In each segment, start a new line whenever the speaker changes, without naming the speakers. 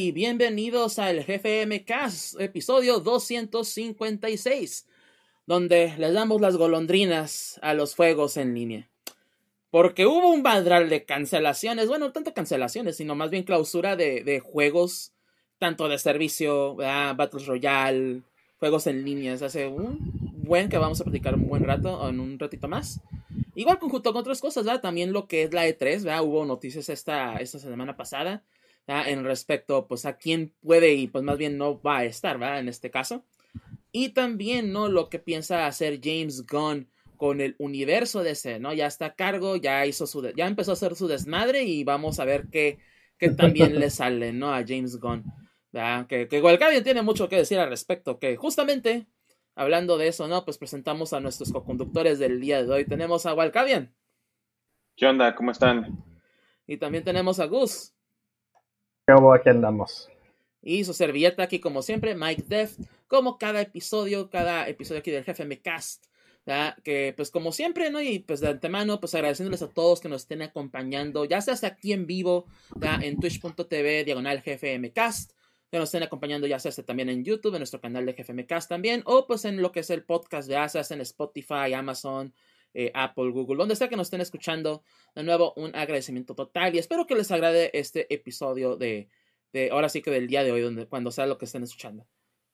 Y bienvenidos al GFM Cast, episodio 256, donde les damos las golondrinas a los juegos en línea. Porque hubo un badral de cancelaciones, bueno, no tanto cancelaciones, sino más bien clausura de, de juegos, tanto de servicio, ¿verdad? Battles Royale, juegos en línea. Hace un buen que vamos a platicar un buen rato, en un ratito más. Igual conjunto con otras cosas, ¿verdad? También lo que es la E3, ¿verdad? Hubo noticias esta, esta semana pasada, ¿verdad? En respecto, pues, a quién puede y, pues, más bien no va a estar, ¿verdad? En este caso. Y también, ¿no? Lo que piensa hacer James Gunn con el universo de ese, ¿no? Ya está a cargo, ya hizo su, ya empezó a hacer su desmadre y vamos a ver qué, qué también le sale, ¿no? A James Gunn. ¿verdad? Que, que Walcavian tiene mucho que decir al respecto, que justamente hablando de eso, ¿no? Pues presentamos a nuestros coconductores del día de hoy. Tenemos a Walcavian.
¿Qué onda? ¿Cómo están?
Y también tenemos a Gus.
¿Cómo aquí andamos?
Y su servilleta aquí, como siempre, Mike Deft, como cada episodio, cada episodio aquí del GFM Cast. Que pues como siempre, ¿no? Y pues de antemano, pues agradeciéndoles a todos que nos estén acompañando, ya sea aquí en vivo, en twitch.tv, diagonal GFM Cast, que nos estén acompañando ya sea también en YouTube, en nuestro canal de GFMcast también, o pues en lo que es el podcast de Asas, en Spotify, Amazon, eh, Apple, Google, donde sea que nos estén escuchando. De nuevo, un agradecimiento total y espero que les agrade este episodio de, de ahora sí que del día de hoy, donde, cuando sea lo que estén escuchando.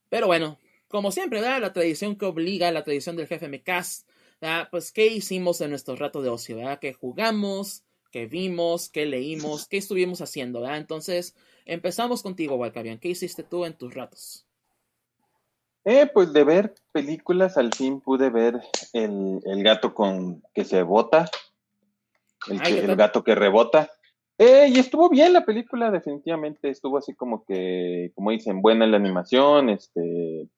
Pero bueno, como siempre, ¿verdad? La tradición que obliga, la tradición del GFMcast, ¿verdad? Pues, ¿qué hicimos en nuestro rato de ocio, ¿verdad? ¿Qué jugamos? ¿Qué vimos? ¿Qué leímos? ¿Qué estuvimos haciendo, ¿verdad? Entonces, Empezamos contigo, Walcavian. ¿Qué hiciste tú en tus ratos?
Eh, pues de ver películas, al fin pude ver el, el gato con que se bota, el,
Ay,
que-
¿qué
el gato que rebota. Eh, y estuvo bien la película, definitivamente estuvo así como que, como dicen, buena la animación, este,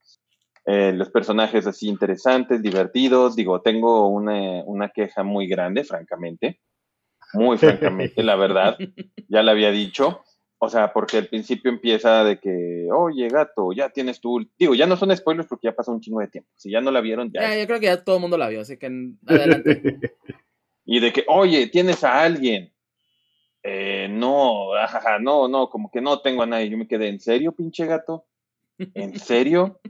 eh, los personajes así interesantes, divertidos. Digo, tengo una, una queja muy grande, francamente, muy francamente, la verdad, ya la había dicho. O sea, porque al principio empieza de que, oye, gato, ya tienes tu... Digo, ya no son spoilers porque ya pasó un chingo de tiempo. Si ya no la vieron, ya.
Ya, yo creo que ya todo el mundo la vio, así que adelante.
Y de que, oye, tienes a alguien. Eh, no, ajaja, no, no, como que no tengo a nadie. Yo me quedé, ¿en serio, pinche gato? ¿En serio?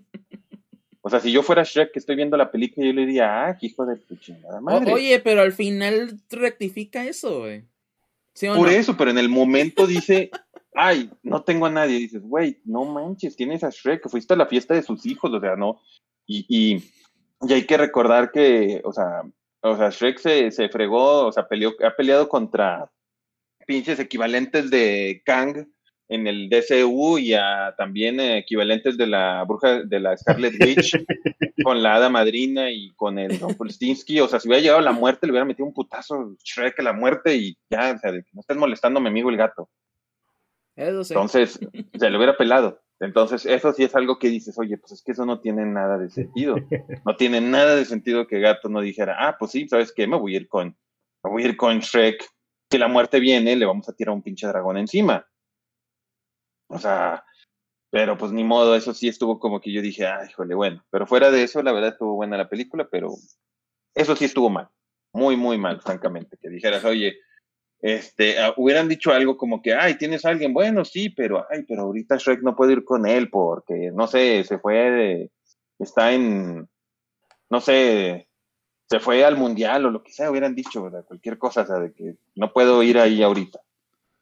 O sea, si yo fuera Shrek que estoy viendo la película, yo le diría, ah, hijo de tu chingada
O-
madre.
oye, pero al final rectifica eso, güey. ¿Sí o
Por
no?
eso, pero en el momento dice, ay, no tengo a nadie. Dices, güey, no manches, tienes a Shrek, que fuiste a la fiesta de sus hijos, o sea, no. Y, y, y hay que recordar que, o sea, o sea, Shrek se, se fregó, o sea, peleó, ha peleado contra pinches equivalentes de Kang en el DCU y a también eh, equivalentes de la bruja de la Scarlet Witch con la hada madrina y con el Rumpelstiltskin. O sea, si hubiera llegado a la muerte, le hubiera metido un putazo Shrek a la muerte y ya, o sea, de que no estés molestando a mi amigo el gato.
Eso.
Entonces, se le hubiera pelado. Entonces, eso sí es algo que dices, oye, pues es que eso no tiene nada de sentido. No tiene nada de sentido que Gato no dijera, ah, pues sí, ¿sabes qué? Me voy a ir con, me voy a ir con Shrek. Si la muerte viene, le vamos a tirar un pinche dragón encima. O sea, pero pues ni modo, eso sí estuvo como que yo dije, ah, híjole, bueno. Pero fuera de eso, la verdad estuvo buena la película, pero eso sí estuvo mal. Muy, muy mal, francamente. Que dijeras, oye, este, ah, hubieran dicho algo como que, ay, tienes a alguien, bueno, sí, pero, ay, pero ahorita Shrek no puede ir con él porque, no sé, se fue, de- está en, no sé, se fue al mundial o lo que sea, hubieran dicho, ¿verdad? Cualquier cosa, o sea, de que no puedo ir ahí ahorita.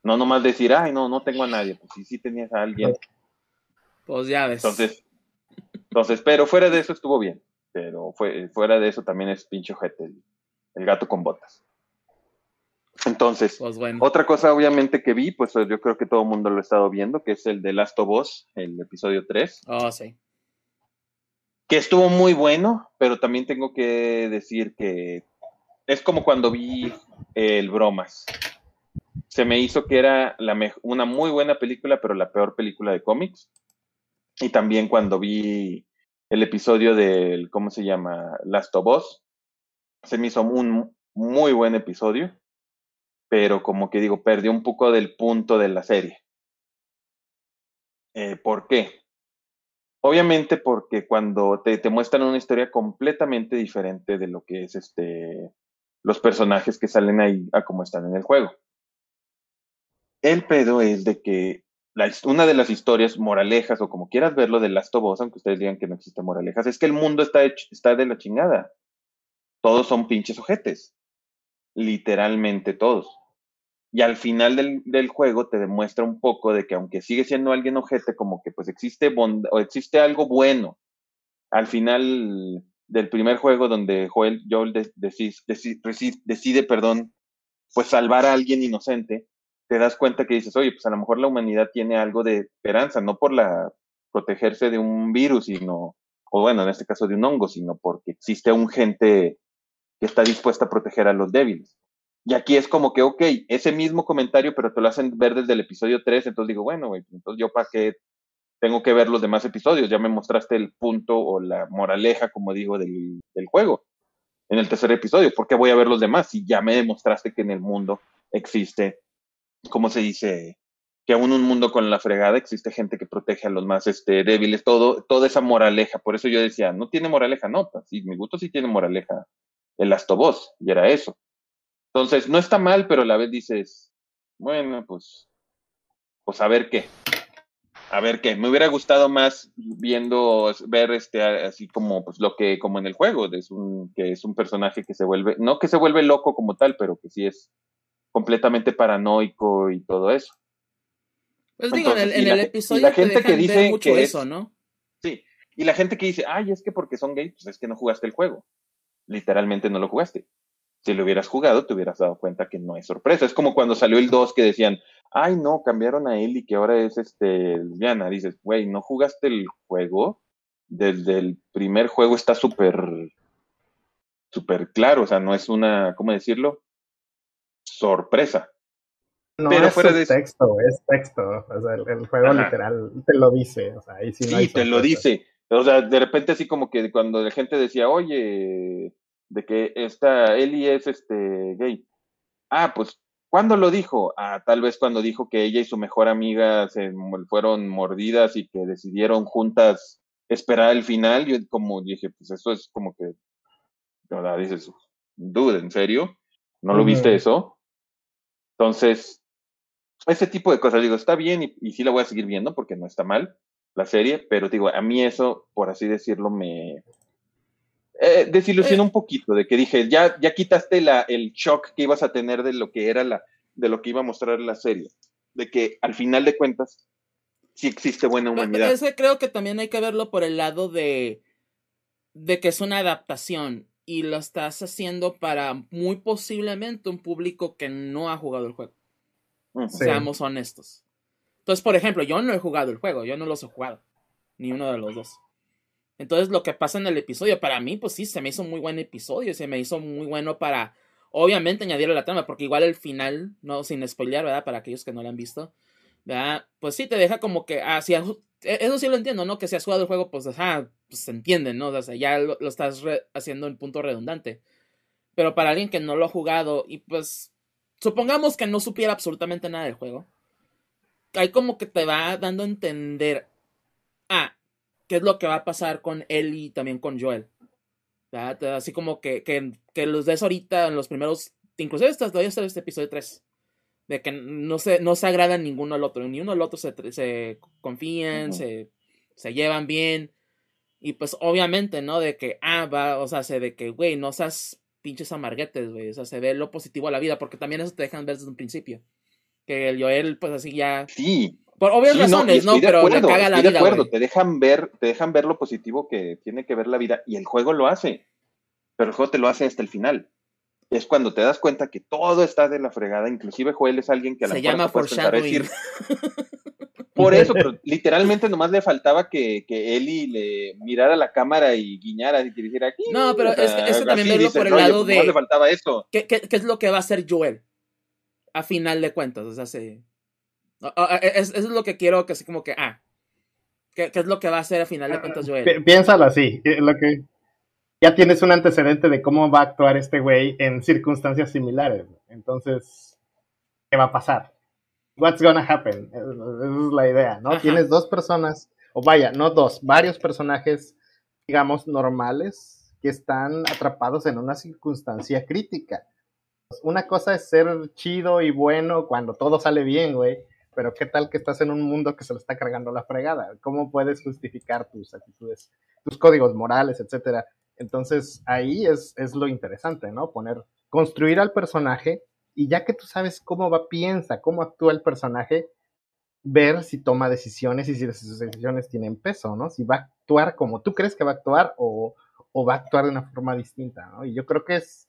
No nomás decir, ay, no, no tengo a nadie, pues sí, sí tenías a alguien.
Pues ya ves.
Entonces, entonces, pero fuera de eso estuvo bien, pero fue, fuera de eso también es pinche ojete, el, el gato con botas. Entonces,
Pues bueno.
otra cosa, obviamente, que vi, pues yo creo que todo el mundo lo ha estado viendo, que es el de Last of Us, el episodio 3,
Oh, sí.
que estuvo muy bueno, pero también tengo que decir que es como cuando vi el Bromas. Se me hizo que era la una muy buena película, pero la peor película de cómics. Y también cuando vi el episodio del, ¿cómo se llama? Last of Us, se me hizo un muy buen episodio, pero como que digo, perdió un poco del punto de la serie. Eh, ¿Por qué? Obviamente porque cuando te, te muestran una historia completamente diferente de lo que es este los personajes que salen ahí a como están en el juego. El pedo es de que una de las historias moralejas, o como quieras verlo, de Last of Us, aunque ustedes digan que no existe moralejas, es que el mundo está, está de la chingada. Todos son pinches ojetes. Literalmente todos. Y al final del, del, juego te demuestra un poco de que aunque sigue siendo alguien ojete, como que pues existe bond o existe algo bueno. Al final del primer juego donde Joel, Joel decide, decide, decide, perdón, pues salvar a alguien inocente, te das cuenta que dices, oye, pues a lo mejor la humanidad tiene algo de esperanza, no por la protegerse de un virus, sino, o bueno, en este caso de un hongo, sino porque existe un gente que está dispuesta a proteger a los débiles. Y aquí es como que, ok, ese mismo comentario, pero te lo hacen ver desde el episodio 3, entonces digo, bueno, güey, entonces yo para qué tengo que ver los demás episodios, ya me mostraste el punto o la moraleja, como digo, del, del juego en el tercer episodio, ¿por qué voy a ver los demás si ya me demostraste que en el mundo existe ¿cómo se dice? Que aún un mundo con la fregada existe gente que protege a los más este, débiles, todo, toda esa moraleja. Por eso yo decía, no tiene moraleja, no, pues, sí, mi gusto sí tiene moraleja. El Astobos, y era eso. Entonces, no está mal, pero a la vez dices, bueno, pues, pues a ver qué. A ver qué. Me hubiera gustado más viendo, ver este, así como, pues lo que, como en el juego, es un, que es un personaje que se vuelve, no que se vuelve loco como tal, pero que sí es completamente paranoico y todo eso.
Pues digo, en el, episodio la gente que dice mucho que eso, ¿no?
Sí, y la gente que dice, ay, es que porque son gays, pues es que no jugaste el juego. Literalmente no lo jugaste. Si lo hubieras jugado, te hubieras dado cuenta que no es sorpresa. Es como cuando salió el 2 que decían, ay, no, cambiaron a él y que ahora es este Diana. Dices, güey, ¿no jugaste el juego? Desde el primer juego está súper, súper claro. O sea, no es una, ¿cómo decirlo? sorpresa.
No Pero es fuera de texto, es texto. O sea, el, juego literal te lo dice. O sea, ahí sí, no sí
te lo dice. O sea, de repente así como que cuando la gente decía, oye, de que esta Ellie es este gay. Ah, pues, ¿cuándo lo dijo? Ah, tal vez cuando dijo que ella y su mejor amiga se fueron mordidas y que decidieron juntas esperar el final. Yo como dije, pues eso es como que, ¿verdad? Dices, dude, ¿en serio? ¿No lo viste eso? Entonces, ese tipo de cosas, digo, está bien y, sí la voy a seguir viendo porque no está mal la serie, pero digo, a mí eso, por así decirlo, me eh, desilusionó un poquito, de que dije, ya, ya quitaste la, el shock que ibas a tener de lo que era la, de lo que iba a mostrar la serie, de que al final de cuentas sí existe buena humanidad.
Ese creo que también hay que verlo por el lado de, de que es una adaptación y lo estás haciendo para muy posiblemente un público que no ha jugado el juego. Seamos honestos. Entonces, por ejemplo, yo no he jugado el juego, yo no los he jugado, ni uno de los dos. Entonces, lo que pasa en el episodio, para mí, pues sí, se me hizo un muy buen episodio, se me hizo muy bueno para, obviamente, añadirle la trama, porque igual el final, no sin spoilear, ¿verdad? Para aquellos que no lo han visto, ¿verdad? Pues sí, te deja como que, ah, e, eso sí lo entiendo, ¿no? Que si has jugado el juego, pues, ah, pues se entiende, ¿no? O sea, ya lo, estás haciendo en punto redundante. Pero para alguien que no lo ha jugado y pues, supongamos que no supiera absolutamente nada del juego, hay como que te va dando a entender, ah, qué es lo que va a pasar con él y también con Joel. Así como que, que, los des ahorita en los primeros, inclusive hasta todavía está este episodio 3 de que no se, no se agradan ninguno al otro, ni uno al otro se, se confían, se, se llevan bien. Y pues obviamente, ¿no? De que, ah, va, o sea, se de que, güey, no seas pinches amarguetes, güey. O sea, se ve lo positivo a la vida, porque también eso te dejan ver desde un principio. Que el Joel, pues así ya.
Sí.
Por obvias razones, ¿no? Pero le caga la vida.
de acuerdo, te dejan ver, te dejan ver lo positivo que tiene que ver la vida. Y el juego lo hace. Pero el juego te lo hace hasta el final es cuando te das cuenta que todo está de la fregada. Inclusive Joel es alguien que a la
se llama decir.
Por eso, pero literalmente nomás le faltaba que, que Eli le mirara la cámara y guiñara y dijera aquí.
No, pero eso también verlo por el lado de.
le faltaba esto.
¿qué, ¿qué, es lo que va a hacer Joel? A final de cuentas. O sea, se. Eso es lo que quiero que así como que. Ah. ¿Qué, ¿Qué, es lo que va a hacer a final de cuentas Joel?
Piénsalo así. Lo que ya tienes un antecedente de cómo va a actuar este güey en circunstancias similares. Entonces, ¿qué va a pasar? What's gonna happen? Esa es la idea, ¿no? Tienes dos personas, o vaya, no dos, varios personajes, digamos, normales que están atrapados en una circunstancia crítica. Una cosa es ser chido y bueno cuando todo sale bien, güey. Pero ¿qué tal que estás en un mundo que se lo está cargando la fregada? ¿Cómo puedes justificar tus actitudes, tus códigos morales, etcétera? Entonces ahí es, es lo interesante, ¿no? Poner, construir al personaje y ya que tú sabes cómo va, piensa, cómo actúa el personaje, ver si toma decisiones y si sus decisiones tienen peso, ¿no? Si va a actuar como tú crees que va a actuar o, va a actuar de una forma distinta, ¿no? Y yo creo que es,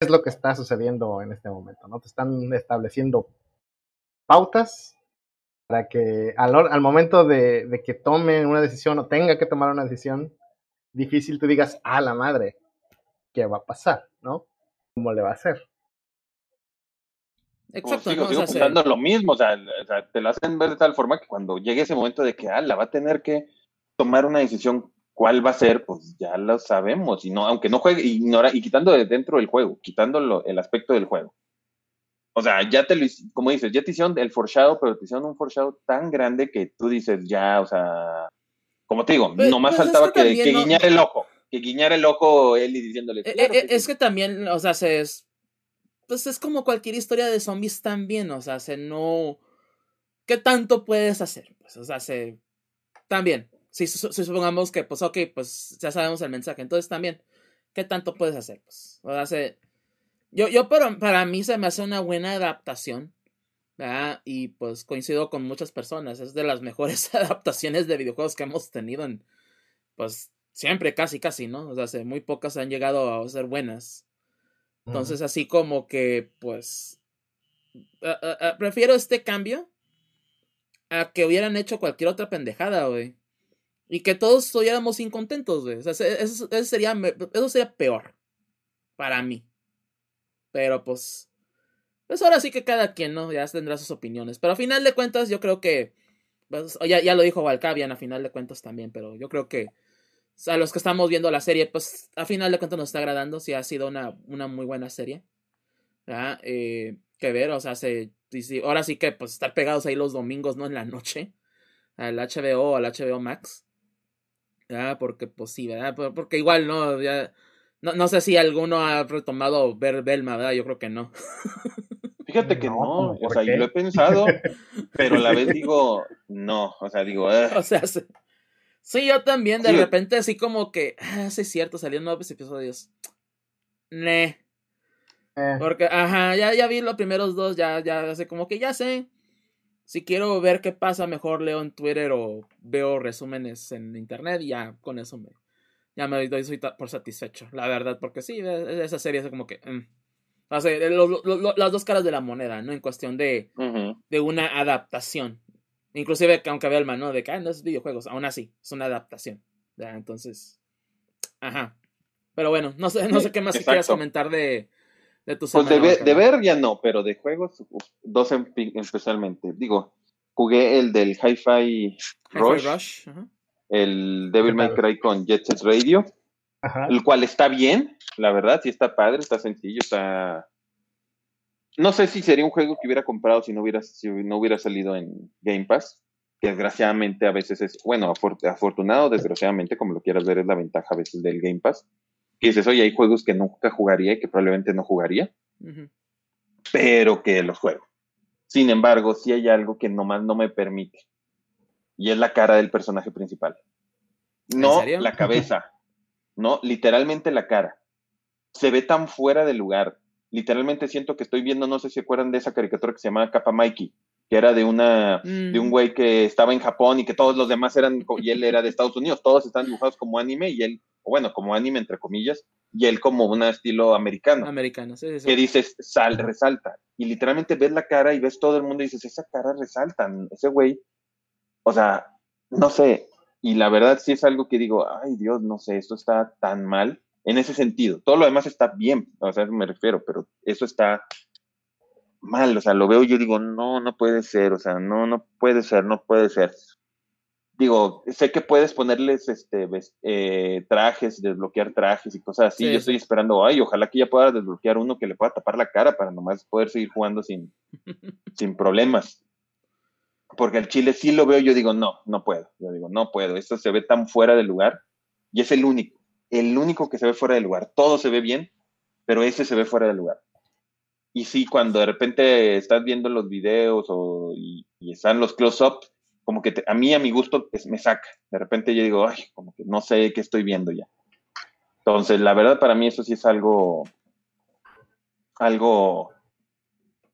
es lo que está sucediendo en este momento, ¿no? Te están estableciendo pautas para que al, al momento de, de, que tome una decisión o tenga que tomar una decisión difícil, tú digas, ah, la madre, ¿qué va a pasar? ¿No? ¿Cómo le va a hacer?
Exacto. Sigo, sigo pensando lo mismo, o sea, te lo hacen ver de tal forma que cuando llegue ese momento de que, ah, la va a tener que tomar una decisión, ¿cuál va a ser? Pues ya lo sabemos, y no, aunque no juegue, ignora, y quitando de dentro del juego, quitando el aspecto del juego. O sea, ya te lo, como dices, ya te hicieron el foreshadow, pero te hicieron un foreshadow tan grande que tú dices, ya, o sea, como te digo, pues, nomás pues faltaba que, guiñara el ojo, que guiñara el ojo él y diciéndole.
Eh, eh, es que también, o sea, se es, pues es como cualquier historia de zombies también, o sea, se no... ¿Qué tanto puedes hacer? Pues, o sea, se... También, si, supongamos que, pues, ok, pues ya sabemos el mensaje, entonces también, ¿qué tanto puedes hacer? Pues, o sea, se... Yo, yo pero para mí se me hace una buena adaptación, ¿verdad? Y pues coincido con muchas personas, es de las mejores adaptaciones de videojuegos que hemos tenido en, pues, siempre, casi, casi, ¿no? O sea, muy pocas han llegado a ser buenas. Entonces, así como que, pues, prefiero este cambio a que hubieran hecho cualquier otra pendejada, güey. Y que todos estuviéramos incontentos, güey. O sea, eso, sería, eso sería peor para mí. Pero pues, pues ahora sí que cada quien, ¿no? Ya tendrá sus opiniones. Pero a final de cuentas, yo creo que, pues, ya, ya lo dijo Valkavian a final de cuentas también, pero yo creo que a los que estamos viendo la serie, pues a final de cuentas nos está agradando. Sí, ha sido una, una muy buena serie. Eh, que ver, o sea, se, ahora sí que pues estar pegados ahí los domingos, ¿no? En la noche. Al HBO o al HBO Max. Porque pues sí, ¿verdad? Porque igual, ¿no? Ya, no, no sé si alguno ha retomado ver Belma, ¿verdad? Yo creo que no.
Fíjate que no, o sea, yo lo he pensado, pero a la vez digo, no, o sea, digo,
o sea, Sí, yo también, de repente así como que, ah, sí es cierto, salieron nuevos episodios. Ne. Eh. Porque, ajá, ya, ya vi los primeros dos, ya, ya sé, como que ya sé. Si quiero ver qué pasa, mejor leo en Twitter o veo resúmenes en internet y ya con eso me, ya me doy soy por satisfecho, la verdad, porque sí, e, e, esa serie es como que... Mm. las dos caras de la moneda, ¿no? En cuestión de, de una adaptación. Inclusive, aunque vea el ¿no? De que ah, no es videojuegos, aún así, es una adaptación. ¿ya? Entonces, ajá. Pero bueno, no sé, no sé qué más quieras comentar de, de tu
Pues de, ver ya no, pero de juegos, dos especialmente. Digo, jugué el del Hi-Fi Rush, el Devil May Cry con Jet Set Radio, el cual está bien, la verdad, sí está padre, está sencillo, está no sé si sería un juego que hubiera comprado si no hubiera, si no hubiera salido en Game Pass, que desgraciadamente a veces es, bueno, afortunado, desgraciadamente, como lo quieras ver, es la ventaja a veces del Game Pass. Que dices, oye, hay juegos que nunca jugaría y que probablemente no jugaría, pero que los juego. Sin embargo, sí hay algo que nomás no me permite, y es la cara del personaje principal. No la cabeza, no, literalmente la cara. Se ve tan fuera de lugar, literalmente siento que estoy viendo, no sé si acuerdan de esa caricatura que se llamaba Capa Mikey, que era de una de un mm. güey que estaba en Japón y que todos los demás eran y él era de Estados Unidos, todos están dibujados como anime y él, o bueno, como anime entre comillas, y él como un estilo americano.
Americano, sí,
Que dices, sal, resalta. Y literalmente ves la cara y ves todo el mundo y dices, esa cara resalta, ese güey. O sea, no sé. Y la verdad sí es algo que digo, ay Dios, no sé, esto está tan mal en ese sentido. Todo lo demás está bien, o sea, me refiero, pero eso está mal, o sea, lo veo y yo digo, no, no puede ser, o sea, no, no puede ser, no puede ser. Digo, sé que puedes ponerles este eh, trajes, desbloquear trajes y cosas así. yo estoy esperando, ay, ojalá que ya pueda desbloquear uno que le pueda tapar la cara para nomás poder seguir jugando sin, sin problemas. Porque el chile sí lo veo, yo digo, no, no puedo. Yo digo, no puedo. Esto se ve tan fuera de lugar y es el único el único que se ve fuera de lugar. Todo se ve bien, pero ese se ve fuera de lugar. Y sí, cuando de repente estás viendo los videos o, y, están los close-up, como que a mí, a mi gusto, pues, me saca. De repente yo digo, ay, como que no sé qué estoy viendo ya. Entonces, la verdad, para mí eso sí es algo, algo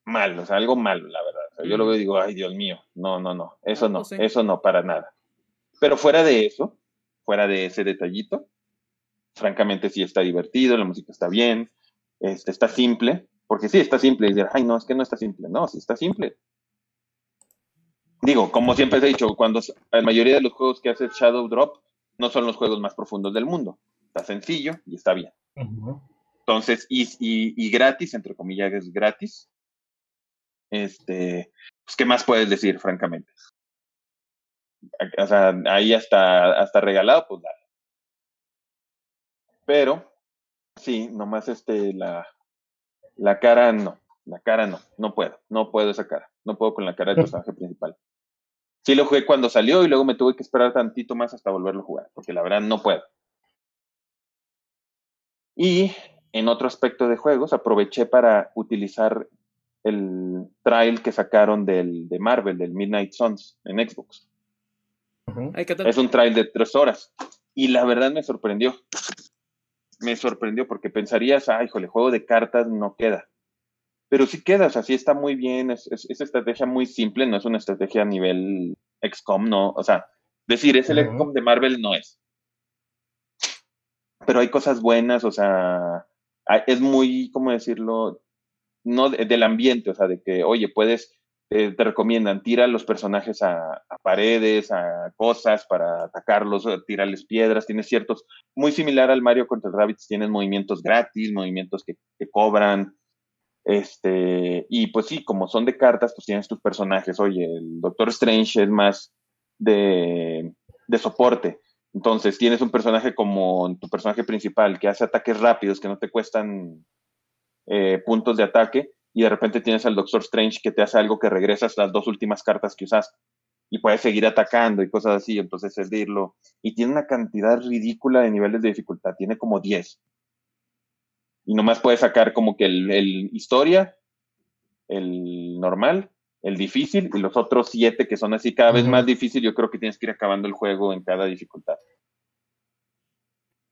malo, o sea, algo malo, la verdad. Yo lo veo y digo, ay, Dios mío, no, no, no, eso no, pues eso no, para nada. Pero fuera de eso, fuera de ese detallito, francamente sí está divertido, la música está bien, este, está simple, porque sí, está simple, y decir, ay, no, es que no está simple, no, sí está simple. Digo, como siempre he dicho, cuando la mayoría de los juegos que hace Shadow Drop no son los juegos más profundos del mundo, está sencillo y está bien. Entonces, y, y, gratis, entre comillas, es gratis. Este, pues, ¿qué más puedes decir, francamente? O sea, ahí hasta, hasta regalado, pues dale. Pero, sí, nomás este, la, la cara no, la cara no, no puedo, no puedo esa cara, no puedo con la cara del personaje principal. Sí lo jugué cuando salió y luego me tuve que esperar tantito más hasta volverlo a jugar, porque la verdad no puedo. Y en otro aspecto de juegos, aproveché para utilizar el trial que sacaron del, de Marvel, del Midnight Suns, en Xbox. Es un trial de tres horas. Y la verdad me sorprendió. Me sorprendió porque pensarías, ay, híjole, juego de cartas no queda. Pero sí queda, o sea, sí está muy bien. Es, es, estrategia muy simple, no es una estrategia a nivel XCOM, no. O sea, decir, es el XCOM de Marvel, no es. Pero hay cosas buenas, o sea, es muy, ¿cómo decirlo? No del ambiente, o sea, de que, oye, puedes, te recomiendan, tira los personajes a, paredes, a cosas para atacarlos, tirarles piedras, tienes ciertos, muy similar al Mario contra el Rabbits, tienes movimientos gratis, movimientos que, que cobran, este, y pues sí, como son de cartas, pues tienes tus personajes, oye, el Doctor Strange es más de, de soporte, entonces, tienes un personaje como tu personaje principal que hace ataques rápidos que no te cuestan eh, puntos de ataque y de repente tienes al Doctor Strange que te hace algo que regresas las dos últimas cartas que usaste y puedes seguir atacando y cosas así, entonces es de Y tiene una cantidad ridícula de niveles de dificultad, tiene como 10. Y nomás puedes sacar como que el, el historia, el normal el difícil y los otros siete que son así cada vez más difícil, yo creo que tienes que ir acabando el juego en cada dificultad.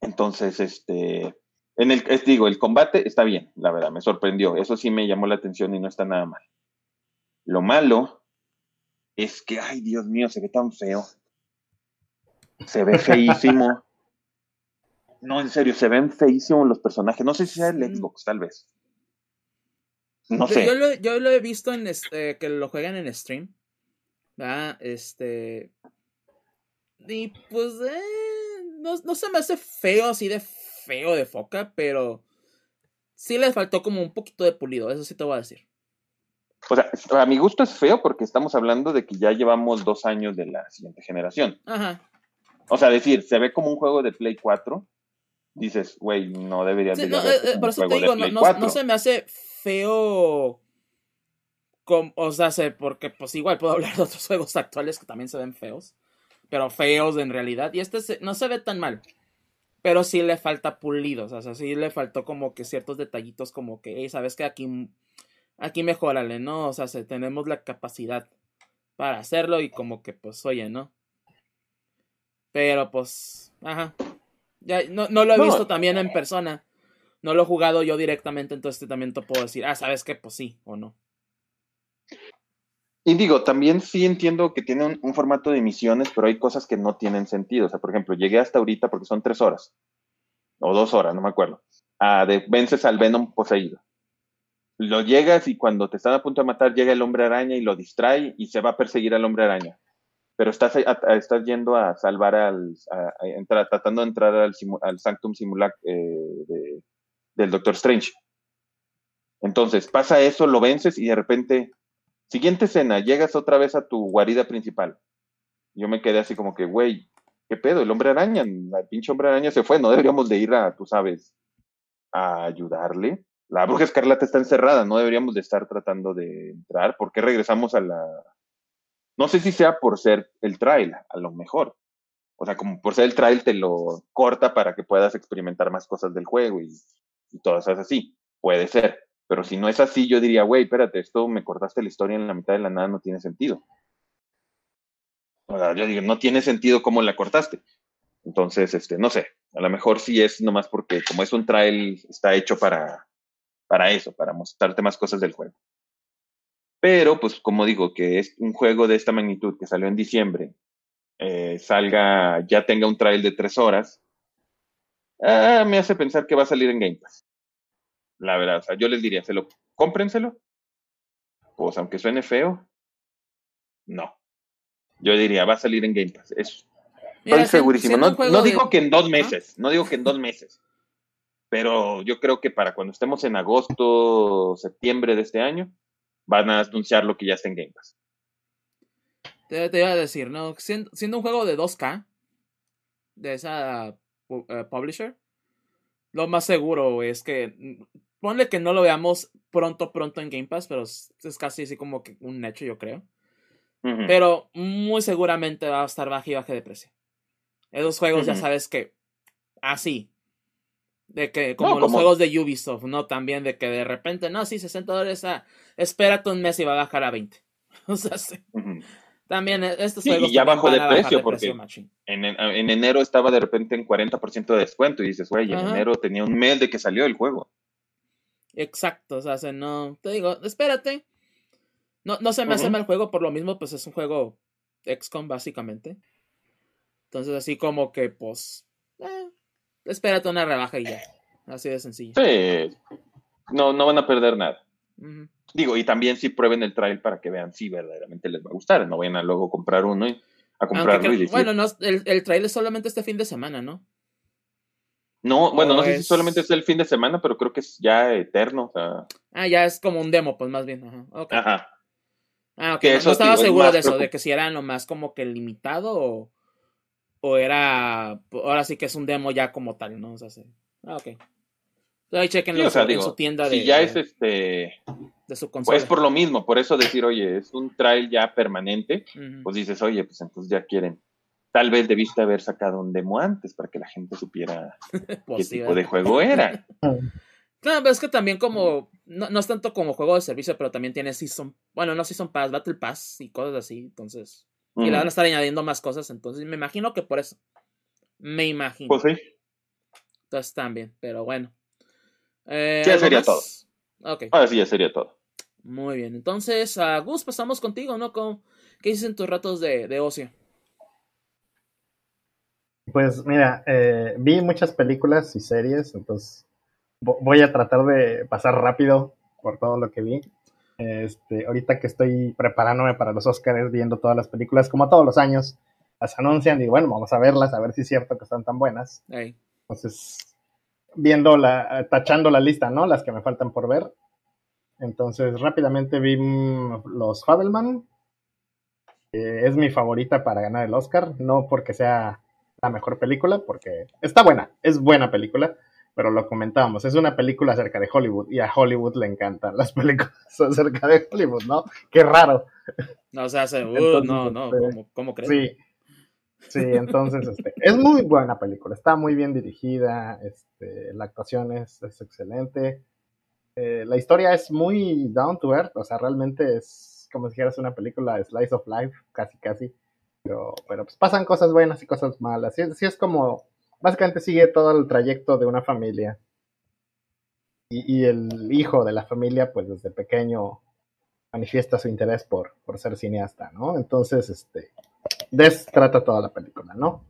Entonces, este, en el, digo, el combate está bien, la verdad, me sorprendió, eso sí me llamó la atención y no está nada mal. Lo malo es que, ay Dios mío, se ve tan feo. Se ve feísimo. no, en serio, se ven feísimos los personajes. No sé si sea el Xbox, tal vez. No sé.
Yo, lo, yo, lo, he visto en este, que lo juegan en stream. ¿verdad? Este. Y pues. Eh, no, no se me hace feo así de feo de foca, pero. Sí le faltó como un poquito de pulido, eso sí te voy a decir.
O sea, a mi gusto es feo porque estamos hablando de que ya llevamos dos años de la siguiente generación. Ajá. O sea, decir, se ve como un juego de Play 4. Dices, güey, no debería de no, eh, eh, por eso te digo,
no, no, se me hace feo. o sea, sé, porque pues igual puedo hablar de otros juegos actuales que también se ven feos. Pero feos en realidad. Y este no se ve tan mal. Pero sí le falta pulido. O sea, sí le faltó como que ciertos detallitos como que, sabes que aquí, aquí mejorale, ¿no? O sea, tenemos la capacidad para hacerlo y como que pues oye, ¿no? Pero pues, ajá. Ya, no, no lo he visto también en persona no lo he jugado yo directamente, entonces también te puedo decir, ah, ¿sabes qué? Pues sí o no.
Y digo, también sí entiendo que tiene un, formato de misiones, pero hay cosas que no tienen sentido. O sea, por ejemplo, llegué hasta ahorita porque son tres horas, o dos horas, no me acuerdo, a de vences al Venom poseído. Lo llegas y cuando te están a punto de matar, llega el hombre araña y lo distrae y se va a perseguir al hombre araña. Pero estás, estás yendo a salvar al, entrar, tratando de entrar al, al Sanctum Simulac eh, de, del Doctor Strange. Entonces, pasa eso, lo vences y de repente, siguiente escena, llegas otra vez a tu guarida principal. Yo me quedé así como que, güey, ¿qué pedo? El hombre araña, el pinche hombre araña se fue, no deberíamos de ir a, tú sabes, a ayudarle. La bruja escarlata está encerrada, no deberíamos de estar tratando de entrar. ¿Por qué regresamos a la... No sé si sea por ser el trail, a lo mejor. O sea, como por ser el trail te lo corta para que puedas experimentar más cosas del juego y y todas así. Puede ser. Pero si no es así, yo diría, güey, espérate, esto me cortaste la historia en la mitad de la nada, no tiene sentido. yo digo, no tiene sentido cómo la cortaste. Entonces, este, no sé, a lo mejor sí es nomás porque como es un trail, está hecho para, para eso, para mostrarte más cosas del juego. Pero, pues, como digo, que es un juego de esta magnitud que salió en diciembre, eh, salga, ya tenga un trail de tres horas, ah, me hace pensar que va a salir en Game Pass. La verdad, o sea, yo les diría, ¿se lo, cómprenselo? Pues aunque suene feo, no. Yo diría, va a salir en Game Pass. Es, estoy segurísimo. No, no digo que en dos meses, no digo que en dos meses. Pero yo creo que para cuando estemos en agosto, septiembre de este año, van a anunciar lo que ya está en Game Pass.
Te, te iba a decir, ¿no? Siendo, un juego de 2K, de esa eh, publisher, lo más seguro es que. Ponle que no lo veamos pronto, pronto en Game Pass, pero es, casi así como que un hecho, yo creo. Pero muy seguramente va a estar bajo y baja de precio. Esos juegos ya sabes que así. De que, como los juegos de Ubisoft, ¿no? También de que de repente, no, sí, 60 dólares, ah, espérate un mes y va a bajar a 20. o sea, sí. También e, estos juegos.
Y ya bajó de precio, porque en, en, enero estaba de repente en 40% de descuento y dices, güey, en enero tenía un mes de que salió el juego.
Exacto, o sea, no, te digo, espérate. No, no se me hace mal el juego, por lo mismo, pues es un juego XCOM, básicamente. Entonces, así como que, pues, eh, espérate una rebaja y ya. Así de sencillo.
Sí. No, no van a perder nada. Digo, y también si prueben el trail para que vean si verdaderamente les va a gustar. No vayan a luego comprar uno y a comprarlo y decir.
Bueno, no, el, el trail es solamente este fin de semana, ¿no?
No, bueno, no sé si solamente es el fin de semana, pero creo que es ya eterno. O sea...
Ah, ya es como un demo, pues más bien. Ajá. Ajá. Ah, ok. no, estaba seguro de eso, de que si era nomás como que limitado o, o era. Ahora sí que es un demo ya como tal, ¿no? O sea, sí. Ah, ok. Ahí chequen en su tienda
de. Si ya es este.
De su consola.
Pues por lo mismo, por eso decir, oye, es un trail ya permanente, pues dices, oye, pues entonces ya quieren tal vez debiste haber sacado un demo antes para que la gente supiera qué tipo de juego era.
Claro, pero es que también como, no, es tanto como juego de servicio, pero también tiene Season, bueno, no Season Pass, Battle Pass y cosas así, entonces, y le van a estar añadiendo más cosas, entonces me imagino que por eso, me imagino.
Pues sí.
Entonces también, pero bueno.
Eh, ya sería todo. Ok. Ahora sí, ya sería todo.
Muy bien, entonces, a Gus, pasamos contigo, ¿no? ¿Qué dices en tus ratos de, de ocio?
Pues mira, eh, vi muchas películas y series, entonces voy a tratar de pasar rápido por todo lo que vi. Este, ahorita que estoy preparándome para los Oscars, viendo todas las películas, como todos los años, las anuncian y bueno, vamos a verlas, a ver si es cierto que están tan buenas. Entonces, viendo la, tachando la lista, ¿no? Las que me faltan por ver. Entonces, rápidamente vi mm, los Fabelman. es mi favorita para ganar el Oscar, no porque sea la mejor película porque está buena, es buena película, pero lo comentábamos, es una película acerca de Hollywood y a Hollywood le encantan las películas acerca de Hollywood, ¿no? Qué raro.
No, o sea, uh, no, no, este, ¿cómo, crees?
Sí, sí, entonces este, es muy buena película, está muy bien dirigida, este, la actuación es, excelente, eh, la historia es muy down to earth, o sea, realmente es como si fuera una película slice of life, casi, casi. Pero, pero pues pasan cosas buenas y cosas malas. Sí, es como, básicamente sigue todo el trayecto de una familia. Y, el hijo de la familia, pues desde pequeño manifiesta su interés por, por ser cineasta, ¿no? Entonces, este, de trata toda la película, ¿no?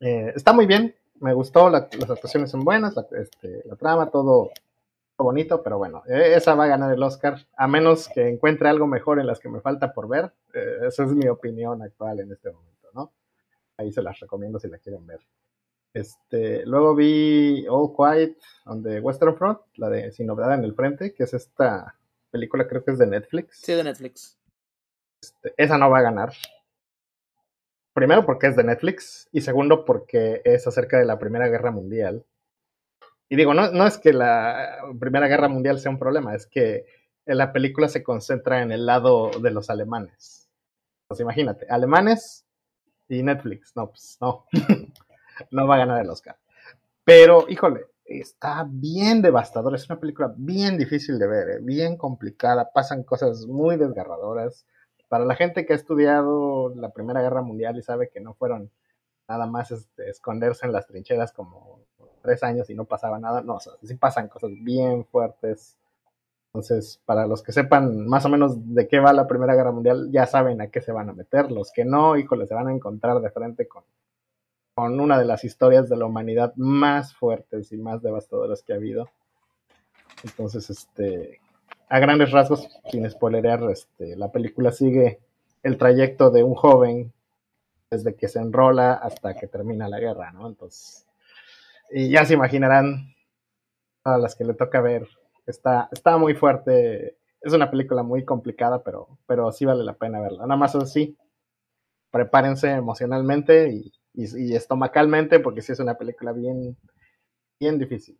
Eh, está muy bien, me gustó, las actuaciones son buenas, la, este, la trama, todo, bonito, pero bueno, e, esa va a ganar el Oscar, a menos que encuentre algo mejor en las que me falta por ver. Eh, esa es mi opinión actual en este momento, ¿no? Ahí se las recomiendo si la quieren ver. Este, luego vi All Quiet on the Western Front, la de Sin Novedad en el Frente, que es esta película, creo que es de Netflix.
Sí, de Netflix.
Este, esa no va a ganar. Primero porque es de Netflix y segundo porque es acerca de la Primera Guerra Mundial y digo, no, no es que la Primera Guerra Mundial sea un problema, es que la película se concentra en el lado de los alemanes. Pues imagínate, alemanes y Netflix. No, pues no. no va a ganar el Oscar. Pero, híjole, está bien devastador. Es una película bien difícil de ver, ¿eh? bien complicada. Pasan cosas muy desgarradoras. para la gente que ha estudiado la Primera Guerra Mundial y sabe que no fueron nada más este, esconderse en las trincheras como tres años y no pasaba nada, no, o sea, sí pasan cosas bien fuertes. Entonces, para los que sepan más o menos de qué va la Primera Guerra Mundial, ya saben a qué se van a meter. Los que no, híjole, se van a encontrar de frente con, con una de las historias de la humanidad más fuertes y más devastadoras que ha habido. Entonces, este, a grandes rasgos, sin spoilerear, este, la película sigue el trayecto de un joven desde que se enrola hasta que termina la guerra, ¿no? Entonces, y ya se imaginarán a las que le toca ver, está, está muy fuerte, es una película muy complicada, pero, pero sí vale la pena verla. Nada más así, prepárense emocionalmente y, y, estomacalmente, porque sí es una película bien, bien difícil.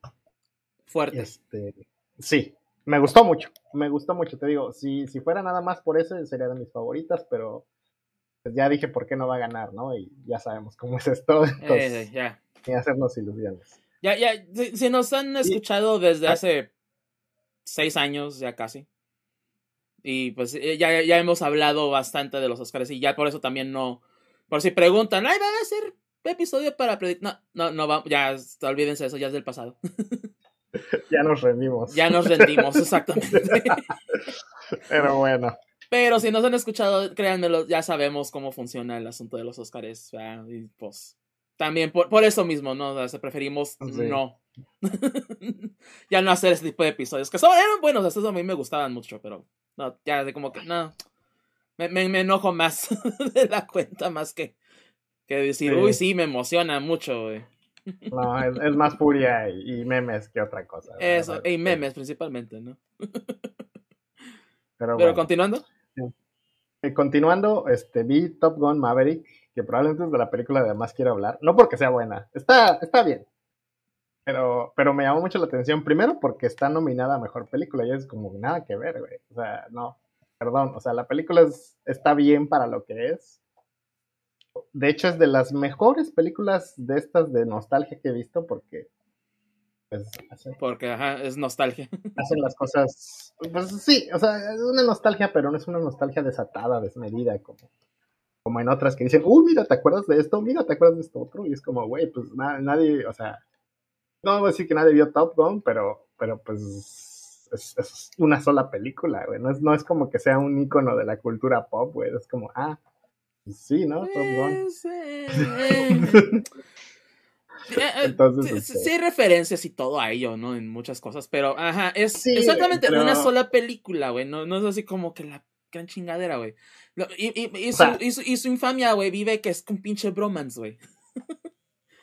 Fuerte.
Este, sí, me gustó mucho, me gustó mucho, te digo, si, si fuera nada más por eso, sería de mis favoritas, pero pues ya dije por qué no va a ganar, ¿no? Y ya sabemos cómo es esto, entonces, eh, ya. ni hacernos ilusiones.
Ya, ya, si, nos han escuchado desde ah. hace seis años, ya casi, y pues eh, ya, ya hemos hablado bastante de los Oscars, y ya por eso también no, por si preguntan, ay, va a ser episodio para No, no, no, va, ya, olvídense de eso, ya es del pasado.
ya nos rendimos.
Ya nos rendimos, exactamente.
Pero bueno.
Pero si nos han escuchado, créanmelo, ya sabemos cómo funciona el asunto de los Oscars. Y pues también por, por, eso mismo, ¿no? O sea, preferimos no. ya no hacer ese tipo de episodios. Que son, eran buenos, estos a mí me gustaban mucho, pero no, ya de como que no. Me, me, enojo más de la cuenta más que, que decir, uy, sí, me emociona mucho, güey.
No, es, más furia y, memes que otra cosa.
Eso, y memes principalmente, ¿no? Pero, continuando.
Continuando, este, vi Top Gun Maverick, que probablemente es de la película de más quiero hablar. No porque sea buena, está, está bien. Pero, pero me llamó mucho la atención, primero porque está nominada a Mejor Película, y es como nada que ver, güey. O sea, no, perdón, o sea, la película está bien para lo que es de hecho, es de las mejores películas de estas de nostalgia que he visto porque.
Pues, porque, ajá, es nostalgia.
Hacen las cosas. Pues sí, o sea, es una nostalgia, pero no es una nostalgia desatada, desmedida, como, como en otras que dicen, uy, mira, ¿te acuerdas de esto? Mira, ¿te acuerdas de esto otro? Y es como, güey, pues nadie, o sea, no voy a decir que nadie vio Top Gun, pero, pero pues es, una sola película, güey. No es, no es como que sea un icono de la cultura pop, güey. Es como, ah, Sí, ¿no? Top Gun.
Eh, eh, Entonces, sí, este hay referencias y todo a ello, ¿no? En muchas cosas, pero, ajá, es exactamente una sola película, güey, no, no es así como que la gran chingadera, güey. Y, y, y, su, y, su, infamia, güey, vive que es un pinche bromance, güey.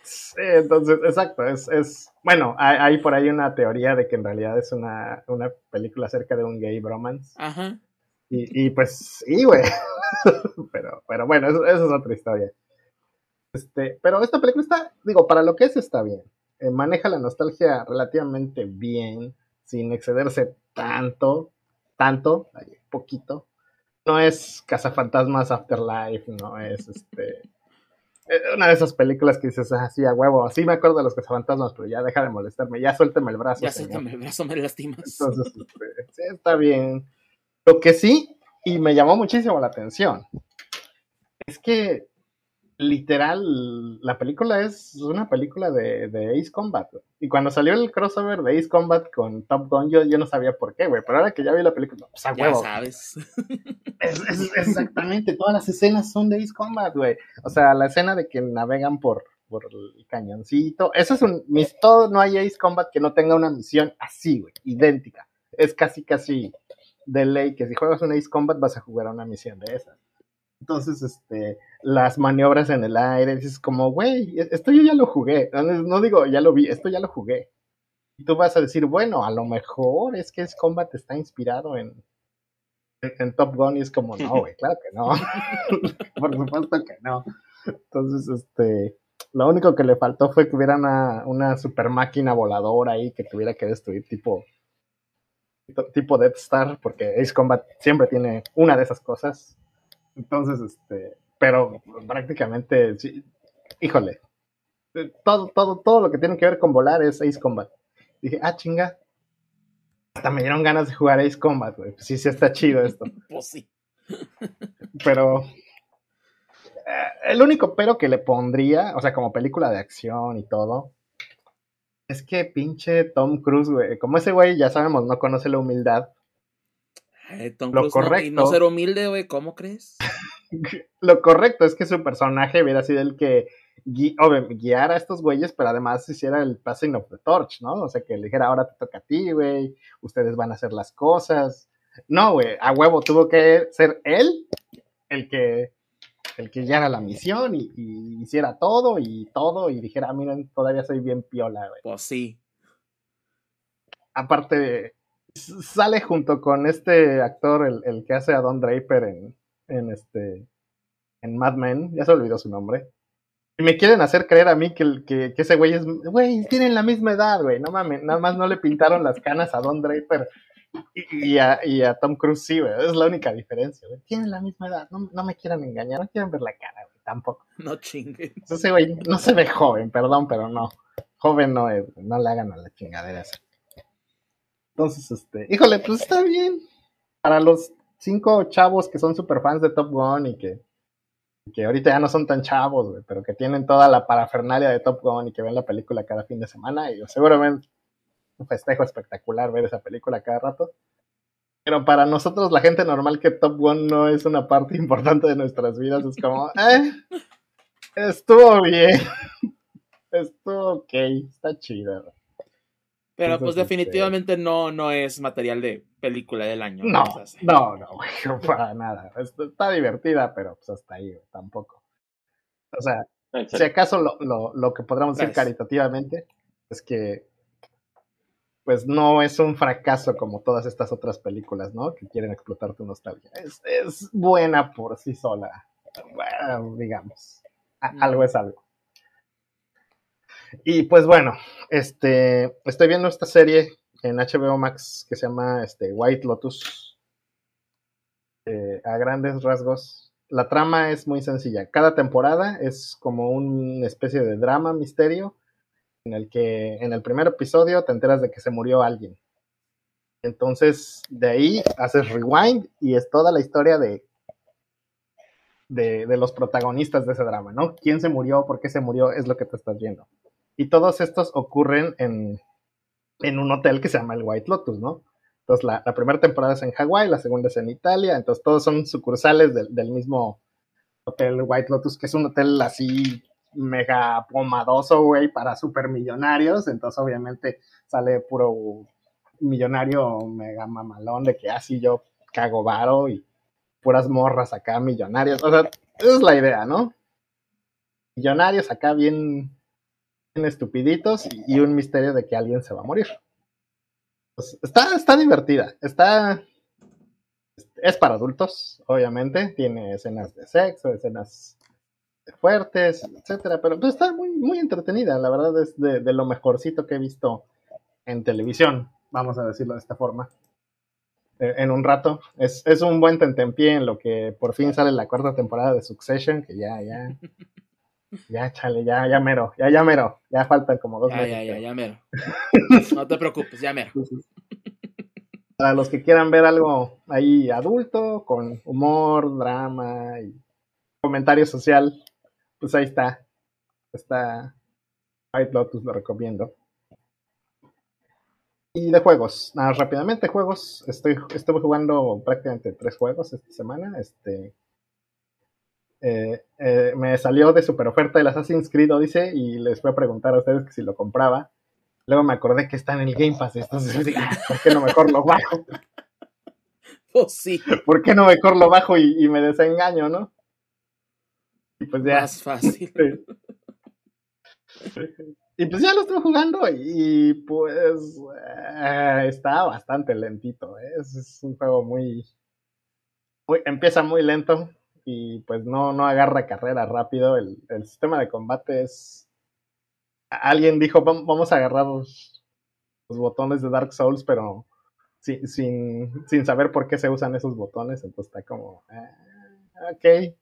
Sí, entonces, exacto, es, es bueno, hay, hay, por ahí una teoría de que en realidad es una, una película acerca de un gay bromance. Ajá. Y, y pues sí, güey. pero, pero bueno, eso, es otra historia. Este, pero esta película está, digo, para lo que es está bien. Eh, maneja la nostalgia relativamente bien, sin excederse tanto, tanto, poquito. No es Cazafantasmas Afterlife, no es este eh, una de esas películas que dices, ah, sí, a huevo, sí me acuerdo de los cazafantasmas, pero ya deja de molestarme, ya suélteme el brazo.
Ya suéltame el brazo, me lastimas.
Entonces, este, sí, está bien. Lo que sí, y me llamó muchísimo la atención, es que literal, la película es una película de, Ace Combat. Y cuando salió el crossover de Ace Combat con Top Gun, yo, no sabía por qué, güey. Pero ahora que ya vi la película, pues
Ya sabes.
exactamente, todas las escenas son de Ace Combat, güey. O sea, la escena de que navegan por, por el cañoncito. Eso es un. Todo no hay Ace Combat que no tenga una misión así, güey, idéntica. Es casi, casi de ley que si juegas un Ace Combat vas a jugar a una misión de esas. Entonces, este, las maniobras en el aire, dices como, güey, esto yo ya lo jugué. No, digo, ya lo vi, esto ya lo jugué. Y tú vas a decir, bueno, a lo mejor es que Ace Combat está inspirado en, en Top Gun y es como, no, güey, claro que no. Por supuesto que no. Entonces, este, lo único que le faltó fue que hubiera una, una super máquina voladora ahí que tuviera que destruir tipo tipo Death Star, porque Ace Combat siempre tiene una de esas cosas. Entonces, este, pero prácticamente, híjole, todo, todo, todo lo que tiene que ver con volar es Ace Combat. Dije, ah, chinga. Hasta me dieron ganas de jugar Ace Combat, güey. Sí, sí está chido esto.
pues sí.
Pero eh, el único pero que le pondría, o sea, como película de acción y todo, es que pinche Tom Cruise, güey. Como ese güey, ya sabemos, no conoce la humildad.
Tom lo correcto, no, ser humilde, güey, ¿cómo crees?
lo correcto es que su personaje hubiera sido el que guiara a estos güeyes, pero además hiciera el passing of the torch, ¿no? O sea, que le dijera, ahora te toca a ti, güey, ustedes van a hacer las cosas. No, güey, a huevo tuvo que ser él el que el que llegara la misión y, hiciera todo y todo y dijera, miren, todavía soy bien piola, güey.
Pues sí.
Aparte, sale junto con este actor, el, el que hace a Don Draper en, en este en Mad Men, ya se olvidó su nombre. Y me quieren hacer creer a mí que, que, ese güey es, güey, tienen la misma edad, güey, no mames, nada más no le pintaron las canas a Don Draper y, a, y a, Tom Cruise sí, güey, es la única diferencia, güey, tienen la misma edad, no, no me quieran engañar, no quieran ver la cara, güey, tampoco.
No chingues.
Ese güey no se ve joven, perdón, pero no, joven no es, no le hagan a la chingadera esa. Entonces, este, híjole, pues está bien. Para los cinco chavos que son super fans de Top Gun y que, que ahorita ya no son tan chavos, pero que tienen toda la parafernalia de Top Gun y que ven la película cada fin de semana, y seguramente un festejo espectacular ver esa película cada rato. Pero para nosotros, la gente normal, que Top Gun no es una parte importante de nuestras vidas, es como, eh, estuvo bien, estuvo ok, está chido.
Pero pues este, definitivamente no, no es material de película del año.
No, no, no, güey, para nada. Está divertida, pero pues hasta ahí, tampoco. O sea, si acaso lo, lo, lo que podríamos decir caritativamente es que pues no es un fracaso como todas estas otras películas, ¿no? Que quieren explotar tu nostalgia. Es, es buena por sí sola, bueno, digamos. algo es algo. Y pues bueno, este, estoy viendo esta serie en HBO Max que se llama este, White Lotus. Eh, a grandes rasgos, la trama es muy sencilla. Cada temporada es como una especie de drama, misterio, en el que en el primer episodio te enteras de que se murió alguien. Entonces, de ahí haces rewind y es toda la historia de, de, de, los protagonistas de ese drama, ¿no? ¿Quién se murió? ¿Por qué se murió? Es lo que te estás viendo. Y todos estos ocurren en, un hotel que se llama el White Lotus, ¿no? Entonces la, primera temporada es en Hawái, la segunda es en Italia, entonces todos son sucursales del, mismo hotel White Lotus, que es un hotel así mega pomadoso, güey, para supermillonarios, entonces obviamente sale puro millonario mega mamalón de que así yo cago varo y puras morras acá millonarias, o sea, esa es la idea, ¿no? Millonarios acá bien estupiditos y un misterio de que alguien se va a morir. Pues, está, está divertida, está... Es para adultos, obviamente, tiene escenas de sexo, escenas fuertes, etcétera, pero pues, está muy, muy entretenida, la verdad es de, lo mejorcito que he visto en televisión, vamos a decirlo de esta forma e, en un rato. Es, es un buen tentempié en lo que por fin sale la cuarta temporada de Succession, que ya, ya, ya, chale, ya, ya mero, ya, ya mero, ya faltan como dos
ya, meses. Ya, ya, ya mero. no te preocupes, ya mero.
Para los que quieran ver algo ahí adulto, con humor, drama y comentario social, pues ahí está. Está White Lotus, lo recomiendo. Y de juegos, nada, rápidamente juegos. Estoy, estuve jugando prácticamente tres juegos esta semana. Este, eh, eh, me salió de super oferta el Assassin's Creed Odyssey y les fui a preguntar a ustedes que si lo compraba. Luego me acordé que está en el Game Pass, entonces dije, ah, ¿por qué no mejor lo bajo?
Pues sí.
¿Por qué no mejor lo bajo y, me desengaño, no?
Y pues ya. Más fácil.
Y pues ya lo estoy jugando y pues eh, está bastante lentito. Es, un juego muy, muy, Empieza muy lento, y pues no, no agarra carrera rápido. El, sistema de combate es... Alguien dijo, vamos a agarrar los, botones de Dark Souls, pero sin, sin, saber por qué se usan esos botones. Entonces está como... Ah, ok.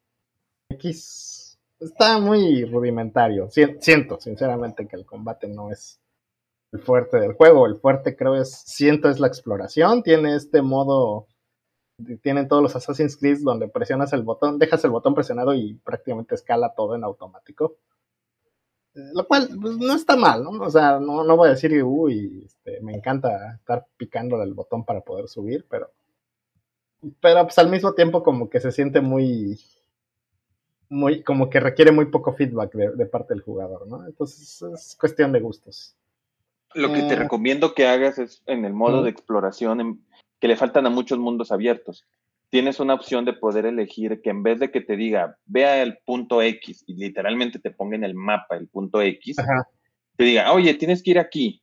X. Está muy rudimentario. Siento, sinceramente, que el combate no es el fuerte del juego. El fuerte creo es, siento, es la exploración. Tiene este modo tienen todos los Assassin's Creed donde presionas el botón, dejas el botón presionado y prácticamente escala todo en automático. Eh, lo cual pues, no está mal, ¿no? O sea, no, no voy a decir, uy, este, me encanta estar picando el botón para poder subir, pero, pero pues al mismo tiempo como que se siente muy, muy, como que requiere muy poco feedback de, parte del jugador, ¿no? Entonces es cuestión de gustos.
Lo que te eh. recomiendo que hagas es en el modo de exploración, que le faltan a muchos mundos abiertos. Tienes una opción de poder elegir que en vez de que te diga, vea el punto X y literalmente te ponga en el mapa el punto X, te diga, oye, tienes que ir aquí.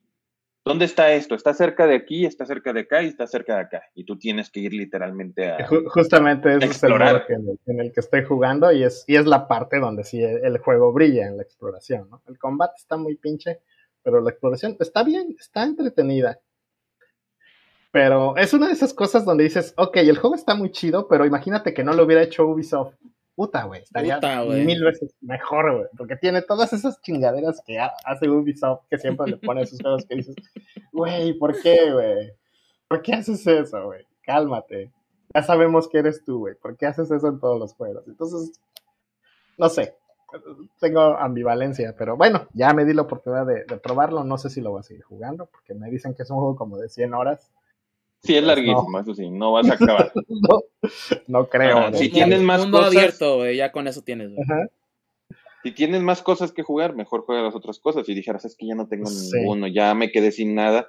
¿Dónde está esto? Está cerca de aquí, está cerca de acá y está cerca de acá. Y tú tienes que ir literalmente a.
Justamente es explorar. el modo en, el, que estoy jugando y es, y es la parte donde sí el juego brilla en la exploración. ¿no? El combate está muy pinche, pero la exploración está bien, está entretenida. Pero es una de esas cosas donde dices, ok, el juego está muy chido, pero imagínate que no lo hubiera hecho Ubisoft. Puta, güey, estaría mil veces mejor, güey, porque tiene todas esas chingaderas que hace Ubisoft, que siempre le pone a sus juegos que dices, güey, ¿por qué, güey? ¿Por qué haces eso, güey? Cálmate. Ya sabemos que eres tú, güey. ¿Por qué haces eso en todos los juegos? Entonces, no sé, tengo ambivalencia, pero bueno, ya me di la oportunidad de, de, probarlo. No sé si lo voy a seguir jugando, porque me dicen que es un juego como de 100 horas.
Sí, es pues larguísimo, eso sí, no vas a acabar.
no, creo.
si tienes más
mundo cosas, abierto, ya con eso tienes.
Si tienes más cosas que jugar, mejor juega las otras cosas. Si dijeras, es que ya no tengo ninguno, ya me quedé sin nada,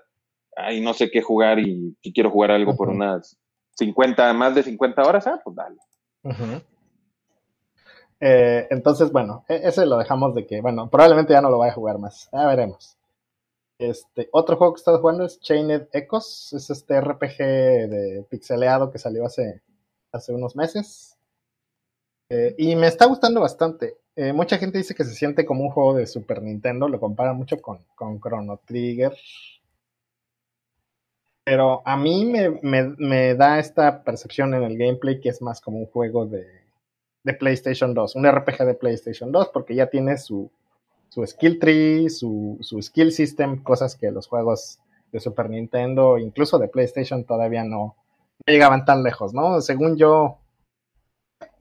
ay, no sé qué jugar y si quiero jugar algo por unas 50, más de 50 horas, ah, pues dale.
Eh, entonces, bueno, e-, ese lo dejamos de que, bueno, probablemente ya no lo vaya a jugar más. Ya veremos. Este, otro juego que he estado jugando es Chained Echoes, es este RPG de pixeleado que salió hace, hace unos meses. Eh, y me está gustando bastante. Eh, mucha gente dice que se siente como un juego de Super Nintendo, lo compara mucho con, con Chrono Trigger. Pero a mí me, da esta percepción en el gameplay que es más como un juego de, de PlayStation 2, un RPG de PlayStation 2, porque ya tiene su, su skill tree, su, su skill system, cosas que los juegos de Super Nintendo, incluso de PlayStation, todavía no, llegaban tan lejos, ¿no? Según yo,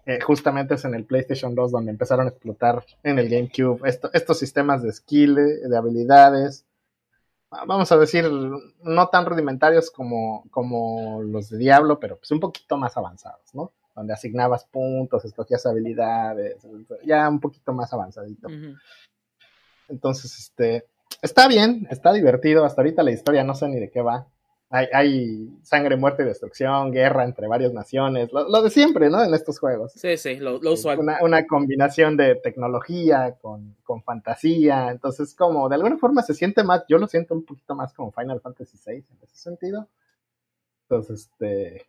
eh, justamente es en el PlayStation 2 donde empezaron a explotar en el GameCube estos sistemas de skill, de habilidades, vamos a decir, no tan rudimentarios como, como los de Diablo, pero pues un poquito más avanzados, ¿no? Donde asignabas puntos, escogías habilidades, ya un poquito más avanzadito. Entonces, este, está bien, está divertido. Hasta ahorita la historia no sé ni de qué va. Hay, sangre, muerte y destrucción, guerra entre varias naciones, lo, de siempre, ¿no? En estos juegos.
Sí, sí, lo, usual.
Una, combinación de tecnología con, fantasía. Entonces, como de alguna forma se siente más, yo lo siento un poquito más como Final Fantasy VI en ese sentido. Entonces, este,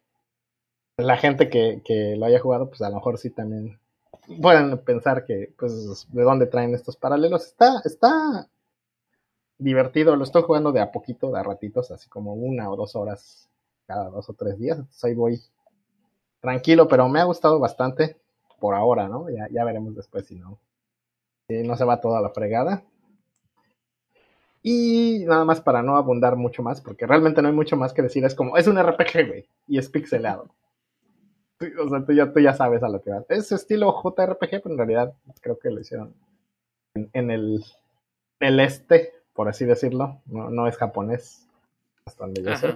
la gente que, que lo haya jugado, pues a lo mejor sí también pueden pensar que, pues, de dónde traen estos paralelos. Está, está divertido, lo estoy jugando de a poquito, de a ratitos, así como una o dos horas cada dos o tres días. Entonces ahí voy tranquilo, pero me ha gustado bastante por ahora, ¿no? Ya, ya veremos después si no, si no se va toda la fregada. Y nada más para no abundar mucho más, porque realmente no hay mucho más que decir. Es como, es un RPG, güey, y es pixelado o sea, tú ya, tú ya sabes a lo que va. Es estilo JRPG, pero en realidad creo que lo hicieron en, el, el, este, por así decirlo. No, no es japonés, hasta donde yo sé.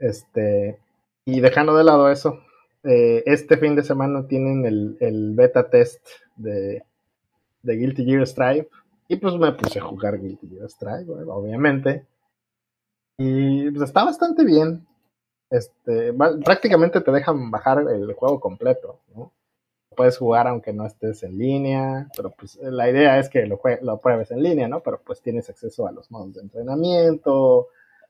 Este, y dejando de lado eso, eh, este fin de semana tienen el, el beta test de, de, Guilty Gear Strive. Y pues me puse a jugar Guilty Gear Strive, obviamente. Y pues está bastante bien este, prácticamente te dejan bajar el juego completo, ¿no? Puedes jugar aunque no estés en línea, pero pues la idea es que lo, lo pruebes en línea, ¿no? Pero pues tienes acceso a los modos de entrenamiento,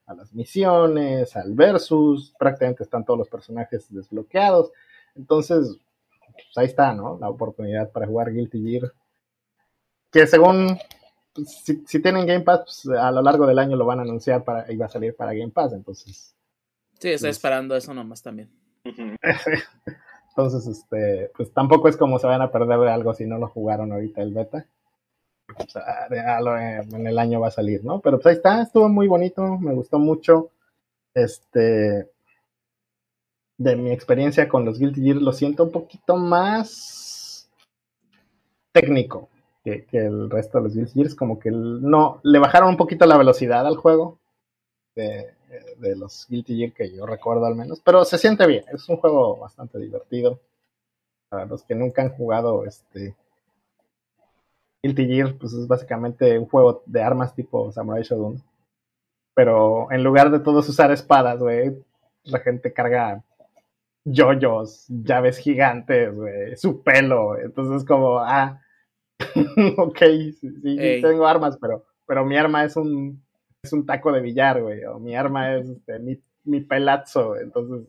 a las misiones, al versus, prácticamente están todos los personajes desbloqueados. Entonces, pues ahí está, ¿no? La oportunidad para jugar Guilty Gear. Que según, pues, si, tienen Game Pass, pues, a lo largo del año lo van a anunciar para, y va a salir para Game Pass. Entonces,
Sí, estoy esperando eso nomás también.
Entonces, este, pues tampoco es como se van a perder de algo si no lo jugaron ahorita el beta. O sea, en el año va a salir, ¿no? Pero pues ahí está, estuvo muy bonito, me gustó mucho. Este, de mi experiencia con los Guilty Gear, lo siento un poquito más técnico que, el resto de los Guilty Gears. Como que no, le bajaron un poquito la velocidad al juego de, de los Guilty Gear que yo recuerdo al menos. Pero se siente bien, es un juego bastante divertido. Para los que nunca han jugado este Guilty Gear, pues es básicamente un juego de armas tipo Samurai Shodown. Pero en lugar de todos usar espadas, güey, la gente carga yoyos, llaves gigantes, güey, su pelo. Entonces, como, ah, ok, sí, tengo armas, pero, pero mi arma es un, es un taco de billar, güey, o mi arma es este, mi, mi pelazo. Entonces,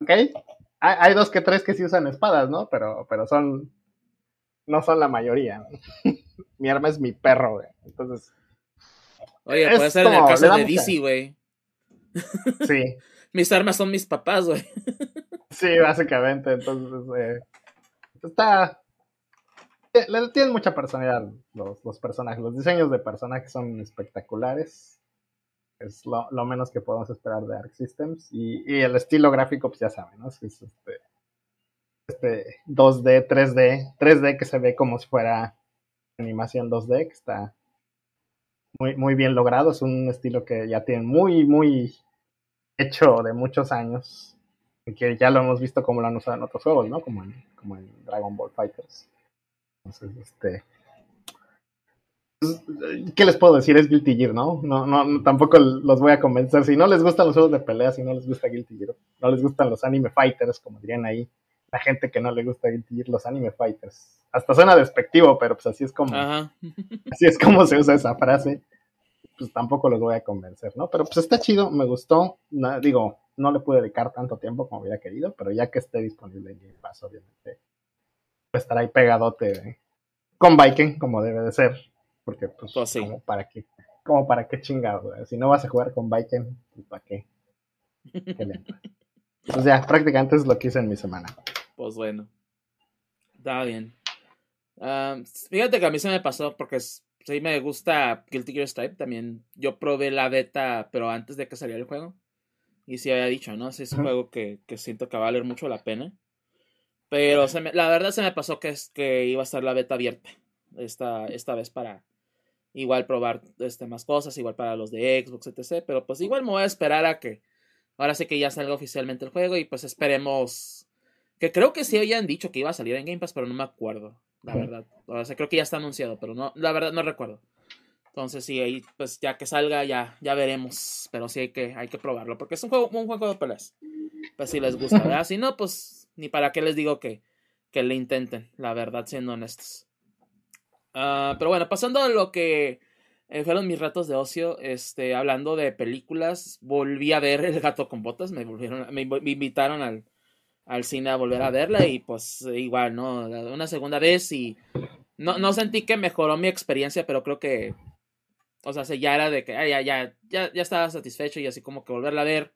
ok, hay, hay, dos que tres que sí usan espadas, ¿no? Pero, pero son, no son la mayoría. mi arma es mi perro, güey. Entonces.
Oye, puede ser en el caso de DC, güey.
Sí.
mis armas son mis papás, güey.
sí, básicamente. Entonces, eh, está. Tienen mucha personalidad los, los, personajes. Los diseños de personajes son espectaculares. Es lo, lo menos que podemos esperar de Arc Systems. Y, y, el estilo gráfico, pues ya saben, ¿no? Es, este, este 2D, 3D, 3D que se ve como si fuera animación 2D, que está muy, muy bien logrado. Es un estilo que ya tienen muy, muy hecho de muchos años. Que ya lo hemos visto como lo han usado en otros juegos, ¿no? Como en, como en Dragon Ball Fighters. Entonces, este. Pues, ¿Qué les puedo decir? Es Guilty Gear, ¿no? No, no, tampoco los voy a convencer. Si no les gustan los juegos de pelea, si no les gusta Guilty Gear, no les gustan los anime fighters, como dirían ahí, la gente que no le gusta Guilty los anime fighters. Hasta suena despectivo, pero pues así es como así es como se usa esa frase. Pues tampoco los voy a convencer, ¿no? Pero pues está chido, me gustó. digo, no le pude dedicar tanto tiempo como hubiera querido, pero ya que esté disponible en Game Pass, obviamente, estará ahí pegadote con Viking, como debe de ser. Porque, pues, pues como para qué, como para qué chingado, Si no vas a jugar con Viking, pues para qué. Pues ya, prácticamente es lo que hice en mi semana.
Pues bueno. Está bien. fíjate que a mí se me pasó porque sí me gusta Guilty Gear Stripe también. Yo probé la beta, pero antes de que saliera el juego. Y sí había dicho, ¿no? Sí, es un juego que, siento que va a valer mucho la pena. Pero se la verdad se me pasó que, es, que iba a estar la beta abierta. Esta, esta vez para igual probar este, más cosas, igual para los de Xbox, etc. Pero pues igual me voy a esperar a que ahora sí que ya salga oficialmente el juego y pues esperemos que creo que sí habían dicho que iba a salir en Game Pass, pero no me acuerdo, la verdad. O sea, creo que ya está anunciado, pero no, la verdad no recuerdo. Entonces sí, ahí pues ya que salga ya, ya veremos. Pero sí hay que, hay que probarlo. Porque es un juego, un juego de peleas. Pues si les gusta, ¿verdad? Si no, pues ni para qué les digo que, que le intenten, la verdad, siendo honestos. Ah, pero bueno, pasando a lo que eh, fueron mis ratos de ocio, este, hablando de películas, volví a ver El gato con botas, me volvieron, me invitaron al, al cine a volver a verla y pues igual, ¿no? Una segunda vez y no, no sentí que mejoró mi experiencia, pero creo que, o sea, ya era de que ya, ya, ya, ya estaba satisfecho y así como que volverla a ver,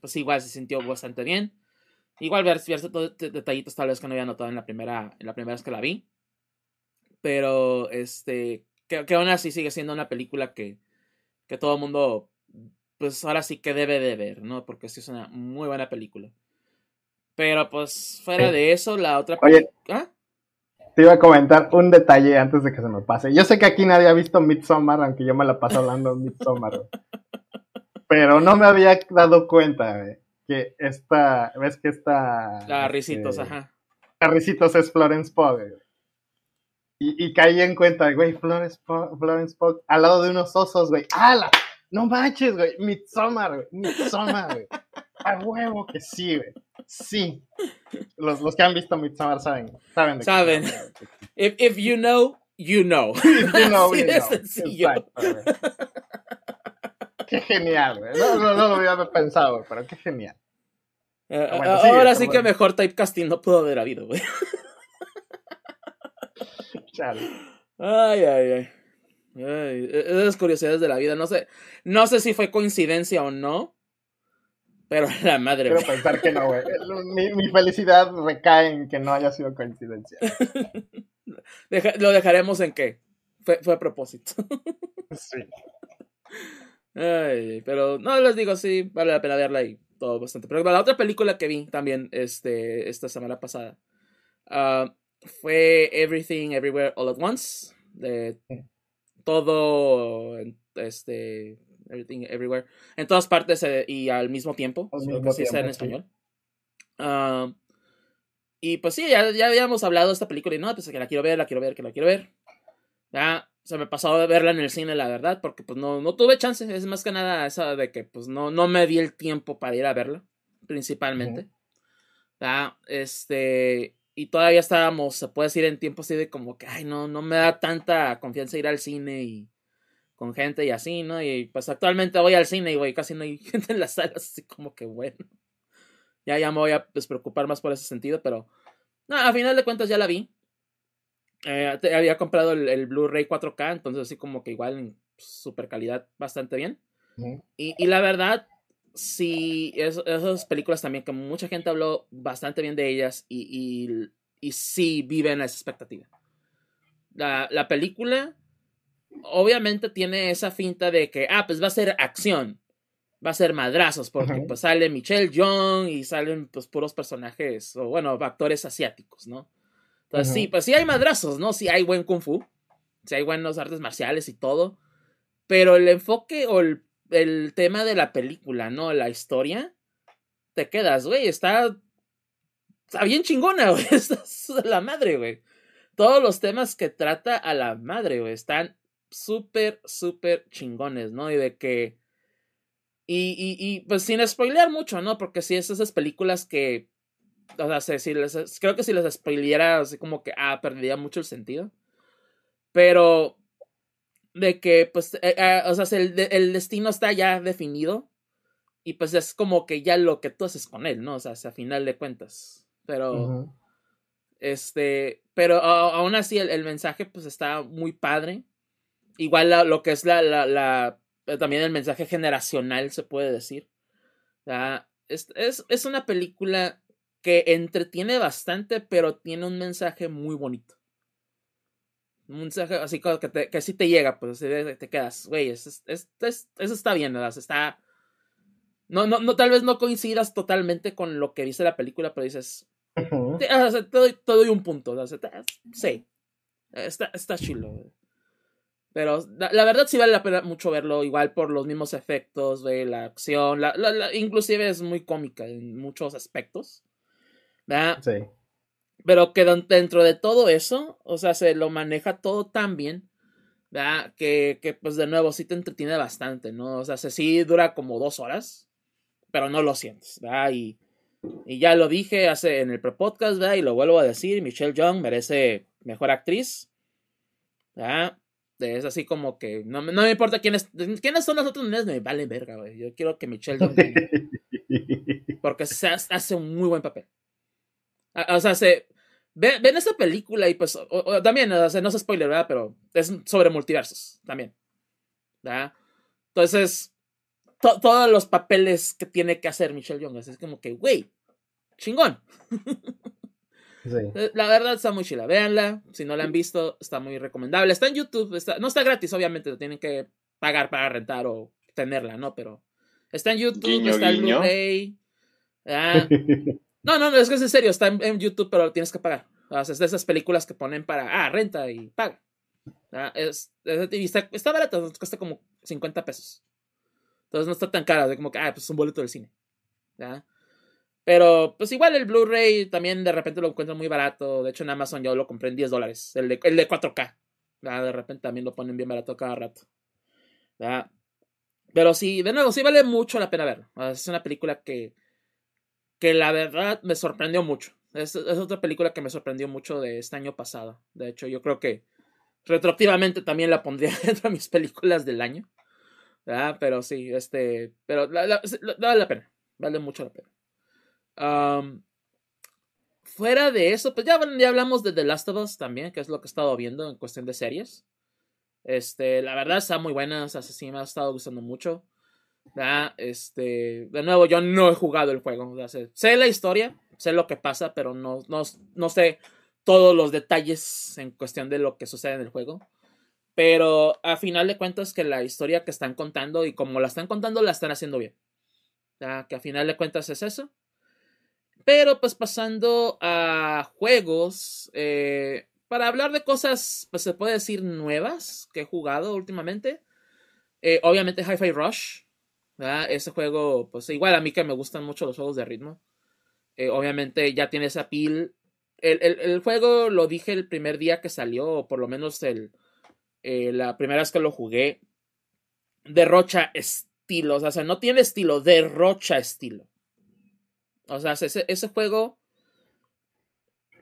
pues igual se sintió bastante bien. Igual ver ciertos detallitos tal vez que no había notado en la primera, en la primera vez que la vi. Pero, este, que, que aún así sigue siendo una película que, que todo el mundo, pues ahora sí que debe de ver, ¿no? Porque sí es una muy buena película. Pero pues fuera de eso, la otra
Oye, ¿Ah? Te iba a comentar un detalle antes de que se me pase. Yo sé que aquí nadie ha visto Midsommar, aunque yo me la paso hablando de Midsommar. pero no me había dado cuenta que esta, ves que esta...
La Ricitos, este, ajá.
La Ricitos es Florence Pugh. Y, y, caí en cuenta, güey, Florence Pugh, Florence Pugh, al lado de unos osos, güey. ¡Hala! No manches, güey. Midsommar, güey. Midsommar, güey. A huevo que sí, güey. Sí. Los, los que han visto Midsommar saben. Saben. De
saben. If, if you know, you know. If you know, you know.
Qué genial, güey. No, no, no, lo había pensado, pero qué genial.
Uh, bueno, sí, ahora sí que mejor typecasting no pudo haber habido, güey.
Chale.
Ay, ay, ay. Ay, e-, esas curiosidades de la vida, no sé, no sé si fue coincidencia o no, pero la madre.
Quiero pensar que no, güey. Mi, felicidad recae en que no haya sido coincidencia.
lo dejaremos en que fue, fue a propósito.
sí.
Ay, pero no les digo, sí, vale la pena verla y todo bastante. Pero la otra película que vi también este, esta semana pasada ah, fue Everything Everywhere All at Once. De todo, este, Everything Everywhere, en todas partes eh, y al mismo tiempo. Al en español. Ah, y pues sí, ya, ya habíamos hablado de esta película y no, pues que la quiero ver, la quiero ver, que la quiero ver. Ya se me pasó de verla en el cine, la verdad, porque pues no, no tuve chance. Es más que nada esa de que pues no, no me di el tiempo para ir a verla, principalmente. Este, y todavía estábamos, se puede decir, en tiempo así de como que, ay, no, no me da tanta confianza ir al cine y con gente y así, ¿no? Y pues actualmente voy al cine y voy, casi no hay gente en las salas, así como que bueno. Ya, ya me voy a despreocupar más por ese sentido, pero no, a final de cuentas ya la vi. Eh, había comprado el, Blu-ray 4K, entonces así como que igual en super calidad bastante bien. y, y, la verdad, sí, esas películas también, que mucha gente habló bastante bien de ellas y, y, y sí viven esa expectativa. La, la, película obviamente tiene esa finta de que, ah, pues va a ser acción, va a ser madrazos, porque pues sale Michelle Young y salen pues puros personajes, o bueno, actores asiáticos, ¿no? Entonces sí, pues sí hay madrazos, ¿no? Sí hay buen kung fu, sí hay buenos artes marciales y todo, pero el enfoque o el el tema de la película, ¿no? La historia, te quedas, güey, está, está bien chingona, güey, está la madre, güey. Todos los temas que trata a la madre, güey, están súper, súper chingones, ¿no? Y de que... Y, y, y pues sin spoilear mucho, ¿no? Porque si es esas películas que... O sea, si les, creo que si les spoileara, así como que, ah, perdería mucho el sentido. Pero de que, pues, eh, eh, o sea, el, el, destino está ya definido y pues es como que ya lo que tú haces con él, ¿no? O sea, a final de cuentas. Pero, este, pero aún así el, mensaje pues está muy padre. Igual lo que es la, la, la, eh, también el mensaje generacional, se puede decir. Es, es, es una película que entretiene bastante, pero tiene un mensaje muy bonito. Un mensaje así que, te, que sí te llega, pues te quedas, güey, eso, está bien, ¿verdad? Está... No, no, no, tal vez no coincidas totalmente con lo que dice la película, pero dices, te, doy, un punto, sí, está, está chilo. Pero la, verdad sí vale la pena mucho verlo, igual por los mismos efectos, de la acción, la, inclusive es muy cómica en muchos aspectos. ¿Verdad? Sí. Pero que dentro de todo eso, o sea, se lo maneja todo tan bien, ¿verdad? Que, que pues de nuevo sí te entretiene bastante, ¿no? O sea, sí dura como dos horas, pero no lo sientes, ¿verdad? Y, y ya lo dije hace en el pre-podcast, ¿verdad? Y lo vuelvo a decir, Michelle Young merece mejor actriz, ¿verdad? Es así como que no, no me importa quiénes, quiénes son las otras mujeres, me vale verga, güey. Yo quiero que Michelle Young porque se hace un muy buen papel. O sea, se, Ven, esta película y pues también, no es spoiler, ¿verdad? Pero es sobre multiversos también. ¿verdad? Entonces, todos los papeles que tiene que hacer Michelle Young es como que, güey, chingón. La verdad está muy chila. Véanla. Si no la han visto, está muy recomendable. Está en YouTube. Está, no está gratis, obviamente. Lo tienen que pagar para rentar o tenerla, ¿no? Pero está en YouTube, está en Blu-ray. No, no, no, es que es en serio, está en, YouTube, pero tienes que pagar. es de esas películas que ponen para, ah, renta y paga. Es, está, está barato, cuesta como 50 pesos. Entonces no está tan cara, de como que, ah, pues es un boleto del cine. Pero, pues igual el Blu-ray también de repente lo encuentro muy barato. De hecho, en Amazon yo lo compré en 10 dólares. El de, el de 4K. De repente también lo ponen bien barato cada rato. Pero sí, de nuevo, sí vale mucho la pena ver. Es una película que que la verdad me sorprendió mucho. Es, otra película que me sorprendió mucho de este año pasado. De hecho, yo creo que retroactivamente también la pondría dentro de mis películas del año. Pero sí, este. Pero vale la pena. Vale mucho la pena. fuera de eso, pues ya, ya hablamos de The Last of Us también, que es lo que he estado viendo en cuestión de series. Este, la verdad está muy buena, o sea, sí me ha estado gustando mucho. Este, de nuevo, yo no he jugado el juego. sé, la historia, sé lo que pasa, pero no, no, no sé todos los detalles en cuestión de lo que sucede en el juego. Pero a final de cuentas que la historia que están contando y como la están contando la están haciendo bien. que a final de cuentas es eso. Pero pues pasando a juegos, eh, para hablar de cosas, pues se puede decir nuevas que he jugado últimamente. Eh, obviamente Hi-Fi Rush, ese juego, pues igual a mí que me gustan mucho los juegos de ritmo. Eh, obviamente ya tiene esa pil. El, juego lo dije el primer día que salió, o por lo menos el, la primera vez que lo jugué. Derrocha estilo, o sea, no tiene estilo, derrocha estilo. O sea, ese, ese juego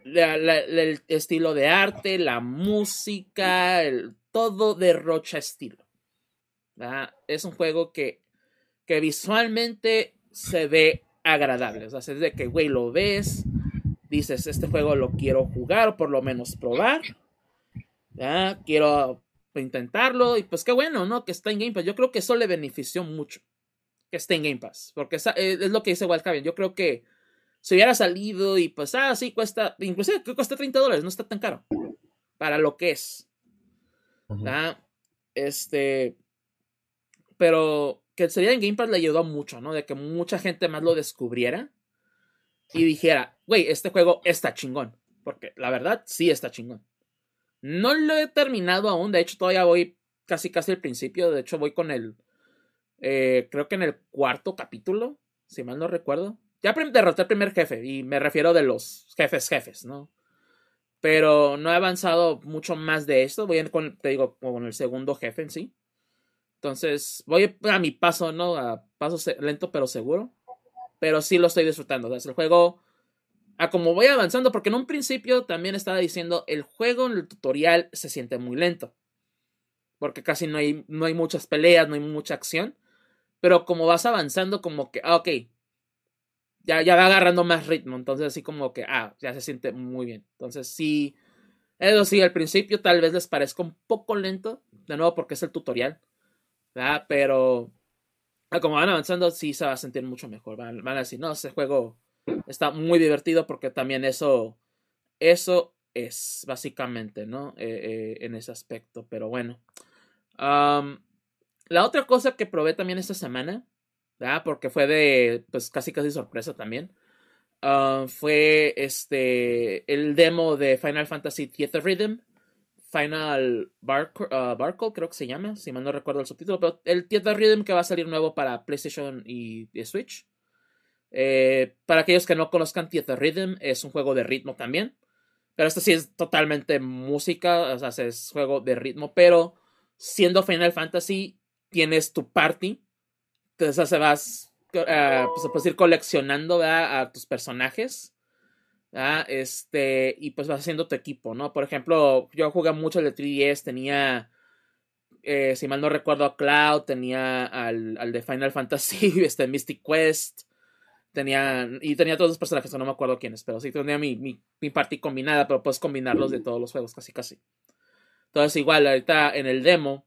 el estilo de arte, la música, el, todo derrocha estilo. Es un juego que, que visualmente se ve agradable. O sea, desde que, güey, lo ves, dices, este juego lo quiero jugar, por lo menos probar. Quiero intentarlo, y pues qué bueno, ¿no? Que está en Game Pass. Yo creo que eso le benefició mucho que esté en Game Pass, porque es, es lo que dice Wildcard. Yo creo que si hubiera salido y pues, ah, sí, cuesta, inclusive cuesta 30 dólares, no está tan caro para lo que es. Este, pero que sería en Game Pass le ayudó mucho, ¿no? De que mucha gente más lo descubriera y dijera, güey, este juego está chingón. Porque la verdad, sí está chingón. No lo he terminado aún, de hecho todavía voy casi casi al principio, de hecho voy con el, eh, creo que en el cuarto capítulo, si mal no recuerdo. Ya derroté al primer jefe, y me refiero de los jefes jefes, ¿no? Pero no he avanzado mucho más de esto. Voy con, te digo, con el segundo jefe en sí. Entonces, voy a mi paso, ¿no? A paso lento pero seguro. Pero sí lo estoy disfrutando. O el juego, a como voy avanzando, porque en un principio también estaba diciendo, el juego en el tutorial se siente muy lento. Porque casi no hay, no hay muchas peleas, no hay mucha acción. Pero como vas avanzando, como que, ah, ok, ya, ya va agarrando más ritmo. Entonces, así como que, ah, ya se siente muy bien. Entonces, sí. Eso sí, al principio tal vez les parezca un poco lento. De nuevo, porque es el tutorial. ¿Verdad? Pero ah, como van avanzando, sí se va a sentir mucho mejor. Van, a decir, no, ese juego está muy divertido porque también eso. Eso es básicamente, ¿no? Eh, eh, en ese aspecto. Pero bueno. la otra cosa que probé también esta semana porque fue de, pues casi casi sorpresa también. Ah, fue este, el demo de Final Fantasy Theater Rhythm. Final Bar uh, Barcode, creo que se llama, si mal no recuerdo el subtítulo, pero el Theater Rhythm que va a salir nuevo para PlayStation y, Switch. Eh, para aquellos que no conozcan Theater Rhythm, es un juego de ritmo también. Pero este sí es totalmente música, o sea, es juego de ritmo, pero siendo Final Fantasy, tienes tu party, entonces se vas, uh, pues puedes ir coleccionando a tus personajes. Este, y pues vas haciendo tu equipo, ¿no? Por ejemplo, yo jugué mucho el de 3DS, tenía, eh, si mal no recuerdo, a Cloud, tenía al, al de Final Fantasy, este, Mystic Quest, tenía, y tenía todos los personajes, no me acuerdo quiénes, pero sí tenía mi, mi, mi party combinada, pero puedes combinarlos de todos los juegos, casi casi. Entonces, igual, ahorita en el demo,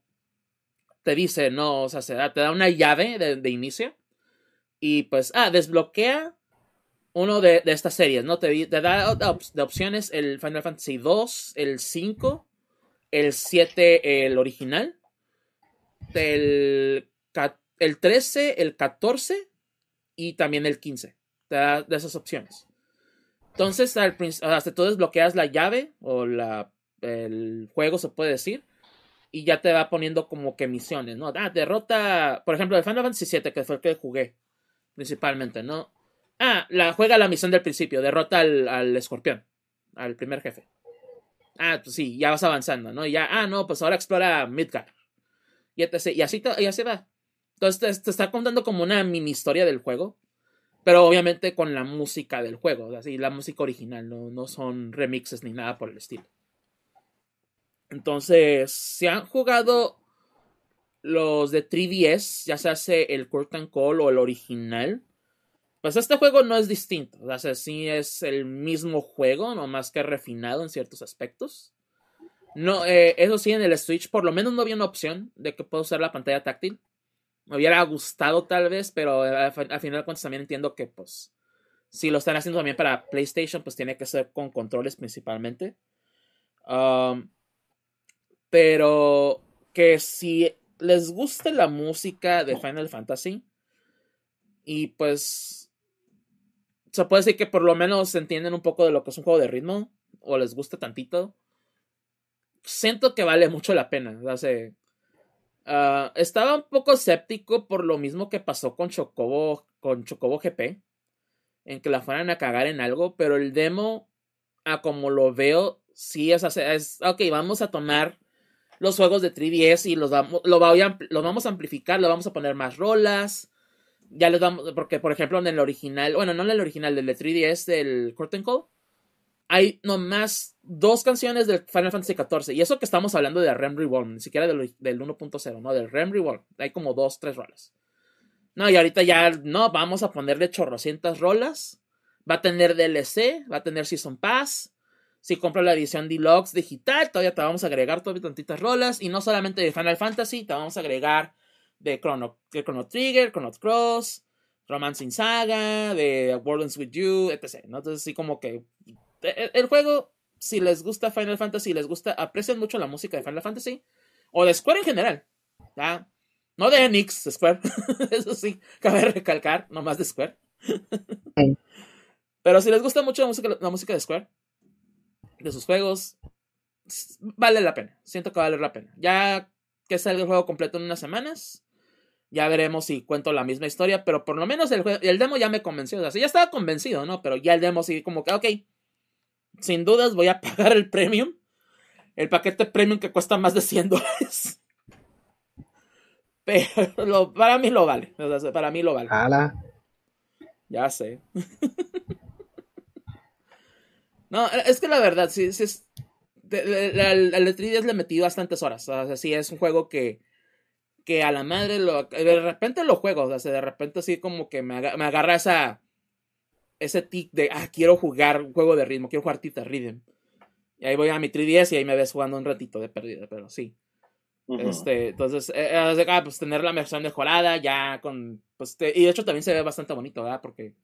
te dice, no, o sea, se da, te da una llave de, inicio y pues, ah, desbloquea uno de, estas series, ¿no? Te, da de opciones el Final Fantasy 2, el 5, el 7, el original, el, el 13, el 14 y también el 15. Te da de esas opciones. Entonces, al, hasta tú desbloqueas la llave o la, el juego, se puede decir y ya te va poniendo como que misiones, ¿no? Ah, derrota, por ejemplo, el Final Fantasy VII, que fue el que jugué principalmente, ¿no? Ah, la juega la misión del principio, derrota al, escorpión, al primer jefe. Ah, pues sí, ya vas avanzando, ¿no? ya, ah, no, pues ahora explora Midgar. Y, y así, y así va. Entonces te, está contando como una mini historia del juego, pero obviamente con la música del juego, así, la música original, no, no son remixes ni nada por el estilo. Entonces, si han jugado los de 3DS, ya se hace el Curtain Call o el original, pues este juego no es distinto. O sea, sí es el mismo juego, no más que refinado en ciertos aspectos. No, eh, eso sí, en el Switch por lo menos no había una opción de que puedo usar la pantalla táctil. Me hubiera gustado tal vez, pero al, final de cuentas también entiendo que pues si lo están haciendo también para PlayStation, pues tiene que ser con controles principalmente. Um, pero que si les gusta la música de Final Fantasy, Y pues se puede decir que por lo menos entienden un poco de lo que es un juego de ritmo o les gusta tantito. Siento que vale mucho la pena. O sea, uh, estaba un poco escéptico por lo mismo que pasó con Chocobo, con Chocobo GP, en que la fueran a cagar en algo, pero el demo, a como lo veo, sí es, es ok, vamos a tomar los juegos de 3DS y los vamos, lo vamos a amplificar, lo vamos a poner más rolas. Ya les damos, porque por ejemplo en el original, bueno, no en el original, del de 3DS, del Curtain Call, hay nomás dos canciones del Final Fantasy XIV. Y eso que estamos hablando de Rem Reborn, ni siquiera del, del 1.0, no, del Rem Reborn. Hay como dos, tres rolas. No, y ahorita ya no, vamos a ponerle chorrocientas rolas. Va a tener DLC, va a tener Season Pass. Si compras la edición Deluxe digital, todavía te vamos a agregar todavía tantitas rolas. Y no solamente de Final Fantasy, te vamos a agregar de Chrono, de Chrono Trigger, Chrono Cross, Romancing Saga, de World With You, etc. Entonces, sí, como que e, el, juego, si les gusta Final Fantasy, les gusta, aprecian mucho la música de Final Fantasy, o de Square en general, ¿ya? No de Enix, Square, eso sí, cabe recalcar, no más de Square. Pero si les gusta mucho la música, la música de Square, de sus juegos, vale la pena. Siento que vale la pena. Ya que salga el juego completo en unas semanas, ya veremos si cuento la misma historia, pero por lo menos el, el demo ya me convenció. O sea, ya estaba convencido, ¿no? Pero ya el demo sí, como que, ok, sin dudas voy a pagar el premium. El paquete premium que cuesta más de 100 dólares. Pero para mí lo vale. O sea, para mí lo vale. Ya sé. No, es que la verdad, sí, sí es. El le he metido bastantes horas. O sea, sí es un juego que. Que a la madre lo. De repente lo juego. O sea, de repente así como que me, agarra, esa. Ese tic de. Ah, quiero jugar un juego de ritmo. Quiero jugar Tita Rhythm. Y ahí voy a mi 3DS y ahí me ves jugando un ratito de pérdida, pero sí. Este, entonces, eh, eh ah, pues tener la versión mejorada ya con. Pues, y de hecho también se ve bastante bonito, ¿verdad? Porque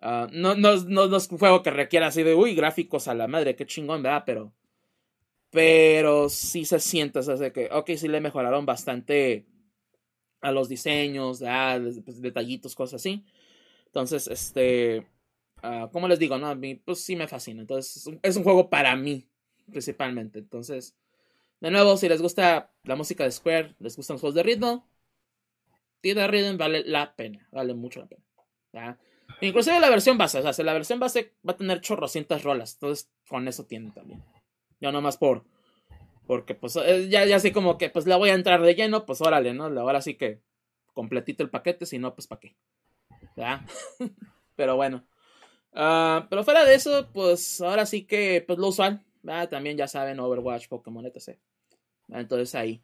Ah, no, no, no, es un juego que requiera así de, uy, gráficos a la madre, qué chingón, ¿verdad? Pero, pero sí se siente, o sea, que, ok, sí le mejoraron bastante a los diseños, pues, detallitos, cosas así. Entonces, este, uh, como les digo, no, a mí, pues sí me fascina. Entonces, es un, juego para mí, principalmente. Entonces, de nuevo, si les gusta la música de Square, les gustan los juegos de ritmo, Tienda Rhythm vale la pena, vale mucho la pena. ¿ya? Inclusive la versión base, o sea, la versión base va a tener chorrocientas rolas. Entonces, con eso tiene también. Ya nomás por. Porque, pues, eh, ya, ya así como que, pues, la voy a entrar de lleno, pues, órale, ¿no? Ahora sí que completito el paquete, si no, pues, ¿para qué? ¿Ya? pero bueno. Uh, pero fuera de eso, pues, ahora sí que, pues, lo usual. También ya saben, Overwatch, Pokémon, etc. Entonces, ahí.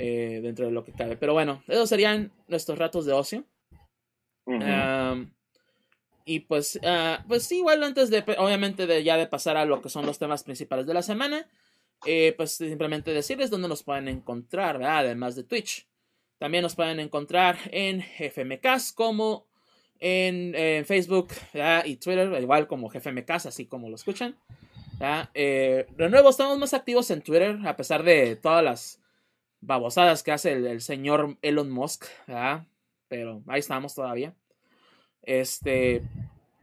Eh, dentro de lo que cabe. Pero bueno, esos serían nuestros ratos de ocio. Y pues, uh, pues igual antes de, obviamente, de ya de pasar a lo que son los temas principales de la semana, eh, pues simplemente decirles dónde nos pueden encontrar, además de Twitch. También nos pueden encontrar en FMCast como en, Facebook y Twitter, igual como GFMcast, así como lo escuchan. Eh, de nuevo, estamos más activos en Twitter, a pesar de todas las babosadas que hace el, señor Elon Musk, pero ahí estamos todavía. Este,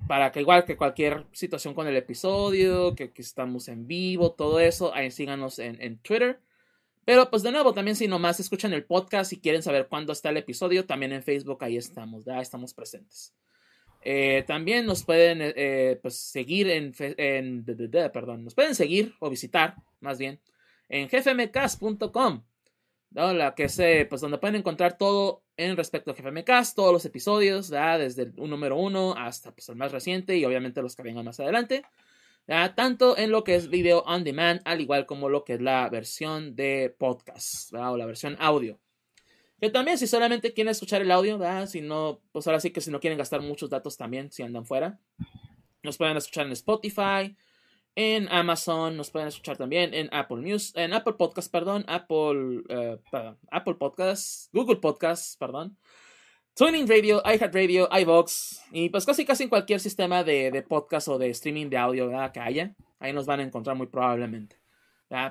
para que igual que cualquier situación con el episodio, que, estamos en vivo, todo eso, ahí síganos en, Twitter. Pero pues de nuevo, también si nomás escuchan el podcast y quieren saber cuándo está el episodio, también en Facebook ahí estamos, ya estamos presentes. Eh, también nos pueden eh, eh, pues, seguir en, en perdón, nos pueden seguir o visitar más bien en gfmcast.com la que es, pues donde pueden encontrar todo en respecto a GFMcast, todos los episodios, desde el número uno hasta pues, el más reciente y obviamente los que vengan más adelante. Tanto en lo que es video on demand, al igual como lo que es la versión de podcast, o la versión audio. Que también si solamente quieren escuchar el audio, si no, pues ahora sí que si no quieren gastar muchos datos también, si andan fuera, nos pueden escuchar en Spotify, en Amazon, nos pueden escuchar también en Apple News, en Apple Podcast, perdón, Apple, uh, Apple Podcast, Google Podcast, perdón, Tuning Radio, iHeartRadio, iVox y pues casi casi en cualquier sistema de, de podcast o de streaming de audio que haya, ahí nos van a encontrar muy probablemente.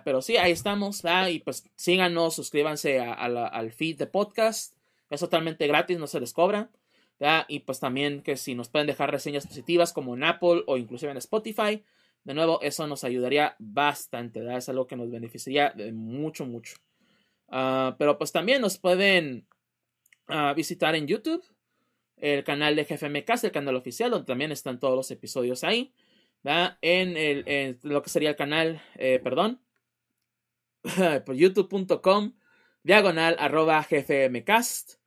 Pero sí, ahí estamos, y pues síganos, suscríbanse al feed de podcast, es totalmente gratis, no se les cobra. Y pues también que si nos pueden dejar reseñas positivas como en Apple o inclusive en Spotify, de nuevo, eso nos ayudaría bastante, ¿verdad? Es algo que nos beneficiaría de mucho, mucho. Ah, pero pues también nos pueden ah, visitar en YouTube, el canal de GFMcast, el canal oficial, donde también están todos los episodios ahí. En, el, lo que sería el canal, eh, perdón, por youtube.com, diagonal arroba gfmcast.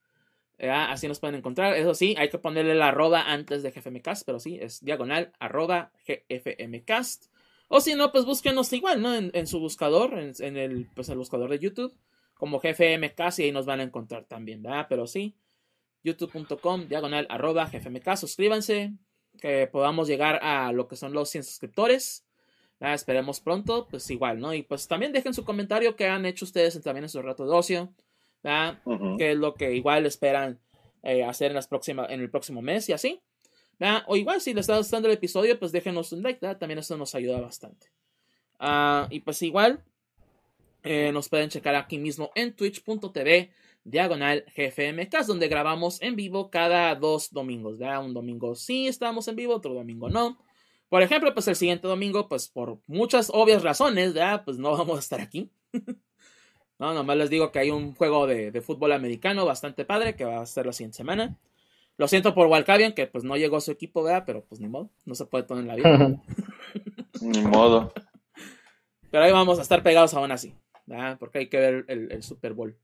Así nos pueden encontrar. Eso sí, hay que ponerle la arroba antes de GFMcast, pero sí, es diagonal arroba gfmcast. O si no, pues búsquenos igual, ¿no? En, su buscador, en, el, pues el buscador de YouTube, como GFMcast, y ahí nos van a encontrar también, ¿verdad? Pero sí, youtube.com, diagonal arroba gfmcast. Suscríbanse, que podamos llegar a lo que son los 100 suscriptores. Esperemos pronto, pues igual, ¿no? Y pues también dejen su comentario que han hecho ustedes también en su rato de ocio. Que es lo que igual esperan eh, hacer en, las próximas, en el próximo mes y así. O igual, si les está gustando el episodio, pues déjenos un like, también eso nos ayuda bastante. Ah, y pues igual, eh, nos pueden checar aquí mismo en twitch.tv diagonal GFMcast, donde grabamos en vivo cada dos domingos. Un domingo sí estamos en vivo, otro domingo no. Por ejemplo, pues el siguiente domingo, pues por muchas obvias razones, pues no vamos a estar aquí. No, nomás les digo que hay un juego de, fútbol americano bastante padre que va a ser la siguiente semana. Lo siento por Walcavian, que pues no llegó a su equipo, ¿verdad? Pero pues ni modo, no se puede poner en la vida.
ni modo.
Pero ahí vamos a estar pegados aún así, ¿verdad? Porque hay que ver el, Super Bowl.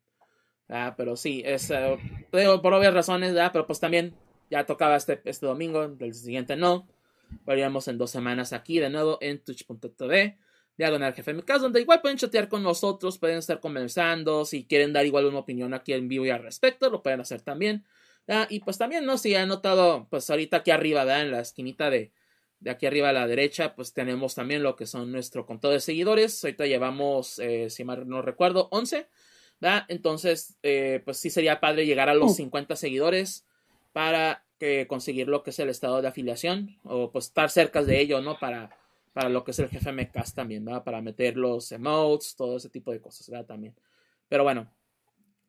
¿verdad? Pero sí, es eh, por obvias razones, ¿verdad? Pero pues también ya tocaba este, este domingo, el siguiente no. Veríamos en dos semanas aquí de nuevo en twitch.tv diagonal jefe mi donde igual pueden chatear con nosotros, pueden estar conversando, si quieren dar igual una opinión aquí en vivo y al respecto, lo pueden hacer también. Y pues también, ¿no? Si han notado, pues ahorita aquí arriba, ¿verdad? En la esquinita de, de aquí arriba a la derecha, pues tenemos también lo que son nuestro contado de seguidores. Ahorita llevamos, eh, si mal no recuerdo, 11. ¿verdad? Entonces, eh, pues sí sería padre llegar a los 50 seguidores para que conseguir lo que es el estado de afiliación o pues estar cerca de ello, ¿no? Para para lo que es el jefe MCAS también, ¿verdad? Para meter los emotes, todo ese tipo de cosas, ¿verdad? También. Pero bueno,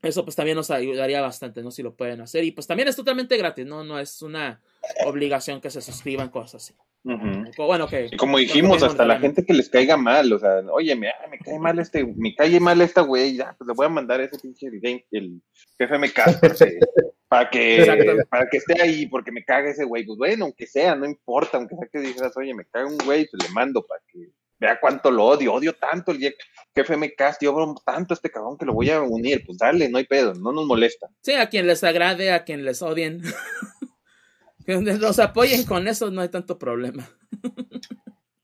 eso pues también nos ayudaría bastante, ¿no? Si lo pueden hacer. Y pues también es totalmente gratis, ¿no? No es una obligación que se suscriban cosas así. Bueno, que.
como dijimos, hasta la gente que les caiga mal, o sea, oye, me, me cae mal este, me cae mal esta güey, ya, pues le voy a mandar ese pinche el, el jefe MCAS para que, para que esté ahí, porque me caga ese güey. Pues bueno, aunque sea, no importa, aunque sea que dijeras, oye, me caga un güey, pues le mando para que vea cuánto lo odio, odio tanto el jefe me yo obro tanto a este cabrón que lo voy a unir, pues dale, no hay pedo, no nos molesta.
Sí, a quien les agrade, a quien les odien. que los apoyen con eso, no hay tanto problema.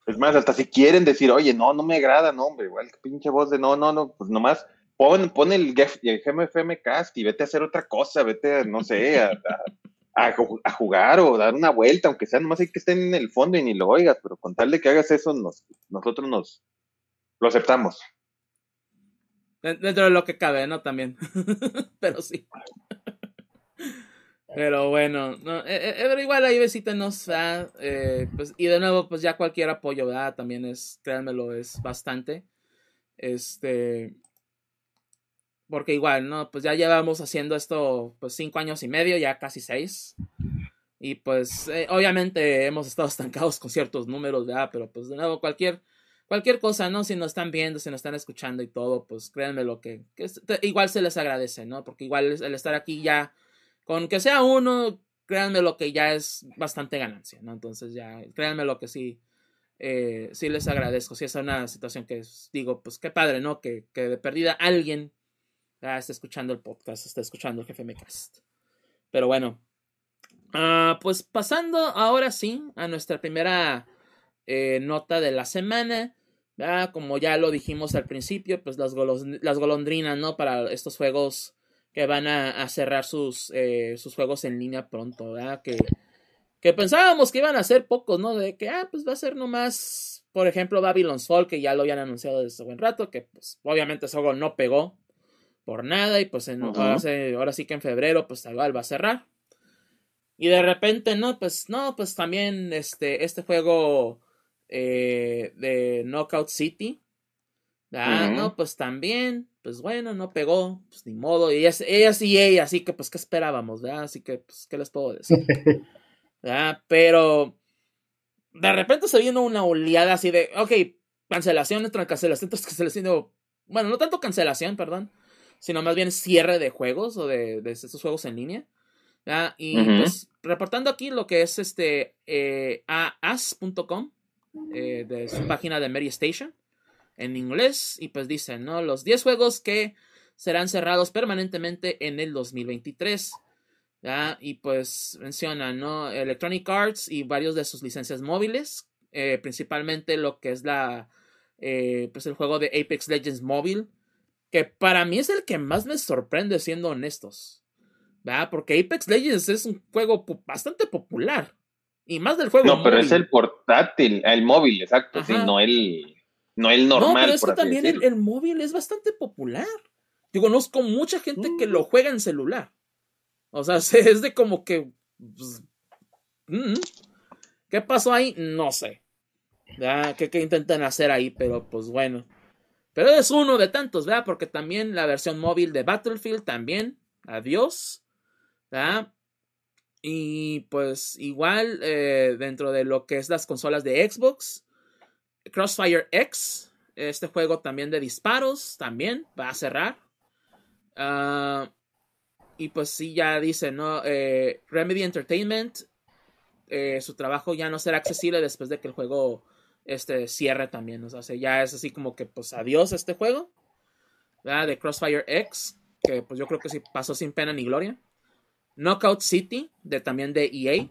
es más, hasta si quieren decir, oye, no, no me agrada, no, hombre, igual que pinche voz de no, no, no, pues nomás pon, pon el, el GMFM cast y vete a hacer otra cosa, vete, no sé, a, a, jugar o dar una vuelta, aunque sea nomás hay que estén en el fondo y ni lo oigas, pero con tal de que hagas eso, nos, nosotros nos lo aceptamos.
Dentro de lo que cabe, ¿no? También. pero sí. Pero bueno, no, eh, eh, pero igual ahí visítenos, eh, pues, y de nuevo, pues ya cualquier apoyo, ¿verdad? También es, créanmelo, es bastante. Este, porque igual, ¿no? Pues ya llevamos haciendo esto pues cinco años y medio, ya casi seis. Y pues eh, obviamente hemos estado estancados con ciertos números, ¿verdad? Pero pues de nuevo, cualquier, cualquier cosa, ¿no? Si nos están viendo, si nos están escuchando y todo, pues créanme lo que, igual se les agradece, ¿no? Porque igual el estar aquí ya, con que sea uno, créanme lo que ya es bastante ganancia, ¿no? Entonces ya, créanme lo que sí, eh, sí les agradezco. Si es una situación que digo, pues qué padre, ¿no? Que, que de perdida alguien Ah, está escuchando el podcast, está escuchando el jefe Mecast. Pero bueno, ah, pues pasando ahora sí a nuestra primera eh, nota de la semana. Como ya lo dijimos al principio, pues las, las golondrinas, ¿no? Para estos juegos que van a, cerrar sus, eh, sus juegos en línea pronto, ¿verdad? Que, que pensábamos que iban a ser pocos, ¿no? De que, ah, pues va a ser nomás, por ejemplo, Babylon's Fall, que ya lo habían anunciado desde hace buen rato, que pues obviamente ese juego no pegó por nada y pues en, ahora, sí que en febrero pues igual va a cerrar. Y de repente, no, pues no, pues también este, este juego eh, de Knockout City, Ah, no, pues también, pues bueno, no pegó, pues ni modo, y ella, ella sí, ella, así que pues qué esperábamos, ¿verdad? Así que, pues, ¿qué les puedo decir? Pero de repente se vino una oleada así de, ok, cancelación tras cancelación tras cancelación, bueno, no tanto cancelación, perdón, sino más bien cierre de juegos o de, de estos juegos en línea. Y pues reportando aquí lo que es este eh, as.com eh, de su página de Mary Station en inglés y pues dicen, ¿no? Los 10 juegos que serán cerrados permanentemente en el 2023. ¿ya? Y pues mencionan, ¿no? Electronic Arts y varios de sus licencias móviles, eh, principalmente lo que es la, pues el juego de Apex Legends móvil, que para mí es el que más me sorprende siendo honestos. ¿verdad? Porque Apex Legends es un juego bastante popular. Y más del juego.
No, pero es el portátil, el móvil, exacto, sí, no el, no el normal. No, pero
es que también el, móvil es bastante popular. Yo conozco mucha gente que lo juega en celular. O sea, es de como que. Pues, mm, ¿Qué pasó ahí? No sé. ¿Qué, ¿Qué intentan hacer ahí? Pero pues bueno. Pero es uno de tantos, ¿verdad? Porque también la versión móvil de Battlefield también. Adiós. Y pues igual eh, dentro de lo que es las consolas de Xbox, Crossfire X, este juego también de disparos, también va a cerrar. Ah, y pues sí, ya dice, ¿no? Eh, Remedy Entertainment, eh, su trabajo ya no será accesible después de que el juego este, cierre también. O sea, ya es así como que pues adiós este juego. De Crossfire X, que pues yo creo que sí pasó sin pena ni gloria. Knockout City, de, también de EA.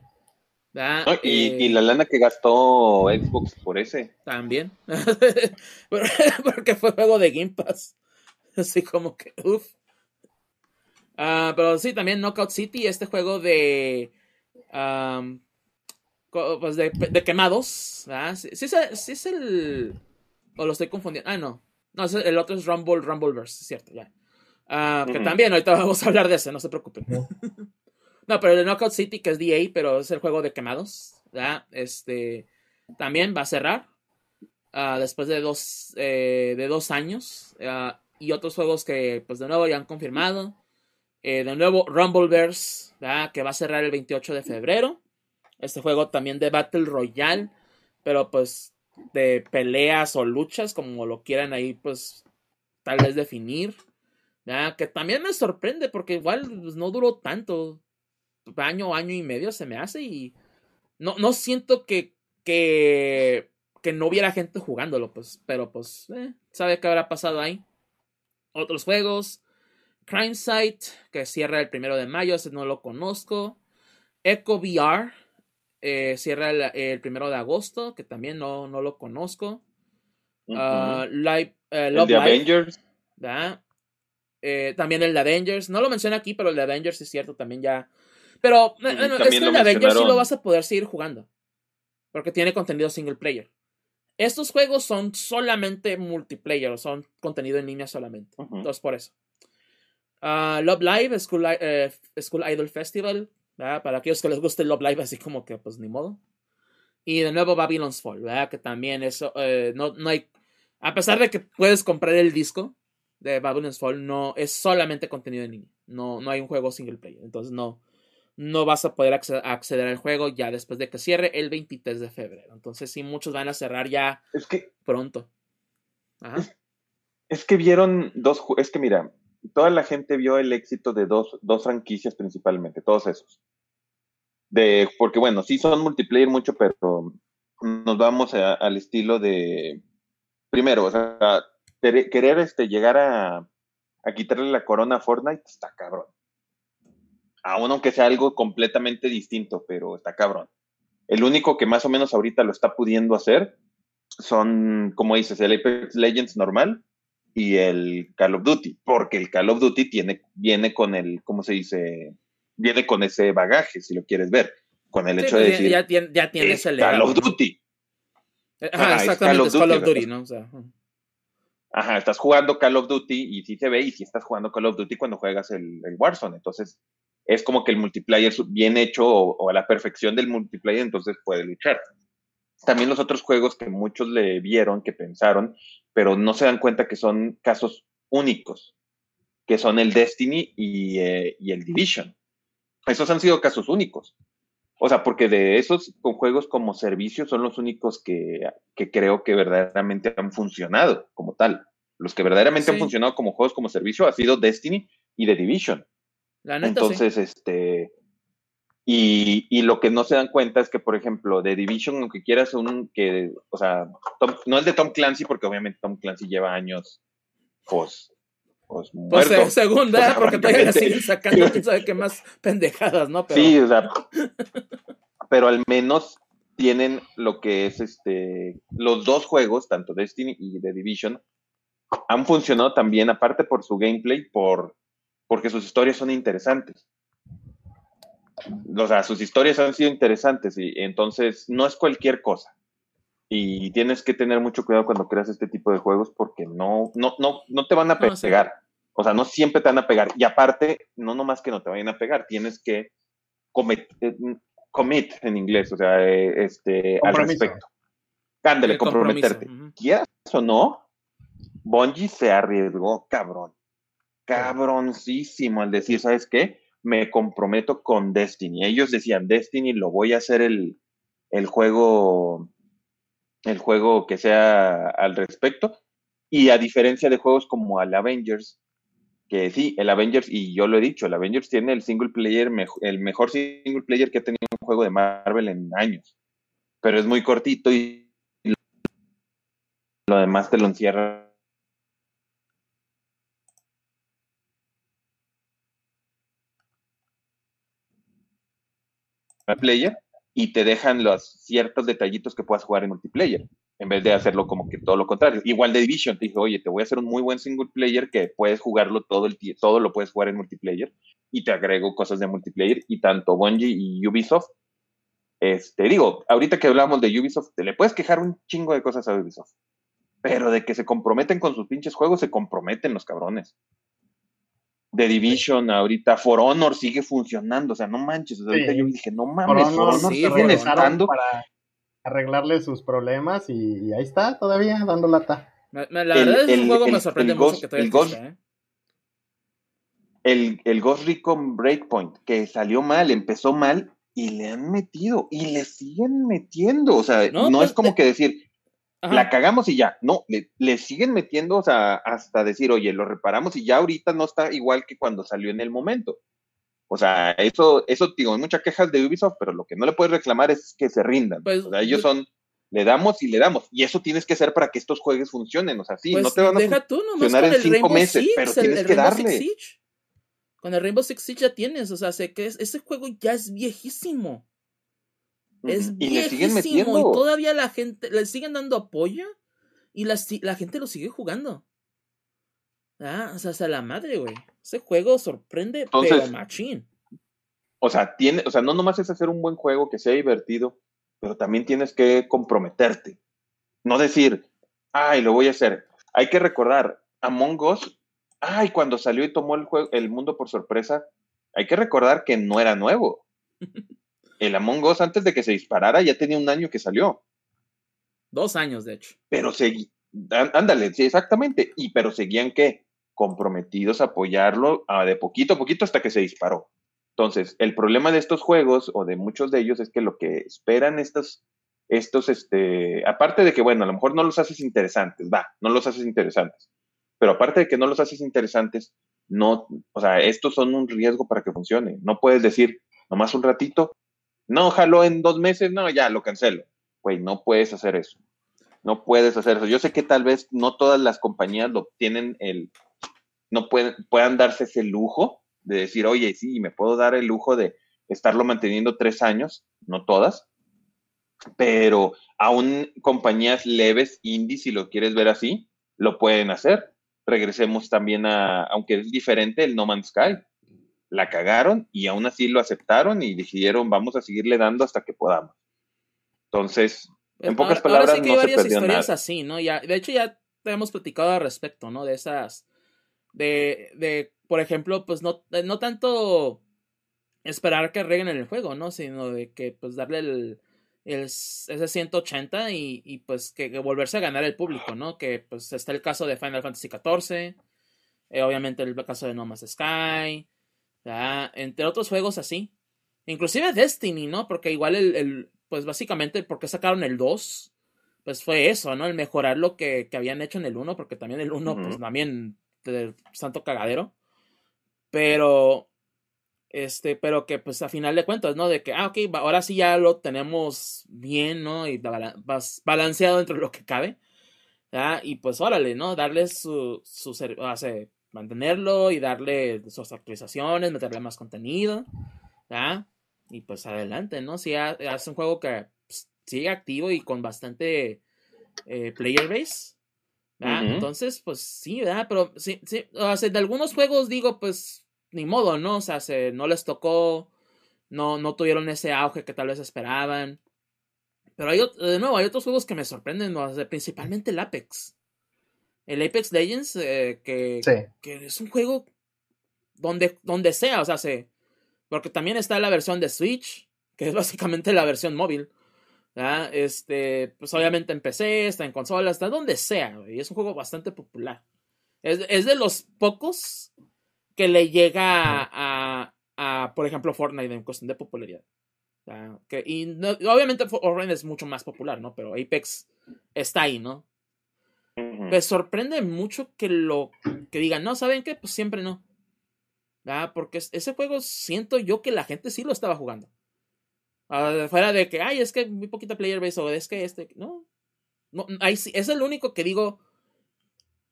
y, y, la lana que gastó Xbox por ese.
También. Porque fue juego de Game Pass. Así como que, uff. Ah, pero sí, también Knockout City, este juego de. Pues de, quemados. Sí, sí, es el. O lo estoy confundiendo. Ah, no. No, el otro es Rumble, Rumbleverse, es cierto, ya. Ah, que también ahorita vamos a hablar de ese, no se preocupen. no, pero el Knockout City, que es DA, pero es el juego de quemados, Este, también va a cerrar ah, después de dos, eh, de dos años. Ah, y otros juegos que, pues de nuevo, ya han confirmado. Eh, de nuevo, Rumbleverse, que va a cerrar el 28 de febrero. Este juego también de Battle Royale, pero pues de peleas o luchas, como lo quieran ahí, pues tal vez definir que también me sorprende porque igual pues, no duró tanto. Año, año y medio se me hace y no, no siento que, que, que no hubiera gente jugándolo, pues, pero pues, eh, sabe qué habrá pasado ahí. Otros juegos, Crime Site, que cierra el primero de mayo, ese no lo conozco. Echo VR, eh, cierra el, primero de agosto, que también no, no lo conozco. Live, eh, Love Avengers. Eh, también el de Avengers. No lo menciona aquí, pero el de Avengers es cierto, también ya. Pero es que el de Avengers sí lo vas a poder seguir jugando. Porque tiene contenido single player. Estos juegos son solamente multiplayer, son contenido en línea solamente. Entonces, por eso. Ah, Love Live, School, eh, School, Idol Festival. Para aquellos que les guste Love Live, así como que, pues ni modo. Y de nuevo Babylon's Fall, ¿verdad? Que también eso, eh, no, no hay. A pesar de que puedes comprar el disco, de Babylon's Fall no es solamente contenido en línea. No, no hay un juego single player. Entonces no, no vas a poder acceder, al juego ya después de que cierre el 23 de febrero. Entonces sí, muchos van a cerrar ya
es que,
pronto.
Es, que vieron dos, es que mira, toda la gente vio el éxito de dos, dos franquicias principalmente, todos esos. De, porque bueno, sí son multiplayer mucho, pero nos vamos al estilo de, primero, o sea, querer este, llegar a, a quitarle la corona a Fortnite está cabrón. Aún aunque sea algo completamente distinto, pero está cabrón. El único que más o menos ahorita lo está pudiendo hacer son, como dices, el Apex Legends normal y el Call of Duty, porque el Call of Duty tiene, viene con el, ¿cómo se dice? Viene con ese bagaje, si lo quieres ver, con el hecho de
pues,
decir.
Ya, ya, tienes el
Call of Duty.
exactamente, es Call of Duty, ¿no? O sea,
Ajá, estás jugando Call of Duty y sí se ve, y sí estás jugando Call of Duty cuando juegas el, Warzone. Entonces, es como que el multiplayer bien hecho o, a la perfección del multiplayer, entonces puede luchar. también los otros juegos que muchos le vieron, que pensaron, pero no se dan cuenta que son casos únicos, que son el Destiny y, eh, y el Division. Esos han sido casos únicos. O sea, porque de esos con juegos como servicio son los únicos que, que, creo que verdaderamente han funcionado como tal. Los que verdaderamente han funcionado como juegos como servicio ha sido Destiny y The Division. Entonces, este, y, y, lo que no se dan cuenta es que, por ejemplo, The Division, aunque quieras un, que, o sea, no es de Tom Clancy, porque obviamente Tom Clancy lleva años, pues, pues, pues
muerto. ¿verdad? porque todavía siguen sacando, quién sabe qué más pendejadas, ¿no?
Pero... Sí, o sea, pero al menos tienen lo que es este, los dos juegos, tanto Destiny y The Division, han funcionado también, aparte por su gameplay, por, porque sus historias son interesantes. O sea, sus historias han sido interesantes y entonces no es cualquier cosa. Y tienes que tener mucho cuidado cuando creas este tipo de juegos porque no, no, no, no te van a pegar. O sea, no siempre te van a pegar. Y aparte, no nomás que no te vayan a pegar, tienes que comet, eh, commit en inglés, o sea, eh, este, al respecto. Ándale, comprometerte. ¿Quieras o no? Bungie se arriesgó, cabrón. Cabroncísimo al decir, ¿sabes qué? Me comprometo con Destiny. Ellos decían, Destiny lo voy a hacer el, el juego, el juego que sea al respecto. Y a diferencia de juegos como el Avengers, que sí, el Avengers, y yo lo he dicho, el Avengers tiene el single player, el mejor single player que ha tenido un juego de Marvel en años, pero es muy cortito y lo demás te lo encierra. player y te dejan los ciertos detallitos que puedas jugar en multiplayer en vez de hacerlo como que todo lo contrario. Igual de Division, te dije, oye, te voy a hacer un muy buen single player que puedes jugarlo todo el tiempo, todo lo puedes jugar en multiplayer y te agrego cosas de multiplayer y tanto Bungie y Ubisoft. Este, digo, ahorita que hablamos de Ubisoft, te le puedes quejar un chingo de cosas a Ubisoft, pero de que se comprometen con sus pinches juegos, se comprometen los cabrones. The Division, ahorita For Honor sigue funcionando, o sea, no manches, ahorita yo dije, no mames, For Honor,
sigue estando para arreglarle sus problemas y, ahí está todavía dando lata.
La, verdad es un juego me sorprende mucho que todavía el Ghost, ¿eh?
el, el Ghost Recon Breakpoint, que salió mal, empezó mal y le han metido y le siguen metiendo. O sea, no, pues, es como que decir, la cagamos y ya. No, le, le, siguen metiendo, o sea, hasta decir, oye, lo reparamos y ya ahorita no está igual que cuando salió en el momento. O sea, eso, eso, digo, hay muchas quejas de Ubisoft, pero lo que no le puedes reclamar es que se rindan. Pues, o sea, ellos son, le damos y le damos. Y eso tienes que hacer para que estos juegos funcionen. O sea, sí, no pues, te van a funcionar en cinco meses, pero tienes que darle.
Con el Rainbow Six Siege ya tienes, o sea, sé que ese juego ya es viejísimo. Es y. Le siguen metiendo. Y todavía la gente, le siguen dando apoyo y la, la gente lo sigue jugando. Ah, o sea, hasta la madre, güey. Ese juego sorprende, pero machín.
O sea, tiene, o sea, no nomás es hacer un buen juego que sea divertido, pero también tienes que comprometerte. No decir, ay, lo voy a hacer. Hay que recordar, Among Us, ay, cuando salió y tomó el, juego, el mundo por sorpresa, hay que recordar que no era nuevo. El Among Us, antes de que se disparara, ya tenía un año que salió.
Dos años, de hecho.
Pero seguí, ándale, sí, exactamente. Y pero seguían qué? comprometidos a apoyarlo de poquito a poquito hasta que se disparó. Entonces, el problema de estos juegos o de muchos de ellos es que lo que esperan estos, estos, este, aparte de que, bueno, a lo mejor no los haces interesantes, va, no los haces interesantes, pero aparte de que no los haces interesantes, no, o sea, estos son un riesgo para que funcione. No puedes decir, nomás un ratito, no, jalo en dos meses, no, ya, lo cancelo. Güey, no puedes hacer eso. No puedes hacer eso. Yo sé que tal vez no todas las compañías lo tienen el, no pueden, puedan darse ese lujo de decir, oye, sí, me puedo dar el lujo de estarlo manteniendo tres años, no todas, pero aún compañías leves, indie, si lo quieres ver así, lo pueden hacer. Regresemos también a, aunque es diferente, el No Man's Sky. La cagaron y aún así lo aceptaron y decidieron, vamos a seguirle dando hasta que podamos. Entonces, en pocas palabras, sí que no hay varias historias
así, ¿no? Ya, de hecho, ya hemos platicado al respecto, ¿no? De esas de, de por ejemplo, pues no, eh, no tanto esperar que arreglen el juego, ¿no? Sino de que pues darle el, es, de 180 y, y pues que, volverse a ganar el público, ¿no? Que pues está el caso de Final Fantasy XIV, eh, obviamente el caso de No Man's Sky, entre otros juegos así. Inclusive Destiny, ¿no? Porque igual el, el pues básicamente porque sacaron el 2, pues fue eso, ¿no? El mejorar lo que, que habían hecho en el 1, porque también el 1, pues también de santo cagadero. Pero este, pero que pues a final de cuentas, ¿no? De que, ah, ok, ahora sí ya lo tenemos bien, ¿no? Y balanceado dentro de lo que cabe. ¿ya? Y pues órale, ¿no? Darle su, su hace, mantenerlo y darle sus actualizaciones, meterle más contenido. ¿ya? Y pues adelante, ¿no? Si hace un juego que pues, sigue activo y con bastante eh, player base. Entonces, pues sí, ¿verdad? Pero sí, sí, o sea, de algunos juegos digo, pues ni modo, ¿no? O sea, se, no les tocó, no, no tuvieron ese auge que tal vez esperaban. Pero hay, de nuevo, hay otros juegos que me sorprenden, ¿no? principalmente el Apex. El Apex Legends, eh, que, que, es un juego donde, donde sea, o sea, se, porque también está la versión de Switch, que es básicamente la versión móvil. Este, pues obviamente en PC, está en consola, está donde sea, y es un juego bastante popular. Es, es de los pocos que le llega a, a, por ejemplo, Fortnite en cuestión de popularidad. que, y obviamente Fortnite es mucho más popular, ¿no? Pero Apex está ahí, ¿no? Me sorprende mucho que lo que digan, no, ¿saben qué? Pues siempre no. Porque ese juego siento yo que la gente sí lo estaba jugando. Uh, fuera de que, ay, es que muy poquita player base o es que este, no. no ahí es el único que digo,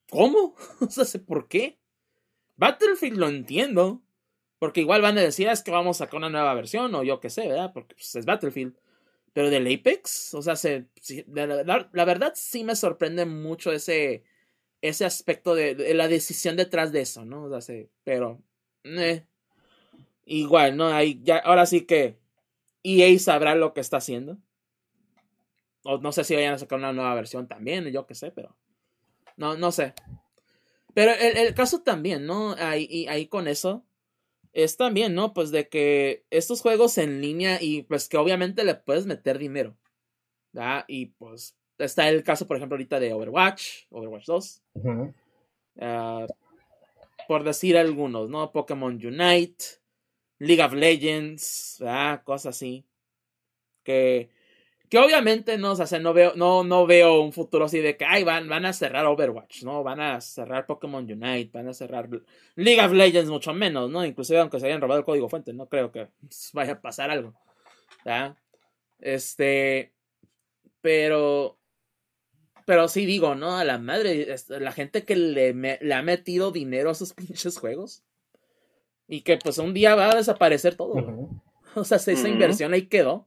¿cómo? o sea, ¿por qué? Battlefield lo entiendo. Porque igual van a decir, ah, es que vamos a sacar una nueva versión, o yo qué sé, ¿verdad? Porque pues, es Battlefield. Pero del Apex, o sea, se, la, verdad sí me sorprende mucho ese, ese aspecto de, la decisión detrás de eso, ¿no? O sea, pero, eh, igual, ¿no? Ahí ya, ahora sí que EA sabrá lo que está haciendo. O no sé si vayan a sacar una nueva versión también, yo qué sé, pero, no, no sé. Pero el, caso también, ¿no? Ahí, ahí con eso. Es también, ¿no? Pues de que estos juegos en línea y pues que obviamente le puedes meter dinero. ¿verdad? Y pues está el caso, por ejemplo, ahorita de Overwatch, Overwatch 2. Ah, por decir algunos, ¿no? Pokémon Unite, League of Legends, ¿verdad? Cosas así. Que que obviamente no, o sea, no veo, no, no veo un futuro así de que ay, van, van a cerrar Overwatch, ¿no? Van a cerrar Pokémon Unite, van a cerrar League of Legends mucho menos, ¿no? Inclusive aunque se hayan robado el código fuente, no creo que vaya a pasar algo. ¿ya? Este. Pero. Pero sí digo, ¿no? A la madre, la gente que le, le ha metido dinero a esos pinches juegos. Y que pues un día va a desaparecer todo. O sea, esa inversión ahí quedó.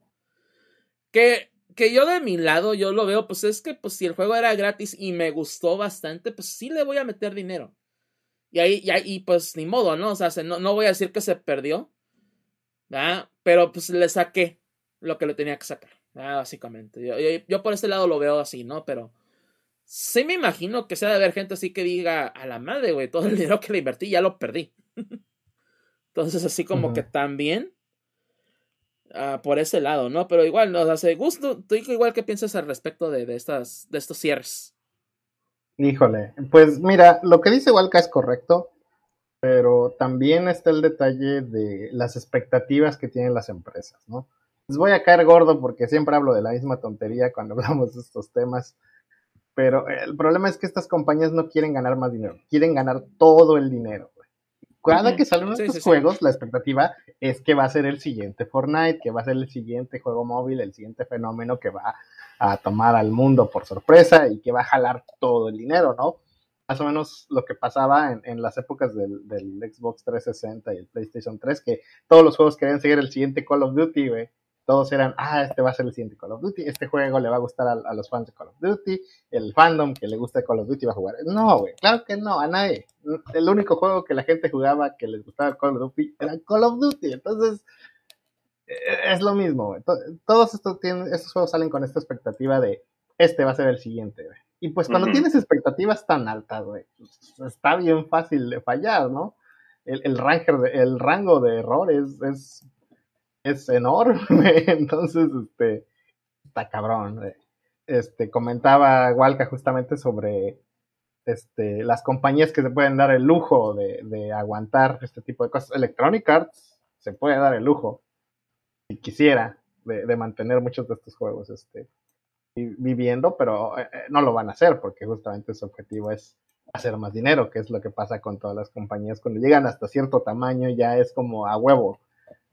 Que que yo de mi lado, yo lo veo, pues es que pues si el juego era gratis y me gustó bastante, pues sí le voy a meter dinero. Y ahí, y, ahí, pues ni modo, ¿no? O sea, no, no voy a decir que se perdió, ¿verdad? Pero pues le saqué lo que le tenía que sacar, básicamente. Yo, yo, por este lado lo veo así, ¿no? Pero sí me imagino que sea de haber gente así que diga, a la madre, güey, todo el dinero que le invertí ya lo perdí. Entonces, así como que también Ah, por ese lado, ¿no? Pero igual nos hace gusto. ¿Tú igual qué piensas al respecto de, de, estas, de estos cierres?
Híjole, pues mira, lo que dice Walca es correcto, pero también está el detalle de las expectativas que tienen las empresas, ¿no? Les voy a caer gordo porque siempre hablo de la misma tontería cuando hablamos de estos temas, pero el problema es que estas compañías no quieren ganar más dinero, quieren ganar todo el dinero. Cada que salen estos juegos, la expectativa es que va a ser el siguiente Fortnite, que va a ser el siguiente juego móvil, el siguiente fenómeno que va a tomar al mundo por sorpresa y que va a jalar todo el dinero, ¿no? Más o menos lo que pasaba en, las épocas del, Xbox 360 y el PlayStation 3, que todos los juegos querían seguir el siguiente Call of Duty, güey todos eran, ah, este va a ser el siguiente Call of Duty, este juego le va a gustar a, los fans de Call of Duty, el fandom que le gusta Call of Duty va a jugar. No, güey, claro que no, a nadie. El único juego que la gente jugaba que les gustaba Call of Duty era Call of Duty, entonces e-, es lo mismo, güey. Todos estos, tienen, estos juegos salen con esta expectativa de, este va a ser el siguiente, güey. Y pues cuando tienes expectativas tan altas, güey, pues, está bien fácil de fallar, ¿no? El, el, el rango de errores es es enorme. Entonces, este, está cabrón. Este, comentaba Walca justamente sobre este, las compañías que se pueden dar el lujo de, aguantar este tipo de cosas. Electronic Arts se puede dar el lujo, si quisiera, de, mantener muchos de estos juegos este, viviendo, pero eh, eh, no lo van a hacer porque justamente su objetivo es hacer más dinero, que es lo que pasa con todas las compañías. Cuando llegan hasta cierto tamaño ya es como a huevo.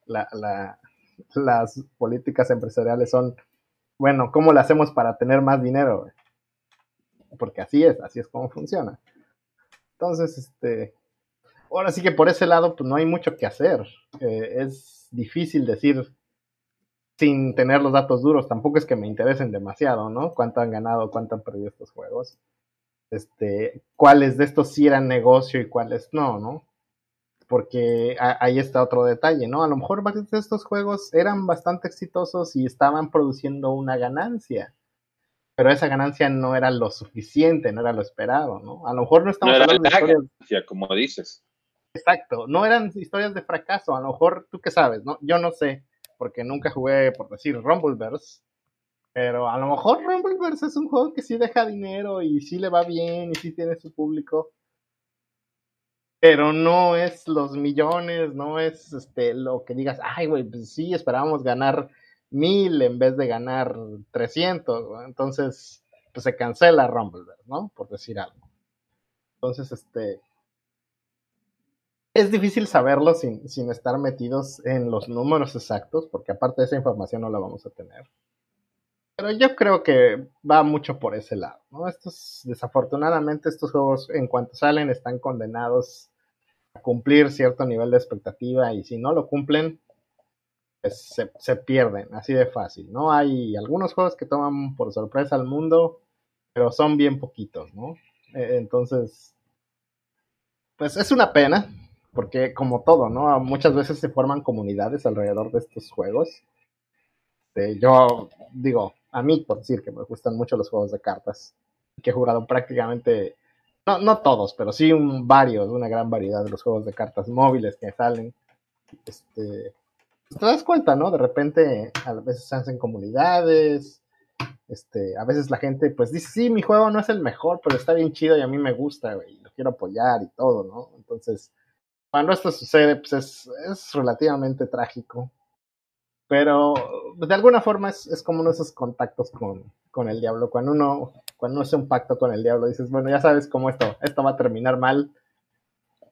Las políticas empresariales son, bueno, ¿cómo lo hacemos para tener más dinero? Porque así es, así es como funciona. Entonces, este, ahora sí que por ese lado, pues no hay mucho que hacer. Eh, es difícil decir sin tener los datos duros, tampoco es que me interesen demasiado, ¿no? Cuánto han ganado, cuánto han perdido estos juegos este, cuáles de estos sí eran negocio y cuáles no, ¿no? Porque ahí está otro detalle, ¿no? A lo mejor varios de estos juegos eran bastante exitosos y estaban produciendo una ganancia, pero esa ganancia no era lo suficiente, no era lo esperado, ¿no? A lo mejor no estamos
hablando de historias... como dices.
Exacto, no eran historias de fracaso, a lo mejor tú qué sabes, ¿no? Yo no sé, porque nunca jugué, por decir, Rumbleverse, pero a lo mejor Rumbleverse es un juego que sí deja dinero y sí le va bien y sí tiene su público. Pero no es los millones, no es este lo que digas, ay, güey, pues sí, esperábamos ganar mil en vez de ganar 300. Entonces, pues se cancela Rumbleverse, ¿no? Por decir algo. Entonces, este. Es difícil saberlo sin, sin estar metidos en los números exactos, porque aparte de esa información no la vamos a tener. Pero yo creo que va mucho por ese lado, ¿no? Estos, desafortunadamente, estos juegos, en cuanto salen, están condenados cumplir cierto nivel de expectativa y si no lo cumplen, pues se, se, pierden, así de fácil, ¿no? Hay algunos juegos que toman por sorpresa al mundo, pero son bien poquitos, ¿no? E, entonces, pues es una pena, porque como todo, ¿no? Muchas veces se forman comunidades alrededor de estos juegos. Este, yo digo, a mí, por decir que me gustan mucho los juegos de cartas, que he jugado prácticamente, no, no todos, pero sí un, varios, una gran variedad de los juegos de cartas móviles que salen. Este, pues te das cuenta, ¿no? De repente a veces se hacen comunidades, este, a veces la gente pues dice, sí, mi juego no es el mejor, pero está bien chido y a mí me gusta, y lo quiero apoyar y todo, ¿no? Entonces, cuando esto sucede, pues es, es relativamente trágico. Pero de alguna forma es, como uno de esos contactos con, el diablo. Cuando uno, cuando uno hace un pacto con el diablo, dices, bueno, ya sabes cómo esto, esto va a terminar mal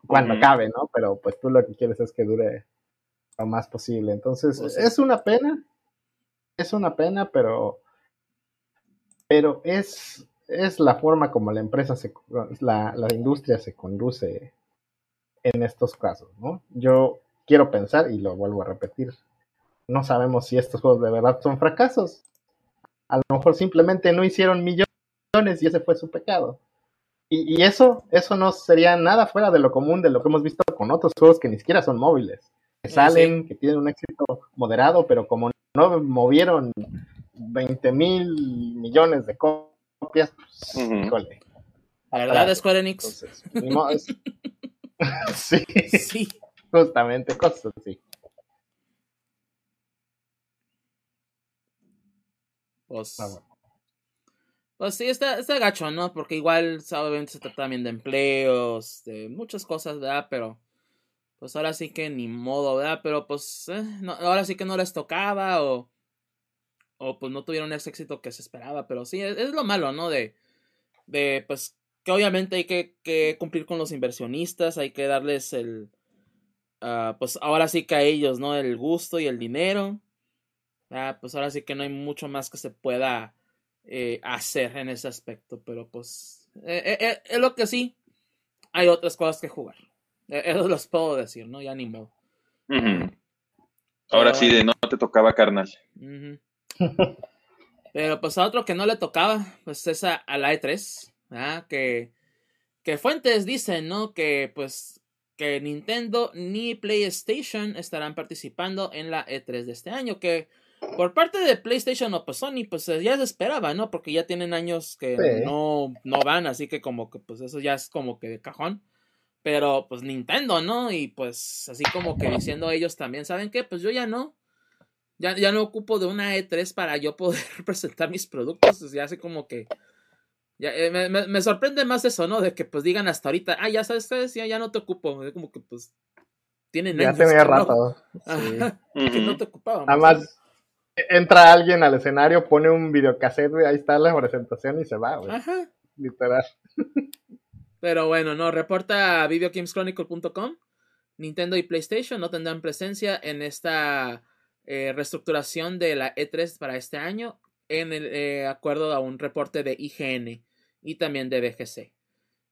cuando acabe, ¿no? Pero pues tú lo que quieres es que dure lo más posible. Entonces, pues es una pena, es una pena, pero, pero es, es la forma como la empresa, se, la, la industria se conduce en estos casos, ¿no? Yo quiero pensar, y lo vuelvo a repetir, no sabemos si estos juegos de verdad son fracasos. A lo mejor simplemente no hicieron millones y ese fue su pecado. Y, eso, eso no sería nada fuera de lo común de lo que hemos visto con otros juegos que ni siquiera son móviles. Que salen, que tienen un éxito moderado, pero como no movieron 20 mil millones de copias, pues,
La verdad, es Square Enix.
sí, sí, justamente, cosas así.
Pues, ah, pues sí, está, está gacho, ¿no? Porque igual, obviamente se trata también de empleos, de muchas cosas, ¿verdad? Pero, pues ahora sí que ni modo, ¿verdad? Pero pues, eh, ahora sí que no les tocaba o, o pues no tuvieron ese éxito que se esperaba. Pero sí, es, lo malo, ¿no? De, de, pues, que obviamente hay que, que cumplir con los inversionistas, hay que darles el, uh, pues ahora sí que a ellos, ¿no? El gusto y el dinero. Ah, pues ahora sí que no hay mucho más que se pueda eh, hacer en ese aspecto, pero pues eh, eh, es lo que sí, hay otras cosas que jugar. Eso los puedo decir, ¿no? Ya ni modo.
Ahora sí, de no te tocaba carnal.
Pero pues a otro que no le tocaba, pues es a, la E3, que, que fuentes dicen, ¿no? Que pues que Nintendo ni PlayStation estarán participando en la E3 de este año, que por parte de PlayStation o pues Sony, pues eh, ya se esperaba, ¿no? Porque ya tienen años que no, no van, así que como que pues eso ya es como que de cajón. Pero pues Nintendo, ¿no? Y pues así como que diciendo ellos también, ¿saben qué? Pues yo ya no. Ya, ya no ocupo de una E3 para yo poder presentar mis productos. Ya así como que. Ya, eh, me, me, me, sorprende más eso, ¿no? De que pues digan hasta ahorita, ah, ya sabes, ya, ya no te ocupo. Es como que pues. Tienen
ya tenía rato.
Sí. que no te ocupaba.
Además, entra alguien al escenario, pone un videocassette, güey, ahí está la presentación y se va, güey. Ajá. Literal.
Pero bueno, no, reporta videogameschronicle.com. Nintendo y PlayStation no tendrán presencia en esta eh, reestructuración de la E3 para este año, en el eh, acuerdo a un reporte de IGN y también de BGC.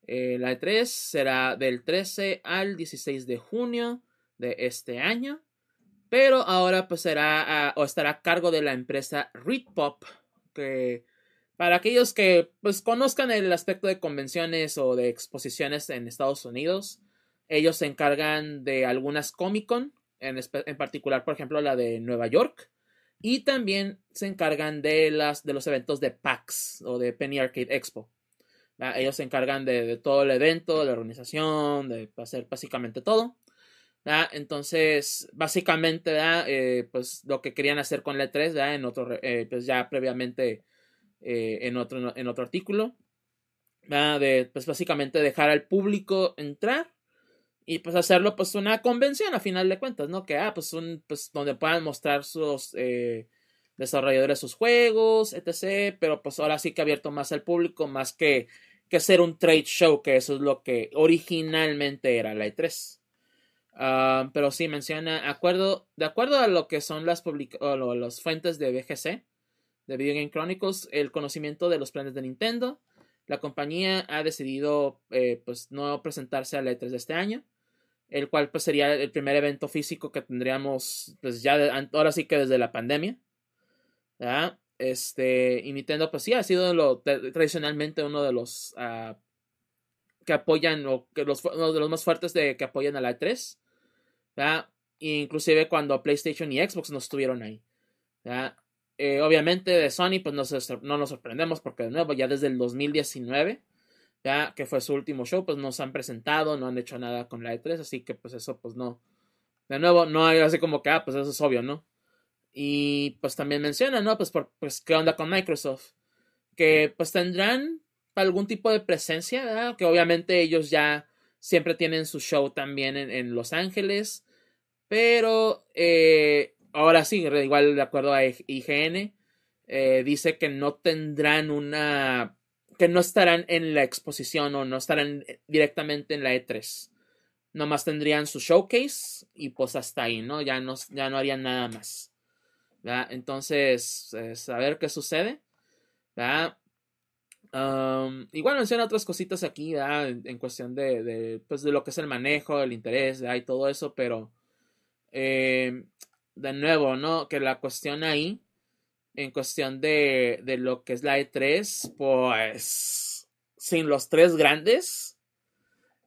Eh, la E3 será del 13 al 16 de junio de este año, pero ahora pues será o estará a cargo de la empresa Readpop, que para aquellos que pues conozcan el aspecto de convenciones o de exposiciones en Estados Unidos, ellos se encargan de algunas Comic Con, en, en particular, por ejemplo, la de Nueva York, y también se encargan de, las, de los eventos de PAX o de Penny Arcade Expo. Ellos se encargan de, todo el evento, de la organización, de hacer básicamente todo. Entonces, básicamente, eh, pues lo que querían hacer con la E3, en otro, eh, pues ya previamente eh, en, otro, en otro artículo, de, pues básicamente dejar al público entrar y pues hacerlo pues una convención a final de cuentas, ¿no? Que, ah, pues un, pues donde puedan mostrar sus eh, desarrolladores sus juegos, etc. Pero pues ahora sí que abierto más al público, más que, que ser un trade show, que eso es lo que originalmente era la E3. Ah, pero sí menciona, acuerdo, de acuerdo a lo que son las, o las fuentes de BGC, de Video Game Chronicles, el conocimiento de los planes de Nintendo, la compañía ha decidido eh, pues no presentarse a la E3 de este año el cual pues sería el primer evento físico que tendríamos pues ya ahora sí que desde la pandemia. Este, y Nintendo pues sí ha sido tradicionalmente uno de los uh, que apoyan o que los, uno de los más fuertes de que apoyan a la E3. Inclusive cuando PlayStation y Xbox no estuvieron ahí. Eh, obviamente de Sony pues no, no nos sorprendemos porque de nuevo ya desde el 2019 ya que fue su último show, pues no se han presentado, no han hecho nada con la E3, así que pues eso pues no. De nuevo, no hay así como que, ah, pues eso es obvio, ¿no? Y pues también menciona, ¿no? Pues, por, pues qué onda con Microsoft. Que pues tendrán algún tipo de presencia, ¿verdad? Que obviamente ellos ya siempre tienen su show también en, Los Ángeles. Pero eh, ahora sí, igual de acuerdo a IGN, eh, dice que no tendrán una que no estarán en la exposición o no estarán eh, directamente en la E3. Nomás tendrían su showcase y pues hasta ahí, ¿no? Ya no, ya no harían nada más. Entonces, a ver qué sucede. ¿verdad? Igual menciona otras cositas aquí, ¿verdad? En, cuestión de, pues, de lo que es el manejo, el interés, ¿verdad? y todo eso, pero eh, de nuevo, ¿no? Que la cuestión ahí en cuestión de, de lo que es la E3, pues sin los tres grandes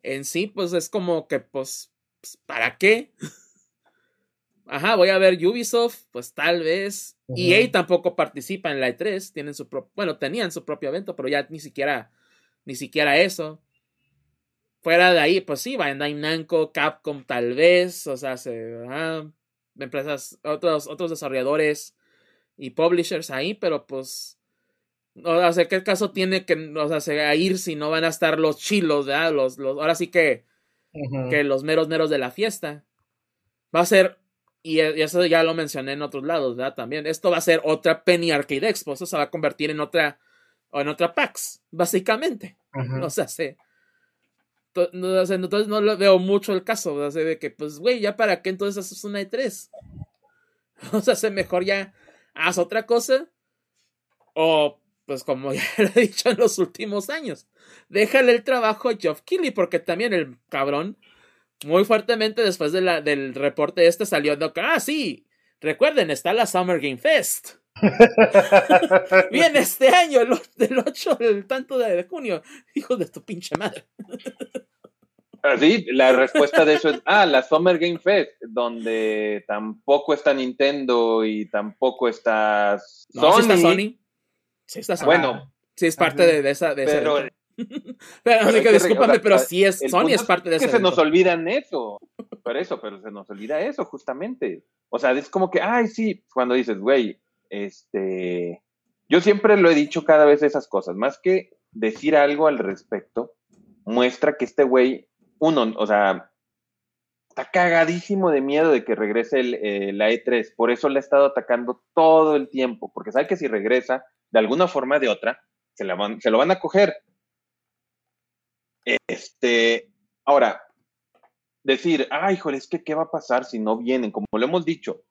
en sí, pues es como que, pues, pues ¿para qué? Ajá, voy a ver Ubisoft, pues tal vez. EA tampoco participa en la E3, tienen su propio, bueno, tenían su propio evento, pero ya ni siquiera, ni siquiera eso. Fuera de ahí, pues sí, Bandai Namco, Capcom tal vez, o sea, se, empresas, otros, otros desarrolladores y publishers ahí, pero pues. O sea, ¿qué caso tiene que o sea, ir si no van a estar los chilos, ¿verdad? Los, los, ahora sí que, que los meros meros de la fiesta. Va a ser, y eso ya lo mencioné en otros lados, ¿verdad? También, esto va a ser otra Penny Arcade Expo, eso se va a convertir en otra, o en otra PAX, básicamente. O sea, se, entonces no lo veo mucho el caso, o sea, de que, pues, güey, ya para qué entonces haces una E3. O sea, se mejor ya haz otra cosa. O, pues como ya lo he dicho en los últimos años, déjale el trabajo a Geoff Keighley, porque también el cabrón, muy fuertemente después de la, del reporte este salió de que, ah, sí, recuerden, está la Summer Game Fest. Viene este año, el, del 8 el tanto de junio. Hijo de tu pinche madre.
Sí, la respuesta de eso es, ah, la Summer Game Fest, donde tampoco está Nintendo y tampoco está
Sony. sí está Sony. Sí está Sony. Bueno. Sí es parte de, esa... De pero,
pero,
que, discúlpame, pero sí es, Sony es parte de
eso. que se nos olvidan eso. Por eso, pero se nos olvida eso, justamente. O sea, es como que, ay, sí, cuando dices, güey, este, yo siempre lo he dicho cada vez esas cosas, más que decir algo al respecto, muestra que este güey, uno, o sea, está cagadísimo de miedo de que regrese el, eh, la E3, por eso le ha estado atacando todo el tiempo, porque sabe que si regresa, de alguna forma o de otra, se, la van, se lo van a coger. Este, ahora, decir, ay, joder, es que qué va a pasar si no vienen, como lo hemos dicho.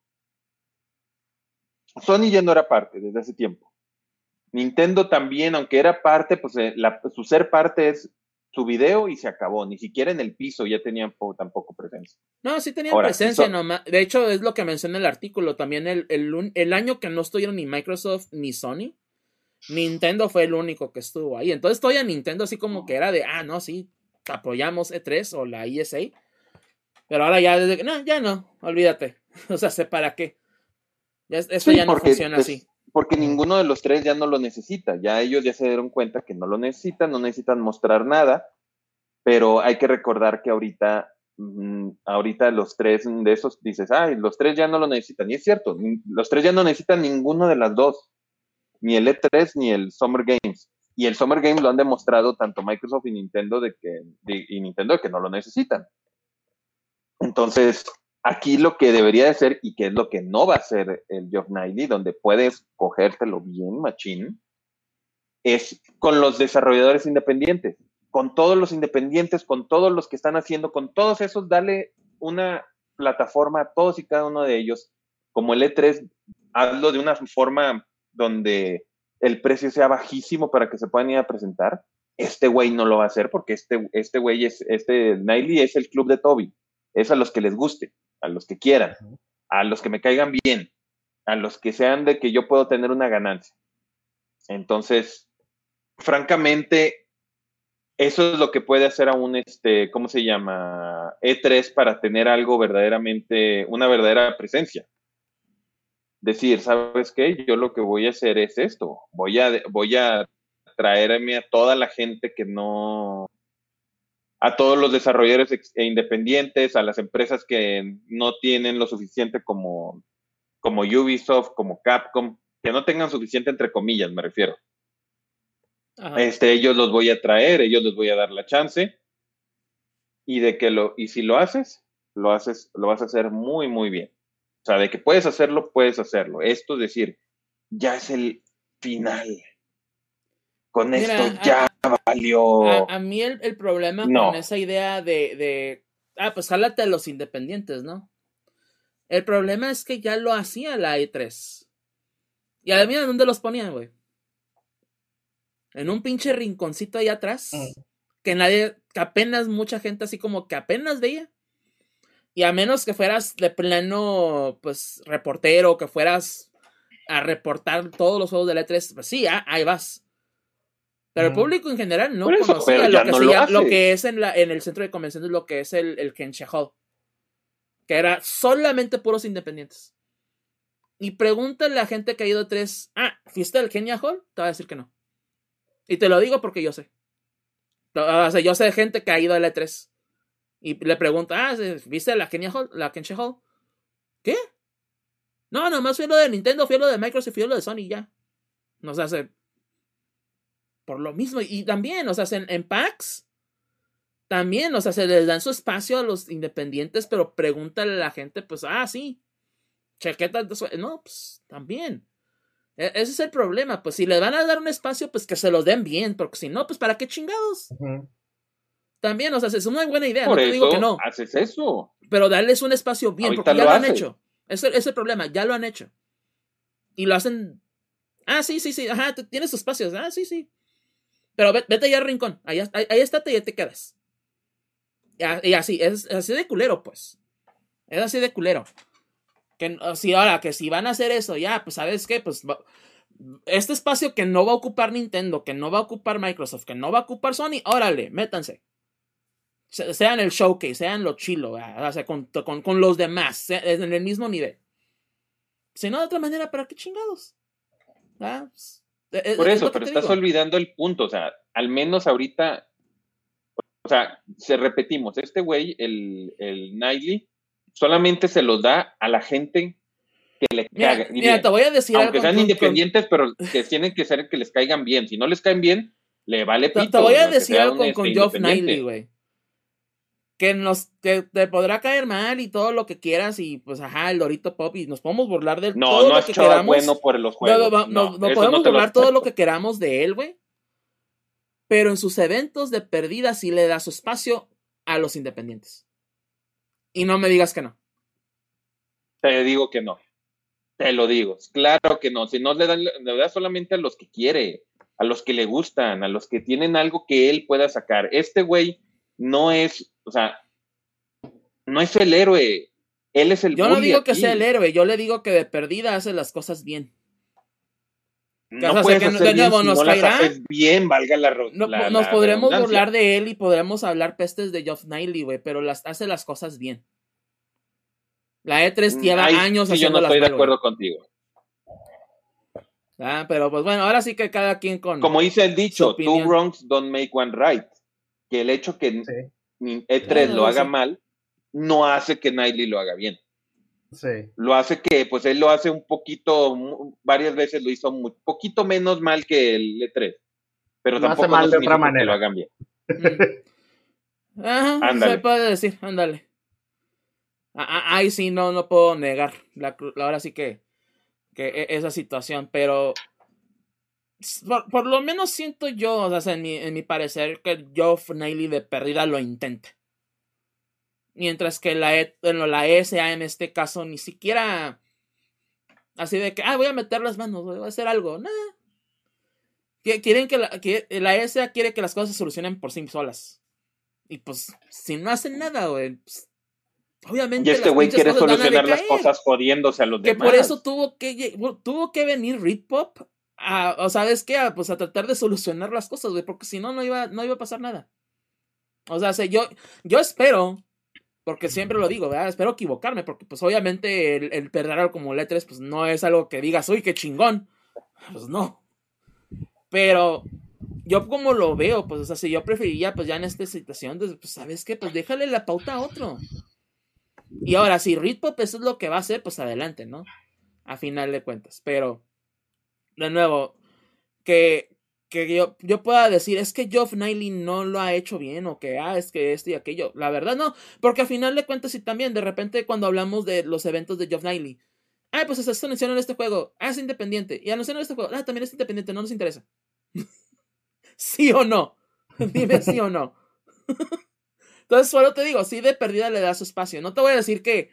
Sony ya no era parte desde hace tiempo. Nintendo también, aunque era parte, pues eh, su ser parte es su video y se acabó. Ni siquiera en el piso ya tenían tampoco presencia.
No, sí tenían presencia nomás. De hecho, es lo que menciona el artículo. También el, el, año que no estuvieron ni Microsoft ni Sony, Nintendo fue el único que estuvo ahí. Entonces estoy a Nintendo así como que era de, ah, no, sí, apoyamos E3 o la ESA. Pero ahora ya, desde que, no, ya no, olvídate. o sea, sé para qué. eso ya no funciona así
porque ninguno de los tres ya no lo necesita, ya ellos ya se dieron cuenta que no lo necesitan, no necesitan mostrar nada, pero hay que recordar que ahorita, mm, ahorita los tres de esos dices, ay, los tres ya no lo necesitan, y es cierto, los tres ya no necesitan ninguno de las dos, ni el E3 ni el Summer Games, y el Summer Games lo han demostrado tanto Microsoft y Nintendo de que, y Nintendo de que no lo necesitan. Entonces, Aquí lo que debería de ser y que es lo que no va a ser el Job donde puedes cogértelo bien, machín, es con los desarrolladores independientes, con todos los independientes, con todos los que están haciendo, con todos esos, dale una plataforma a todos y cada uno de ellos, como el E3, hazlo de una forma donde el precio sea bajísimo para que se puedan ir a presentar. Este güey no lo va a hacer porque este, este güey es, este Knightley es el club de Toby, es a los que les guste a los que quieran, a los que me caigan bien, a los que sean de que yo puedo tener una ganancia. Entonces, francamente, eso es lo que puede hacer a un, este, ¿cómo se llama? E3 para tener algo verdaderamente, una verdadera presencia. Decir, ¿sabes qué? Yo lo que voy a hacer es esto. Voy a, voy a traerme a toda la gente que no, a todos los desarrolladores e independientes, a las empresas que no tienen lo suficiente como, como Ubisoft, como Capcom, que no tengan suficiente entre comillas, me refiero. Este, ellos los voy a traer, ellos les voy a dar la chance. Y de que lo, y si lo haces, lo haces, lo vas a hacer muy, muy bien. O sea, de que puedes hacerlo, puedes hacerlo. Esto es decir, ya es el final. Con esto ya valió.
A, mí el, problema con esa idea de, de, ah, pues jálate a los independientes, ¿no? El problema es que ya lo hacía la E3. Y además, ¿dónde los ponían, güey? En un pinche rinconcito ahí atrás. Mm. Que nadie, que apenas mucha gente así como que apenas veía. Y a menos que fueras de pleno, pues, reportero, que fueras a reportar todos los juegos de la E3, pues sí, ah, ahí vas. Pero el público en general no conocía lo, que, es en, la, en el centro de convenciones, lo que es el, el Kensha Hall. Que era solamente puros independientes. Y pregúntale a la gente que ha ido a tres, ah, ¿fuiste al Kenya Hall? Te va a decir que no. Y te lo digo porque yo sé. O sea, yo sé de gente que ha ido a E3. Y le pregunta, ah, ¿viste la Kenya Hall? La Hall. ¿Qué? No, nomás fui lo de Nintendo, fui lo de Microsoft, fui lo de Sony ya. No sé, hace por lo mismo. Y también, o sea, en, PAX, también, o sea, se les dan su espacio a los independientes, pero pregúntale a la gente, pues, ah, sí, chaqueta, no, pues, también. E, ese es el problema, pues si le van a dar un espacio, pues que se lo den bien, porque si no, pues para qué chingados. También, o sea, es una buena idea, no te digo que no.
Haces eso.
Pero darles un espacio bien, porque ya lo, han hecho. Ese es el problema, ya lo han hecho. Y lo hacen. Ah, sí, sí, sí, ajá, tienes espacios. Ah, sí, sí. Pero vete allá al rincón. Ahí, ahí, ahí estate y ya te quedas. Y así, es así de culero, pues. Es así de culero. Que si ahora, que si van a hacer eso, ya, pues, ¿sabes qué? Pues este espacio que no va a ocupar Nintendo, que no va a ocupar Microsoft, que no va a ocupar Sony, órale, métanse. Sean el showcase, sean lo chilo, o sea, con, con, los demás, en el mismo nivel. Si no, de otra manera, ¿para qué chingados? Pues,
por eso, pero estás olvidando el punto, o sea, al menos ahorita, o sea, se repetimos, este güey, el, el Nightly, solamente se los da a la gente que le
mira, Mira, te voy a decir
Aunque sean independientes, pero que tienen que ser que les caigan bien. Si no les caen bien, le vale
pito. Te, voy a decir algo con, con Geoff Nightly, güey. Que nos que te podrá caer mal y todo lo que quieras y pues ajá, el Dorito Pop y nos podemos burlar de
no,
todo
no
lo que queramos.
bueno por los juegos.
No, no, no podemos burlar todo lo que queramos de él, güey. Pero en sus eventos de perdida sí le da su espacio a los independientes. Y no me digas que no.
Te digo que no. Te lo digo. Claro que no. Si no le dan, le da solamente a los que quiere, a los que le gustan, a los que tienen algo que él pueda sacar. Este güey no es, o sea, no es el héroe. Él es el
Yo no digo que sea el héroe, yo le digo que de perdida hace las cosas bien.
No o sea, que de nuevo nos caerá. bien, valga la,
no, Nos podremos burlar de él y podremos hablar pestes de Geoff Niley, güey, pero las, hace las cosas bien. La E3 mm, lleva años
sí, Yo no estoy de acuerdo contigo.
Ah, pero pues bueno, ahora sí que cada quien con.
Como dice el dicho, two wrongs don't make one right. Que el hecho que E3 lo haga mal no hace que Niley lo haga bien.
Sí.
Lo hace que, pues él lo hace un poquito, varias veces lo hizo un poquito menos mal que el E3. Pero tampoco hace
mal de otra manera. Que
lo hagan bien.
Ajá, se puede decir, ándale. Ahí sí no, no puedo negar. La, ahora sí que, que e, esa situación, pero por, lo menos siento yo, o sea, en mi, en mi parecer, que Geoff Niley de perdida lo intenta. Mientras que la, e, la ESA en este caso ni siquiera así de que, ah, voy a meter las manos, voy a hacer algo. Nah. Quieren que la, que la ESA quiere que las cosas se solucionen por sí solas. Y pues, si no hacen nada, güey, pues, Obviamente.
Y este güey quiere solucionar las cosas jodiéndose a los
que
demás.
Que por eso tuvo que, tuvo que venir Ritpop a, o sabes qué, a, pues a tratar de solucionar las cosas, güey, porque si no, no iba, no iba a pasar nada. O sea, yo, yo espero, porque siempre lo digo, ¿verdad? Espero equivocarme, porque pues obviamente el, perder como letras, pues no es algo que digas, uy, qué chingón. Pues no. Pero yo como lo veo, pues, o sea, si yo preferiría, pues ya en esta situación, pues, ¿sabes qué? Pues déjale la pauta a otro. Y ahora, si Ritpop eso es lo que va a hacer, pues adelante, ¿no? A final de cuentas. Pero, de nuevo, que, que yo, yo pueda decir, es que Geoff Niley no lo ha hecho bien, o que, ah, es que esto y aquello. La verdad, no. Porque a final de cuentas, y también, de repente, cuando hablamos de los eventos de Geoff Niley, ah, pues se en este juego, ah, es independiente. Y anunciaron este juego, ah, también es independiente, no nos interesa. ¿Sí o no? Dime sí o no. Entonces, solo te digo, sí de perdida le da su espacio. No te voy a decir que,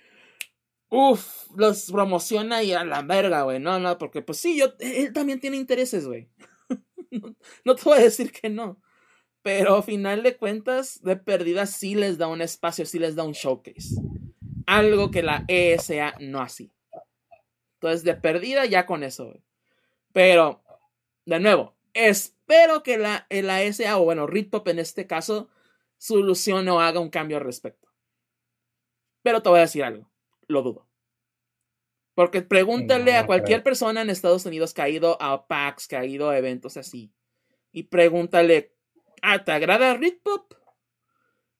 uff, los promociona y a la verga, güey. No, no, porque pues sí, yo, él también tiene intereses, güey. no, te voy a decir que no. Pero a final de cuentas, de perdida sí les da un espacio, sí les da un showcase. Algo que la ESA no así. Entonces, de perdida ya con eso, güey. Pero, de nuevo, espero que la, la ESA, o bueno, Ritpop en este caso, solucione o haga un cambio al respecto. Pero te voy a decir algo, lo dudo. Porque pregúntale a cualquier persona en Estados Unidos que ha ido a PAX, que ha ido a eventos así, y pregúntale, ¿ah, ¿te agrada Ritpop?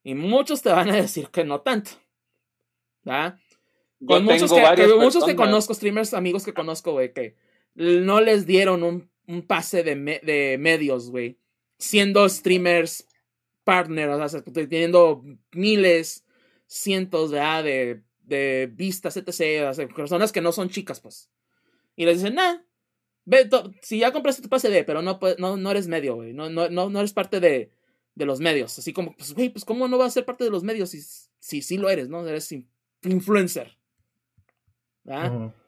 Y muchos te van a decir que no tanto. ¿verdad? Con muchos, que, muchos que conozco, streamers, amigos que conozco, güey, que no les dieron un, pase de, de medios, güey. Siendo streamers partner, o sea, teniendo miles, cientos de, de, vistas, etc. personas que no son chicas, pues. Y les dicen, nah, ve, si ya compraste tu pase de, pero no, no, no eres medio, güey, no, no, no, eres parte de, de los medios. Así como, pues, güey, pues, ¿cómo no vas a ser parte de los medios si sí si, lo eres, no? Eres influencer.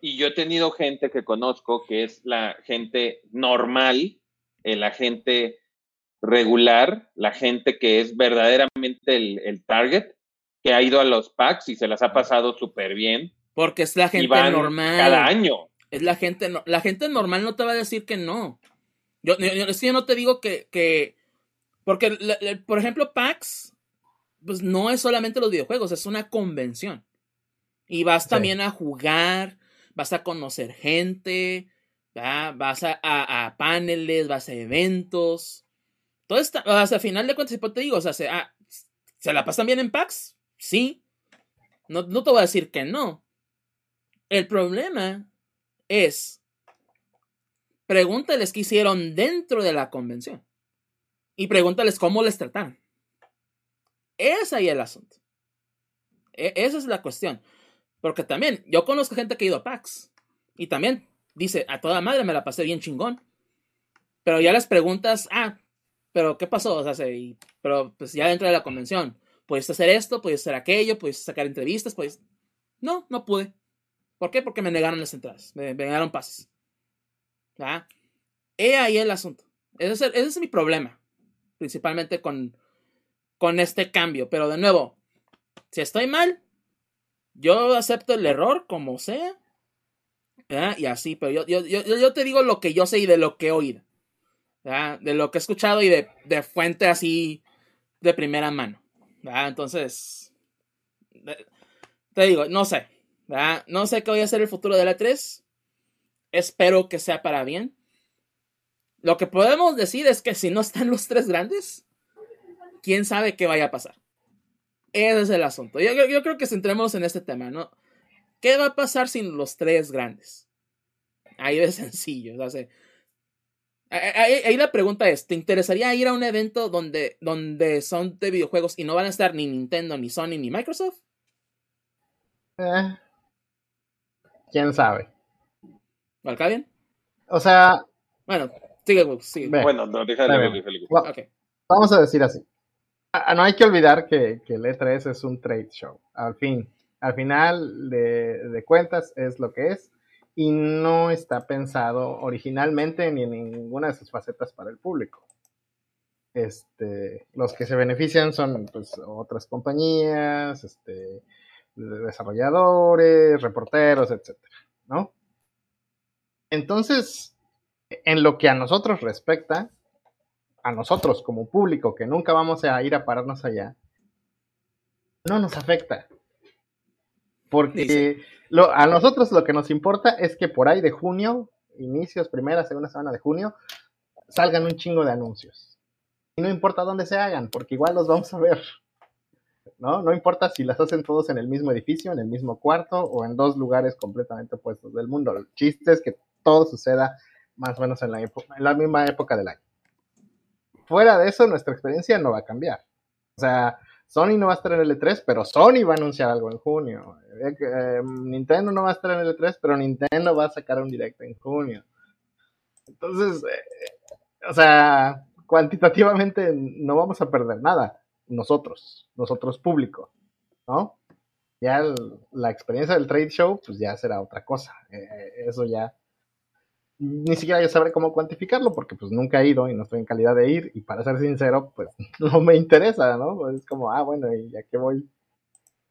Y yo he tenido gente que conozco que es la gente normal, eh, la gente regular, la gente que es verdaderamente el, target, que ha ido a los packs y se las ha pasado súper bien.
Porque es la gente normal.
Cada año.
Es la gente, la gente normal no te va a decir que no. Yo, yo, no te digo que, que porque, por ejemplo, PAX, pues no es solamente los videojuegos, es una convención. Y vas también a jugar, vas a conocer gente, vas a, a, paneles, vas a eventos. Todo está, o sea, al final de cuentas, te digo, o sea, ¿Se la pasan bien en PAX? Sí. No, no te voy a decir que no. El problema es, pregúntales qué hicieron dentro de la convención. Y pregúntales cómo les trataron. Es ahí el asunto. E, esa es la cuestión. Porque también, yo conozco gente que ha ido a PAX. Y también dice, a toda madre me la pasé bien chingón. Pero ya las preguntas, ah, pero ¿qué pasó? O sea, pero pues ya dentro de la convención, ¿puedes hacer esto? ¿Puedes hacer aquello? ¿Puedes sacar entrevistas? pues No, no pude. ¿Por qué? Porque me negaron las entradas, me, negaron pases. ¿Ah? He ahí el asunto. Ese es, mi problema, principalmente con, con este cambio. Pero de nuevo, si estoy mal, yo acepto el error como sea. Y así, pero yo, yo, yo, te digo lo que yo sé y de lo que he oído. De lo que he escuchado y de, de fuente así de primera mano. Entonces, te digo, no sé. No sé qué voy a hacer el futuro de la 3. Espero que sea para bien. Lo que podemos decir es que si no están los tres grandes, quién sabe qué vaya a pasar. Ese es el asunto. Yo, creo que centremos en este tema, ¿no? ¿Qué va a pasar sin los tres grandes? Ahí es sencillo. Ahí, la pregunta es, ¿te interesaría ir a un evento donde, donde son de videojuegos y no van a estar ni Nintendo, ni Sony, ni Microsoft?
Eh, quién sabe.
¿Valga bien?
O sea.
Bueno, sigue, sigue.
Bueno, no, déjale,
Vamos a decir así. no hay que olvidar que, que, el E3 es un trade show. Al fin, al final de, de, cuentas es lo que es y no está pensado originalmente ni en ninguna de sus facetas para el público. Este, los que se benefician son pues, otras compañías, este, desarrolladores, reporteros, etcétera, ¿no? Entonces, en lo que a nosotros respecta, a nosotros como público que nunca vamos a ir a pararnos allá, no nos afecta. Porque a nosotros lo que nos importa es que por ahí de junio, inicios, primera, segunda semana de junio, salgan un chingo de anuncios. Y no importa dónde se hagan, porque igual los vamos a ver. ¿no? No importa si las hacen todos en el mismo edificio, en el mismo cuarto o en dos lugares completamente opuestos del mundo. El chiste es que todo suceda más o menos en la, en la misma época del año. Fuera de eso, nuestra experiencia no va a cambiar. O sea, Sony no va a estar en el E3, pero Sony va a anunciar algo en junio. Eh, eh, Nintendo no va a estar en el E3, pero Nintendo va a sacar un directo en junio. Entonces, eh, o sea, cuantitativamente no vamos a perder nada nosotros, nosotros público, ¿no? Ya la experiencia del trade show, pues ya será otra cosa. Eso ya, ni siquiera yo sabré cómo cuantificarlo porque pues nunca he ido y no estoy en calidad de ir y para ser sincero, pues no me interesa, ¿no? es como, ah, bueno, ¿y a qué voy?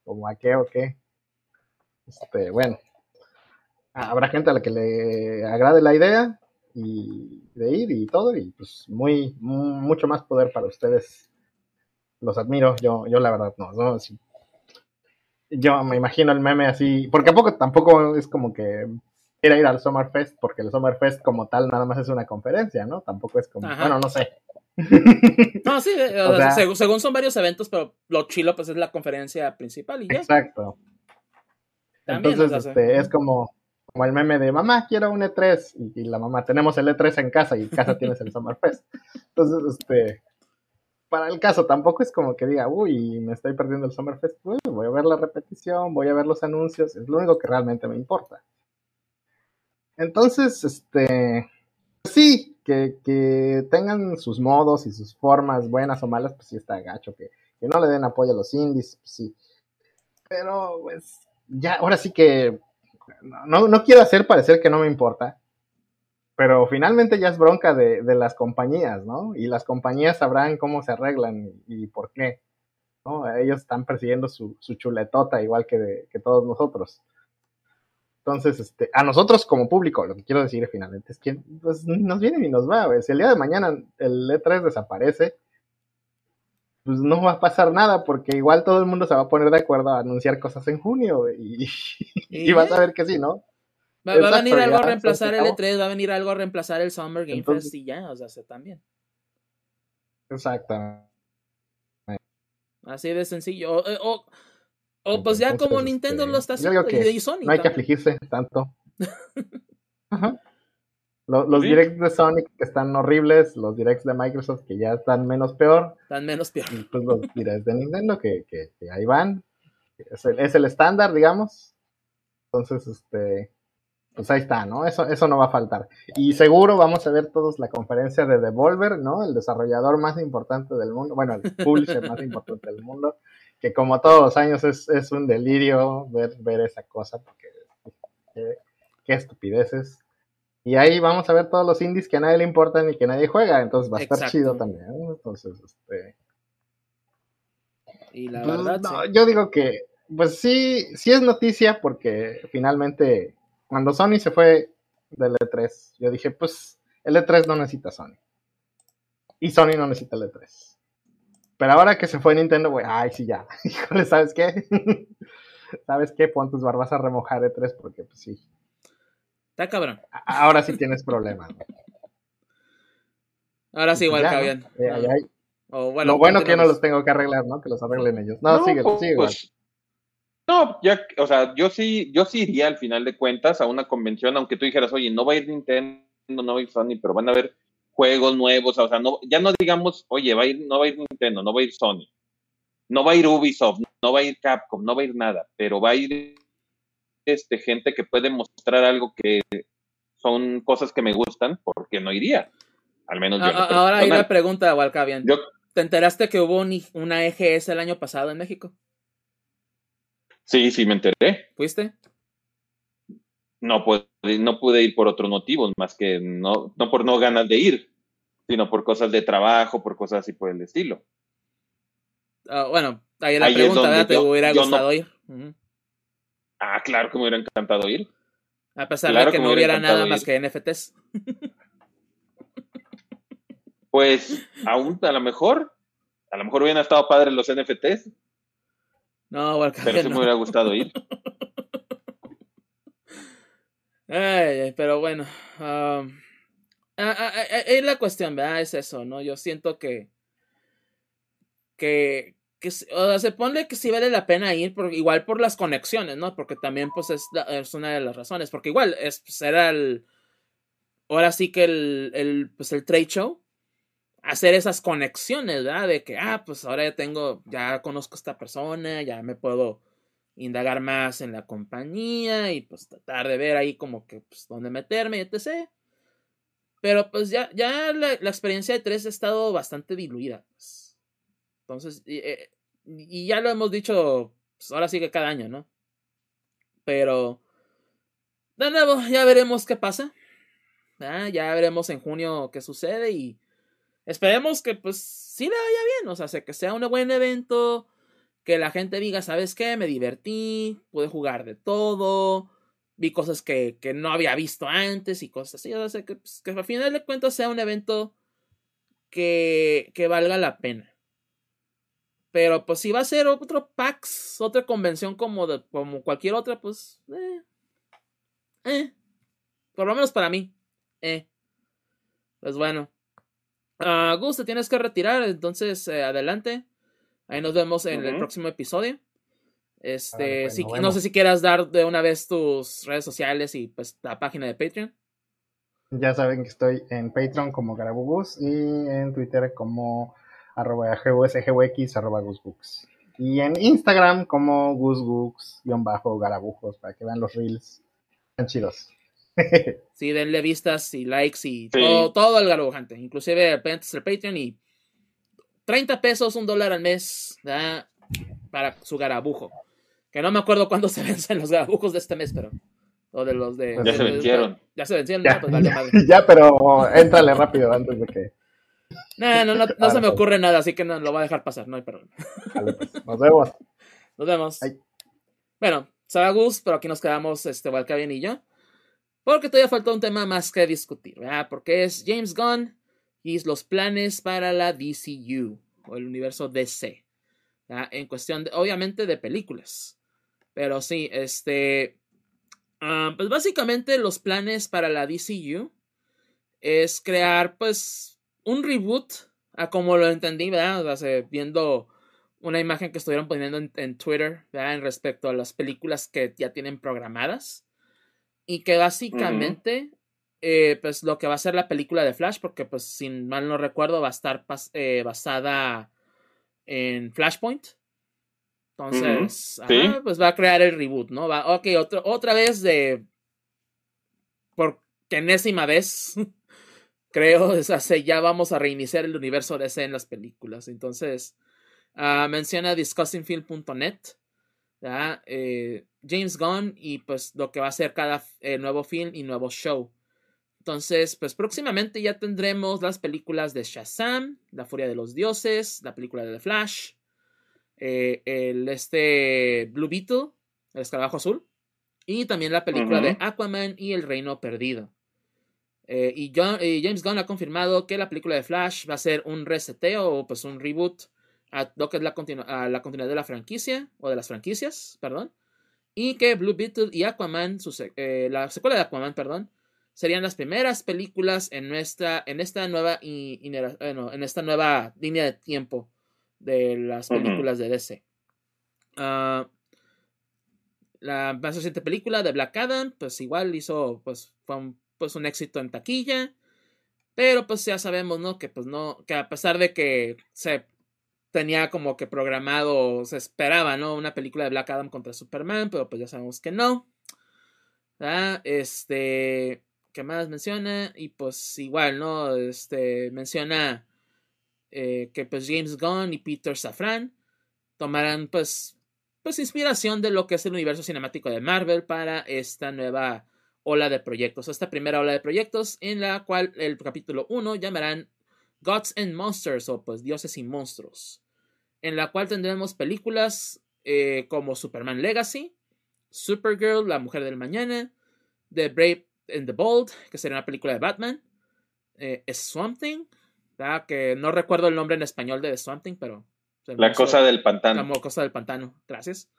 ¿Como a qué o qué? Este, bueno, habrá gente a la que le agrade la idea y de ir y todo y pues muy, mucho más poder para ustedes los admiro, yo, yo la verdad no, no yo me imagino el meme así, porque a poco tampoco es como que ir ir al Summerfest, porque el Summerfest como tal nada más es una conferencia, ¿no? Tampoco es como, bueno, no sé.
No, sí, según, son varios eventos, pero lo chilo pues es la conferencia principal y ya.
Exacto. Entonces, este, es como, como el meme de mamá, quiero un E3, y, y, la mamá, tenemos el E3 en casa y en casa tienes el Summerfest. Entonces, este, para el caso, tampoco es como que diga, uy, me estoy perdiendo el Summerfest. voy a ver la repetición, voy a ver los anuncios, es lo único que realmente me importa. Entonces, este, sí, que, tengan sus modos y sus formas buenas o malas, pues sí está gacho, que, que no le den apoyo a los indies, pues sí. Pero, pues, ya, ahora sí que no, no quiero hacer parecer que no me importa, pero finalmente ya es bronca de, las compañías, ¿no? Y las compañías sabrán cómo se arreglan y, por qué, ¿no? Ellos están persiguiendo su, chuletota igual que, que todos nosotros. Entonces, este, a nosotros como público, lo que quiero decir finalmente es que pues, nos viene y nos va. Si el día de mañana el E3 desaparece, pues no va a pasar nada porque igual todo el mundo se va a poner de acuerdo a anunciar cosas en junio y, y vas a ver que sí, ¿no?
Va, a venir algo a reemplazar el E3, va a venir algo a reemplazar el Summer Game Fest y ya, o sea, se también.
Exactamente.
Así de sencillo. O, o, o pues ya como Nintendo
este,
lo está haciendo
que
y Sony.
No hay que afligirse tanto. Ajá. Los
Sí.
directs de Sonic que están horribles, los directs de Microsoft que ya están menos peor,
Tan menos peor.
y pues los directs de Nintendo que, que- que ahí van. Es el, es el estándar, digamos. Entonces, este, pues ahí está, ¿no? Eso, eso no va a faltar. Y seguro vamos a ver todos la conferencia de Devolver, ¿no? El desarrollador más importante del mundo, bueno, el publisher más importante del mundo, que como todos los años es, es un delirio ver, ver esa cosa, porque qué, qué estupideces. Y ahí vamos a ver todos los indies que a nadie le importan y que nadie juega, entonces va a estar chido también. Entonces, este...
Y la
Pues,
verdad,
no,
sí.
yo digo que, pues sí, sí es noticia porque finalmente cuando Sony se fue del E3, yo dije, pues el E3 no necesita Sony. Y Sony no necesita el E3. Pero ahora que se fue Nintendo, güey, ay, sí, ya. Híjole, ¿sabes qué? ¿Sabes qué? Pon tus barbas a remojar E3 porque, pues sí.
Está cabrón.
Ahora sí tienes problemas.
Ahora sí, igual
Ya, ¿no? Eh, ahí hay-
O bueno,
Lo bueno que yo no los tengo que arreglar, ¿no? Que los arreglen ellos. No, sigue,
pues,
sigue. igual.
pues, no, ya, o sea, yo sí, yo sí iría al final de cuentas a una convención, aunque tú dijeras, oye, no va a ir Nintendo, no va a ir Sony, pero van a haber juegos nuevos, o sea, no, ya no digamos, oye, va a ir, no va a ir Nintendo, no va a ir Sony, no va a ir Ubisoft, no va a ir Capcom, no va a ir nada, pero va a ir este gente que puede mostrar algo que son cosas que me gustan, porque no iría. Al menos yo.
A- a- ahora hay la pregunta, Walcavian.
Yo,
¿Te enteraste que hubo un una EGS el año pasado en México?
sí, sí me enteré.
¿Fuiste?
No pude, no pude ir por otros motivos, más que no, no por no ganas de ir, sino por cosas de trabajo, por cosas así por el estilo.
Ah, bueno, ahí la
Ahí
pregunta, ¿verdad? ¿Te
yo-
hubiera
no-
gustado ir?
Ah, claro que me hubiera encantado ir.
A pesar
Claro
de que no
hubiera
hubiera nada más que NFTs.
Pues aún a lo mejor, a lo mejor hubieran estado padres los NFTs,
No,
pero sí
no.
me hubiera gustado ir.
Ay, pero bueno. ah, es la cuestión, ¿verdad? Es eso, ¿no? Yo siento que. Que. que o sea, se pone que sí vale la pena ir, igual por las conexiones, ¿no? Porque también, pues, es, es una de las razones. Porque igual, es, pues, era el. Ahora sí que el, el, pues, el trade show. Hacer esas conexiones, ¿verdad? De que, ah, pues ahora ya tengo, ya conozco a esta persona, ya me puedo indagar más en la compañía y pues tratar de ver ahí como que pues dónde meterme, etc. Pero pues ya, ya la, experiencia de tres ha estado bastante diluida. pues. Entonces, y, eh, y ya lo hemos dicho, pues ahora sí que cada año, ¿no? Pero, de nuevo, ya veremos qué pasa. ¿verdad? Ya veremos en junio qué sucede y esperemos que pues sí le vaya bien, o sea, que sea un buen evento, que la gente diga, ¿sabes qué? Me divertí, pude jugar de todo, vi cosas que, que no había visto antes y cosas así. O sea, que, pues, que al final de cuentas sea un evento que, que valga la pena. Pero pues si va a ser otro PAX, otra convención como, de, como cualquier otra, pues... Eh, eh, por lo menos para mí. Eh. Pues bueno. Ah, Gus, te tienes que retirar, entonces eh, adelante. Ahí nos vemos en el próximo episodio. Este,
pues,
si- no sé si quieras dar de una vez tus redes sociales y pues la página de Patreon.
Ya saben que estoy en Patreon como Garabugus y en Twitter como arroba. Y en Instagram como gusbooks-garabujos para que vean los reels. Están chidos.
Sí, denle vistas y likes y
Sí.
todo, todo el garabujante. Inclusive el Patreon y 30 pesos, un dólar al mes ¿verdad? para su garabujo. Que no me acuerdo cuándo se vencen los garabujos de este mes, pero... O de los de...
Ya
de-
se
de-
vencieron.
Ya se vencieron,
Ya,
no, pues vale
ya,
madre.
ya, pero éntrale rápido antes de que.
No, no, no, no se me ocurre nada, así que no lo voy a dejar pasar, no hay problema.
Vale, pues, nos vemos.
Nos vemos.
Ay.
Bueno, será Gus, pero aquí nos quedamos, este, Valkavian y yo. Porque todavía falta un tema más que discutir, ¿verdad? Porque es James Gunn y los planes para la DCU, o el universo DC. ¿verdad? En cuestión, de, obviamente, de películas. Pero sí, este... ah, pues básicamente los planes para la DCU es crear, pues, un reboot, a como lo entendí, ¿verdad? O sea, viendo una imagen que estuvieron poniendo en, Twitter, ¿verdad? En respecto a las películas que ya tienen programadas. Y que básicamente, eh, pues lo que va a ser la película de Flash, porque pues sin mal no recuerdo va a estar eh, basada en Flashpoint. Entonces, pues va a crear el reboot, ¿no? Va, ok, otra vez de... Por enésima vez, creo, o sea, ya vamos a reiniciar el universo DC en las películas. Entonces, uh, menciona discussingfilm.net, eh, James Gunn y pues lo que va a ser cada eh, nuevo film y nuevo show. Entonces, pues próximamente ya tendremos las películas de Shazam, La Furia de los Dioses, la película de The Flash, eh, el este Blue Beetle, el escarabajo azul, y también la película de Aquaman y El Reino Perdido. Eh, y, James Gunn ha confirmado que la película de Flash va a ser un reseteo o pues un reboot a lo que es la, la continuidad de la franquicia o de las franquicias, perdón. Y que Blue Beetle y Aquaman, eh, la secuela de Aquaman, perdón, serían las primeras películas en nuestra en esta nueva y, en esta nueva línea de tiempo de las películas de DC. Ah, la más reciente película de Black Adam, pues igual hizo, pues fue un, pues un éxito en taquilla, pero pues ya sabemos, ¿no? Que pues no, que a pesar de que se tenía como que programado, se esperaba, ¿no? Una película de Black Adam contra Superman, pero pues ya sabemos que no. Ah, este, ¿qué más menciona? Y pues igual, ¿no? Este, menciona eh, que pues James Gunn y Peter Safran tomarán pues, pues inspiración de lo que es el universo cinemático de Marvel para esta nueva ola de proyectos, esta primera ola de proyectos en la cual el capítulo 1 llamarán Gods and Monsters o pues dioses y monstruos, en la cual tendremos películas eh, como Superman Legacy, Supergirl, La Mujer del Mañana, The Brave and the Bold, que sería una película de Batman, eh, Swamp Thing, que no recuerdo el nombre en español de The Swamp pero...
La cosa del pantano.
La cosa del pantano, gracias.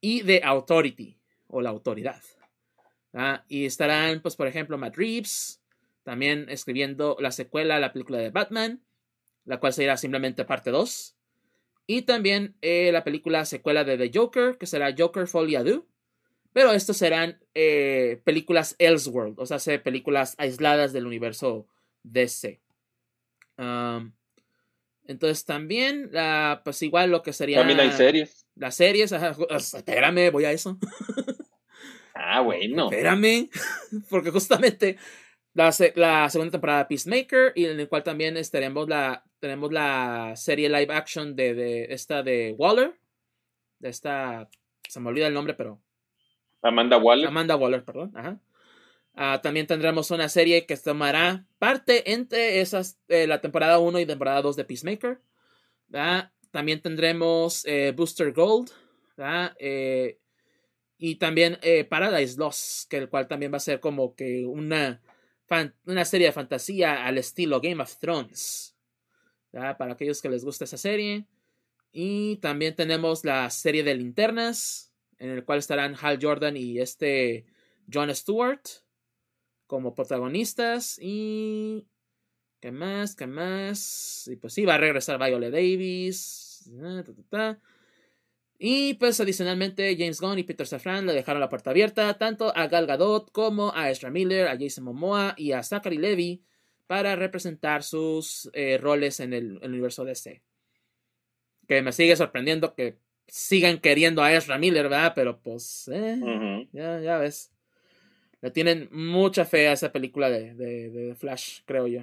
Y The Authority, o la autoridad. Y estarán, pues, por ejemplo, Matt Reeves, también escribiendo la secuela a la película de Batman, la cual será simplemente parte 2. Y también eh, la película secuela de The Joker, que será Joker Folie à Pero estos serán eh, películas Elseworld, o sea, películas aisladas del universo DC entonces también, la, pues igual lo que sería...
También hay series.
Las series, espérame, voy a eso.
ah, bueno.
Espérame, porque justamente la, la, segunda temporada de Peacemaker y en el cual también estaremos la, tenemos la serie live action de, de esta de Waller, de esta, se me olvida el nombre, pero...
Amanda Waller.
Amanda Waller, perdón. Ajá. Ah, también tendremos una serie que tomará parte entre esas, eh, la temporada 1 y temporada 2 de Peacemaker. También tendremos eh, Booster Gold. Eh, y también Paradise Lost, que el cual también va a ser como que una, una serie de fantasía al estilo Game of Thrones. Para aquellos que les gusta esa serie. Y también tenemos la serie de linternas, en el cual estarán Hal Jordan y este John Stewart como protagonistas y... ¿Qué más? ¿Qué más? Y pues sí, va a regresar Viola Davis. Y pues adicionalmente James Gunn y Peter Safran le dejaron la puerta abierta tanto a Gal Gadot como a Ezra Miller, a Jason Momoa y a Zachary Levy para representar sus eh, roles en el, universo DC. Que me sigue sorprendiendo que sigan queriendo a Ezra Miller, ¿verdad? Pero pues, eh, ya, ya ves. Le tienen mucha fe a esa película de, de, Flash, creo yo.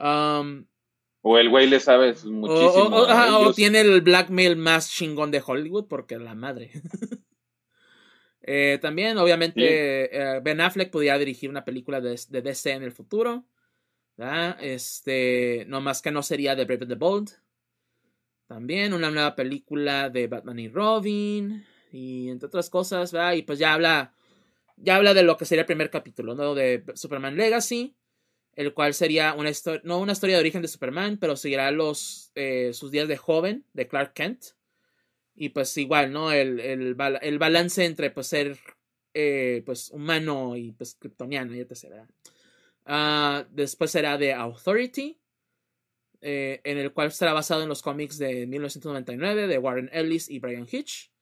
Um,
o el güey le sabe muchísimo.
O, tiene el blackmail más chingón de Hollywood, porque la madre. Eh, también, obviamente, eh, Ben Affleck podría dirigir una película de, de DC en el futuro. Este, no más que no sería de Brave and the Bold. También una nueva película de Batman y Robin. Y entre otras cosas, ¿verdad? Y pues ya habla ya habla de lo que sería el primer capítulo, ¿no? De Superman Legacy, el cual sería una historia, no una historia de origen de Superman, pero seguirá los, eh, sus días de joven, de Clark Kent. Y pues igual, ¿no? El, el, balance entre pues ser eh, pues humano y pues kryptoniano. Uh, después será de Authority, eh, en el cual estará basado en los cómics de 1999 de Warren Ellis y Brian Hitch.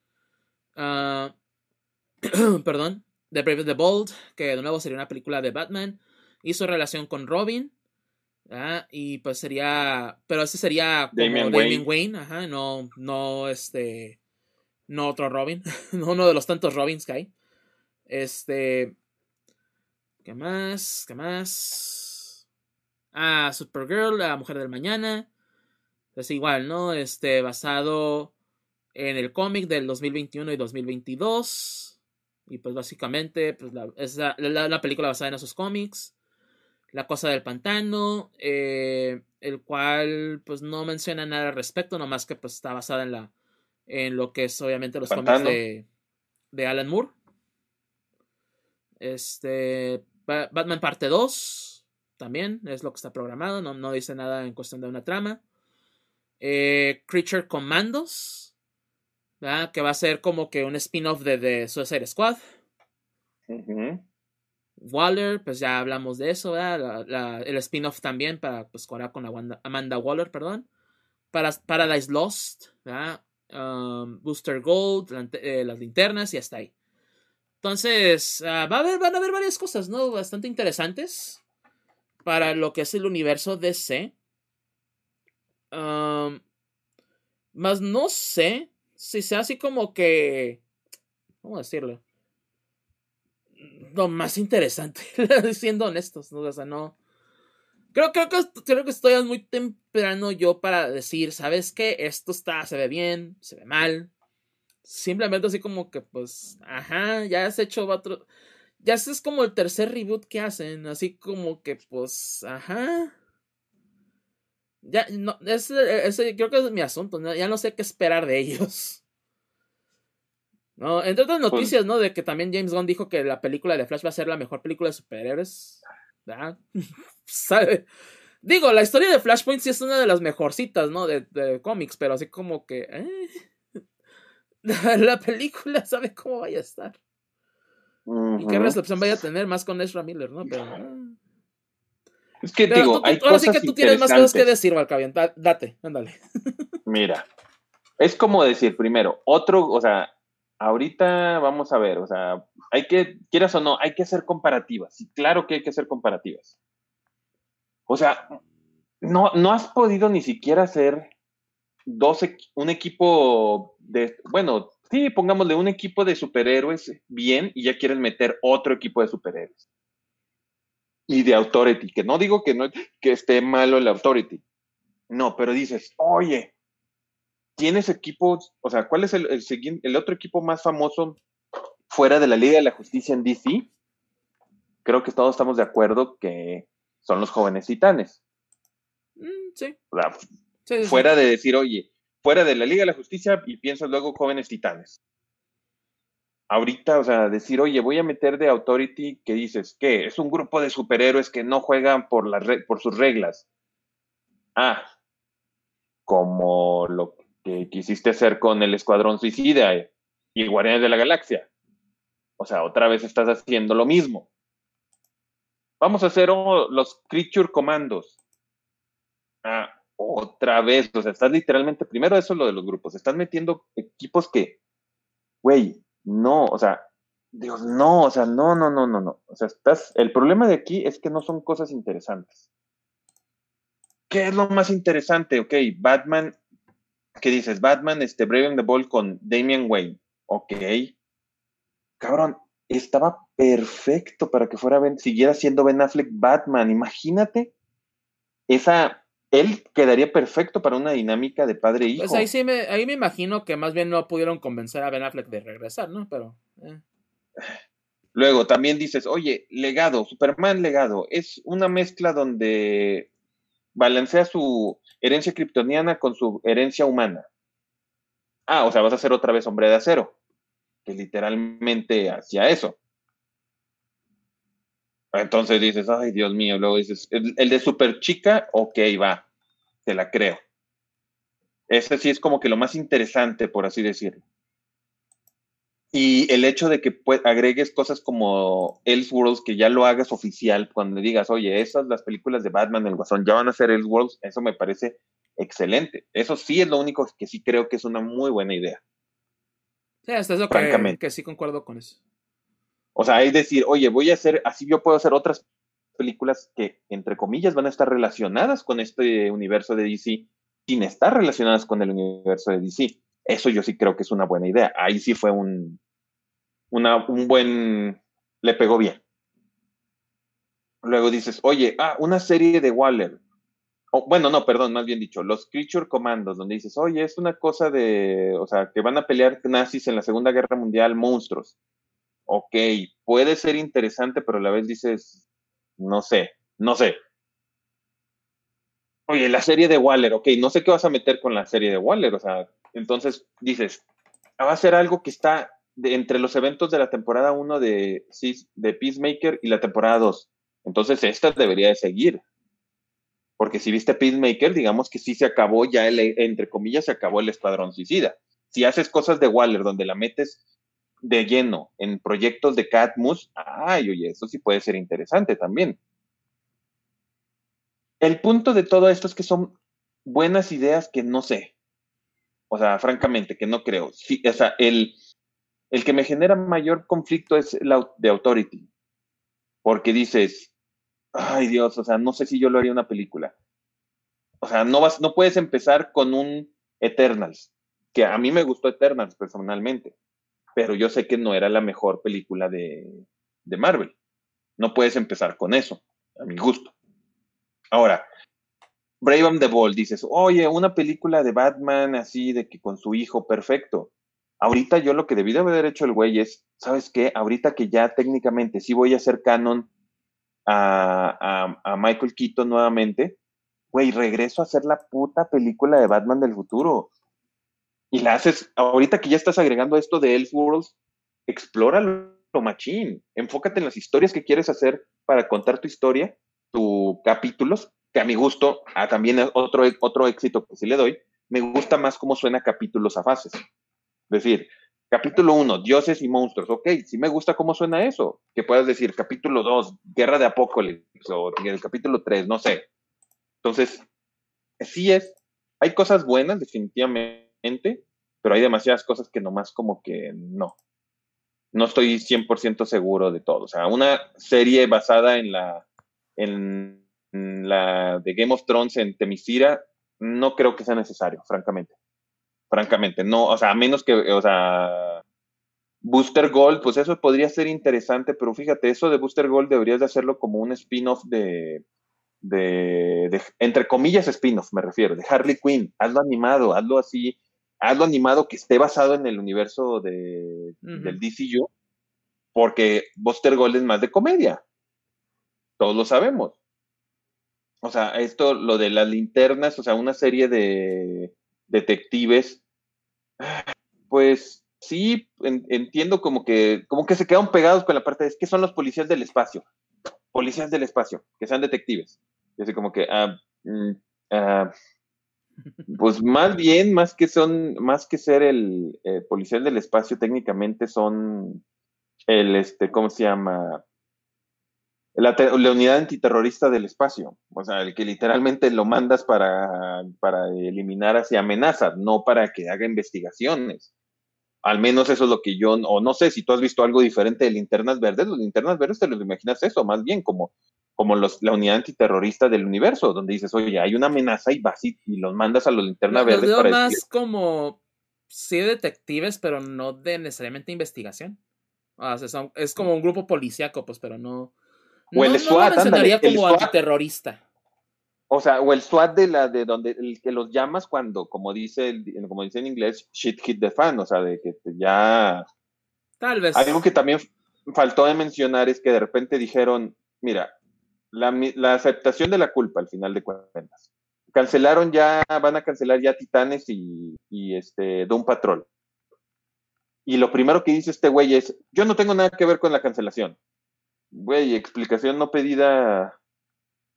Ah, perdón, The Brave the Bold, que de nuevo sería una película de Batman, y su relación con Robin. Y pues sería, pero ese sería como Damien Wayne, ajá, no, no este, no otro Robin, no uno de los tantos Robins que hay. Este, ¿qué más? ¿Qué más? Ah, Supergirl, la mujer del mañana. Es igual, ¿no? Este, basado en el cómic del 2021 y 2022. Y pues básicamente pues la, es la, película basada en esos cómics. La cosa del pantano, eh, el cual pues no menciona nada al respecto, nomás que pues está basada en la en lo que es obviamente los cómics de, de Alan Moore. Este Batman parte 2 también es lo que está programado, no, no dice nada en cuestión de una trama. Eh, Creature Commandos, que va a ser como que un spin-off de, de Suicide Squad. Waller, pues ya hablamos de eso, el spin-off también para pues con Amanda Waller, perdón. Para, Paradise Lost, um, Booster Gold, eh, las linternas y hasta ahí. Entonces, ah, va a haber, van a haber varias cosas, ¿no? Bastante interesantes para lo que es el universo DC. Más no sé si sea así como que, ¿cómo decirlo? Lo más interesante, siendo honestos, ¿no? O sea, no. Creo, creo, que, creo que estoy muy temprano yo para decir, ¿sabes qué? Esto está, se ve bien, se ve mal. Simplemente así como que, pues, ajá, ya has hecho otro. Ya es como el tercer reboot que hacen, así como que, pues, ajá. Ya, no, ese, ese, creo que es mi asunto, ya no sé qué esperar de ellos. No, entre otras pues noticias, ¿no? De que también James Gunn dijo que la película de Flash va a ser la mejor película de superhéroes. ¿verdad? ¿Sabe? Digo, la historia de Flashpoint sí es una de las mejorcitas, ¿no? De, de cómics, pero así como que. Eh, la película sabe cómo vaya a estar. Y qué recepción vaya a tener más con Ezra Miller, ¿no? Pero. Eh.
Es que digo, hay ahora sí que tú tienes más cosas
que decir, Valcavian. Date, ándale.
Mira, es como decir, primero, otro, o sea, ahorita vamos a ver, o sea, hay que, quieras o no, hay que hacer comparativas. Y claro que hay que hacer comparativas. O sea, no, no has podido ni siquiera hacer dos, un equipo de, bueno, sí, pongámosle un equipo de superhéroes bien y ya quieres meter otro equipo de superhéroes y de Authority, que no digo que, no, que esté malo el Authority, no, pero dices, oye, tienes equipos, o sea, ¿cuál es el, el, el otro equipo más famoso fuera de la Liga de la Justicia en DC? Creo que todos estamos de acuerdo que son los jóvenes titanes.
Mm, sí.
fuera de decir, oye, fuera de la Liga de la Justicia y piensas luego jóvenes titanes ahorita, o sea, decir, oye, voy a meter de Authority, que dices, ¿qué? Es un grupo de superhéroes que no juegan por, por sus reglas. Ah, como lo que quisiste hacer con el Escuadrón Suicida y Guardianes de la Galaxia. O sea, otra vez estás haciendo lo mismo. Vamos a hacer los Creature Commandos. Ah, otra vez, o sea, estás literalmente, primero eso es lo de los grupos, estás metiendo equipos que, güey, no, o sea, Dios, no, o sea, no, no, no, no, no. O sea, estás, el problema de aquí es que no son cosas interesantes. ¿Qué es lo más interesante? Ok, Batman, ¿qué dices? Batman, este, Brave the Ball con Damian Wayne. Ok. Cabrón, estaba perfecto para que fuera ben, siguiera siendo Ben Affleck Batman. Imagínate esa él quedaría perfecto para una dinámica de padre e hijo.
Pues ahí sí me, ahí me imagino que más bien no pudieron convencer a Ben Affleck de regresar, ¿no? Pero. Eh.
Luego también dices, oye, legado, Superman legado, es una mezcla donde balancea su herencia kryptoniana con su herencia humana. Ah, o sea, vas a ser otra vez hombre de acero, que literalmente hacía eso. Entonces dices, ay, Dios mío, luego dices, el, de super chica, ok, va, te la creo. Ese sí es como que lo más interesante, por así decirlo. Y el hecho de que agregues cosas como Elseworlds, que ya lo hagas oficial, cuando digas, oye, esas las películas de Batman, el Guasón, ya van a ser Elseworlds, eso me parece excelente. Eso sí es lo único que sí creo que es una muy buena idea.
Sí, hasta eso que, que sí concuerdo con eso.
O sea, es decir, oye, voy a hacer, así yo puedo hacer otras películas que, entre comillas, van a estar relacionadas con este universo de DC, sin estar relacionadas con el universo de DC. Eso yo sí creo que es una buena idea. Ahí sí fue un, una, un buen, le pegó bien. Luego dices, oye, ah, una serie de Waller. bueno, no, perdón, más bien dicho, los Creature Commandos, donde dices, oye, es una cosa de, o sea, que van a pelear nazis en la Segunda Guerra Mundial, monstruos. Ok, puede ser interesante, pero a la vez dices, no sé, no sé. Oye, la serie de Waller, ok, no sé qué vas a meter con la serie de Waller, o sea, entonces dices, va a ser algo que está entre los eventos de la temporada 1 de, de Peacemaker y la temporada 2. Entonces, esta debería de seguir. Porque si viste Peacemaker, digamos que sí se acabó ya, entre comillas, se acabó el escuadrón suicida. Si haces cosas de Waller donde la metes de lleno en proyectos de Catmus, ay, oye, eso sí puede ser interesante también. El punto de todo esto es que son buenas ideas que no sé. O sea, francamente, que no creo. O sea, el, el que me genera mayor conflicto es la de Authority. Porque dices, ay Dios, o sea, no sé si yo lo haría una película. O sea, no, vas, no puedes empezar con un Eternals, que a mí me gustó Eternals personalmente, pero yo sé que no era la mejor película de, de Marvel. No puedes empezar con eso, a mi gusto. Ahora, Brave and the Bold, dices, oye, una película de Batman así, de que con su hijo, perfecto. Ahorita yo lo que debí de haber hecho el güey es, ¿sabes qué? Ahorita que ya técnicamente sí voy a hacer canon a, a, Michael Keaton nuevamente, güey, regreso a hacer la puta película de Batman del futuro. Y la haces, ahorita que ya estás agregando esto de Elseworlds, explóralo, machín. Enfócate en las historias que quieres hacer para contar tu historia, tus capítulos, que a mi gusto, a también otro, otro éxito que sí le doy, me gusta más cómo suena capítulos a fases decir, capítulo 1, dioses y monstruos, ok, sí me gusta cómo suena eso. Que puedas decir, capítulo 2, guerra de apocalipsis, o el capítulo 3, no sé. Entonces, sí es, hay cosas buenas, definitivamente, pero hay demasiadas cosas que nomás como que no. No estoy 100% seguro de todo. O sea, una serie basada en la, en la de Game of Thrones en Temisira, no creo que sea necesario, francamente francamente. No, o sea, a menos que, o sea, Booster Gold, pues eso podría ser interesante, pero fíjate, eso de Booster Gold deberías de hacerlo como un spin-off de, de, entre comillas, spin-off, me refiero, de Harley Quinn. Hazlo animado, hazlo así, hazlo animado que esté basado en el universo de, del DCU, porque Booster Gold es más de comedia. Todos lo sabemos. O sea, esto, lo de las linternas, o sea, una serie de detectives pues sí, entiendo como que, como que se quedan pegados con la parte de es que son los policías del espacio, policías del espacio, que sean detectives. Y así como que, ah, mm, ah, pues más bien, más que son, más que ser el eh, policía del espacio, técnicamente son el, este, ¿cómo se llama? La, unidad antiterrorista del espacio, o sea, el que literalmente lo mandas para, para eliminar hacia amenazas, no para que haga investigaciones. Al menos eso es lo que yo, o no sé si tú has visto algo diferente de linternas verdes, los linternas verdes te los imaginas eso, más bien como, como los, la unidad antiterrorista del universo, donde dices, oye, hay una amenaza y vas y, los mandas a los linternas verdes.
Para más como, sí, detectives, pero no de necesariamente investigación. O sea, es como un grupo policíaco, pues, pero no
o el SWAT.
No como antiterrorista.
O sea, o el SWAT de la de donde el que los llamas cuando, como dice, como dice en inglés, shit hit the fan, o sea, de que ya.
Tal vez.
Algo que también faltó de mencionar es que de repente dijeron, mira, la, aceptación de la culpa al final de cuentas. Cancelaron ya, van a cancelar ya Titanes y, y este Doom Patrol. Y lo primero que dice este güey es, yo no tengo nada que ver con la cancelación güey, explicación no pedida,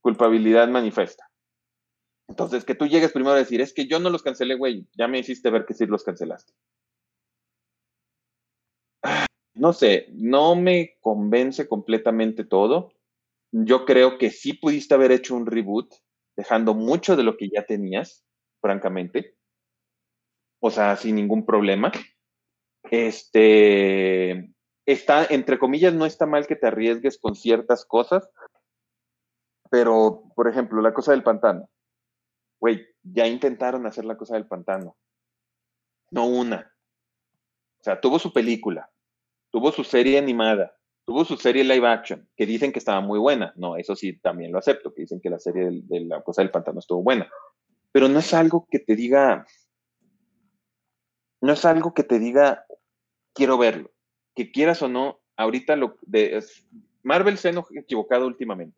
culpabilidad manifiesta. Entonces, que tú llegues primero a decir, es que yo no los cancelé, güey, ya me hiciste ver que sí los cancelaste. no sé, no me convence completamente todo. Yo creo que sí pudiste haber hecho un reboot, dejando mucho de lo que ya tenías, francamente. O sea, sin ningún problema. Este, está, entre comillas, no está mal que te arriesgues con ciertas cosas, pero, por ejemplo, la cosa del pantano. Güey, ya intentaron hacer la cosa del pantano. No una. O sea, tuvo su película, tuvo su serie animada, tuvo su serie live action, que dicen que estaba muy buena. No, eso sí, también lo acepto, que dicen que la serie de, la cosa del pantano estuvo buena. Pero no es algo que te diga, no es algo que te diga, quiero verlo. Que quieras o no, ahorita lo de, Marvel se ha equivocado últimamente,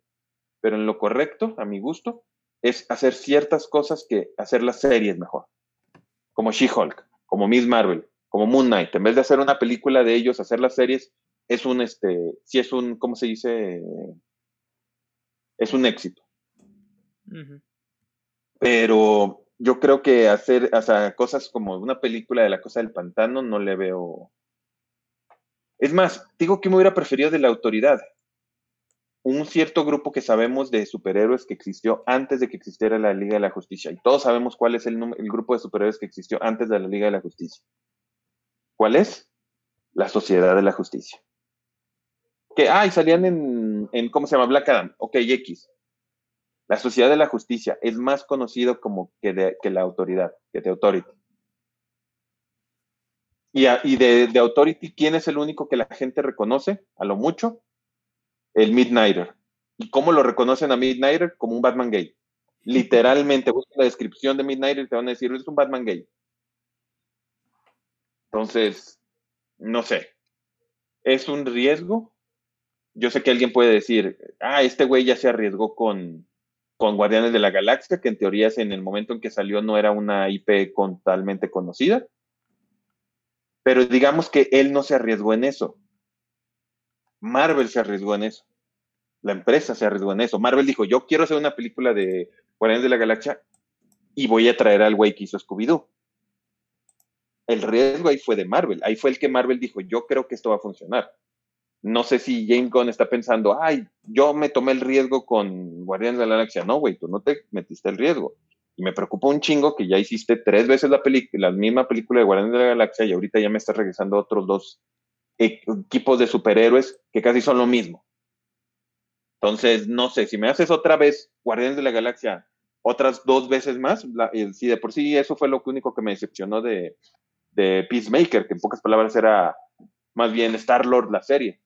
pero en lo correcto, a mi gusto, es hacer ciertas cosas que hacer las series mejor. Como She-Hulk, como Miss Marvel, como Moon Knight. En vez de hacer una película de ellos, hacer las series, es un, este, si es un, ¿cómo se dice? Es un éxito. Pero yo creo que hacer, o sea, cosas como una película de la cosa del pantano no le veo. Es más, digo que me hubiera preferido de la autoridad un cierto grupo que sabemos de superhéroes que existió antes de que existiera la Liga de la Justicia. Y todos sabemos cuál es el, grupo de superhéroes que existió antes de la Liga de la Justicia. ¿Cuál es? La Sociedad de la Justicia. Que, ay, salían en, ¿cómo se llama? Black Adam. Ok, X. La Sociedad de la Justicia es más conocido como que, la autoridad, que de Authority. Y, y de, de Authority, ¿quién es el único que la gente reconoce? A lo mucho, el Midnighter. ¿Y cómo lo reconocen a Midnighter? Como un Batman gay. Literalmente, busca la descripción de Midnighter y te van a decir, es un Batman gay. Entonces, no sé. Es un riesgo. Yo sé que alguien puede decir, ah, este güey ya se arriesgó con, con Guardianes de la Galaxia, que en teoría en el momento en que salió no era una IP totalmente conocida. Pero digamos que él no se arriesgó en eso. Marvel se arriesgó en eso. La empresa se arriesgó en eso. Marvel dijo, yo quiero hacer una película de Guardianes de la Galaxia y voy a traer al güey que hizo Scooby-Doo. El riesgo ahí fue de Marvel. Ahí fue el que Marvel dijo, yo creo que esto va a funcionar. No sé si James Gunn está pensando, ay, yo me tomé el riesgo con Guardianes de la Galaxia. No, güey, tú no te metiste el riesgo. Y me preocupa un chingo que ya hiciste tres veces la, la misma película de Guardianes de la Galaxia y ahorita ya me estás regresando otros dos equipos de superhéroes que casi son lo mismo. Entonces, no sé, si me haces otra vez Guardianes de la Galaxia otras dos veces más, si de por sí eso fue lo único que me decepcionó de, de Peacemaker, que en pocas palabras era más bien Star-Lord la serie.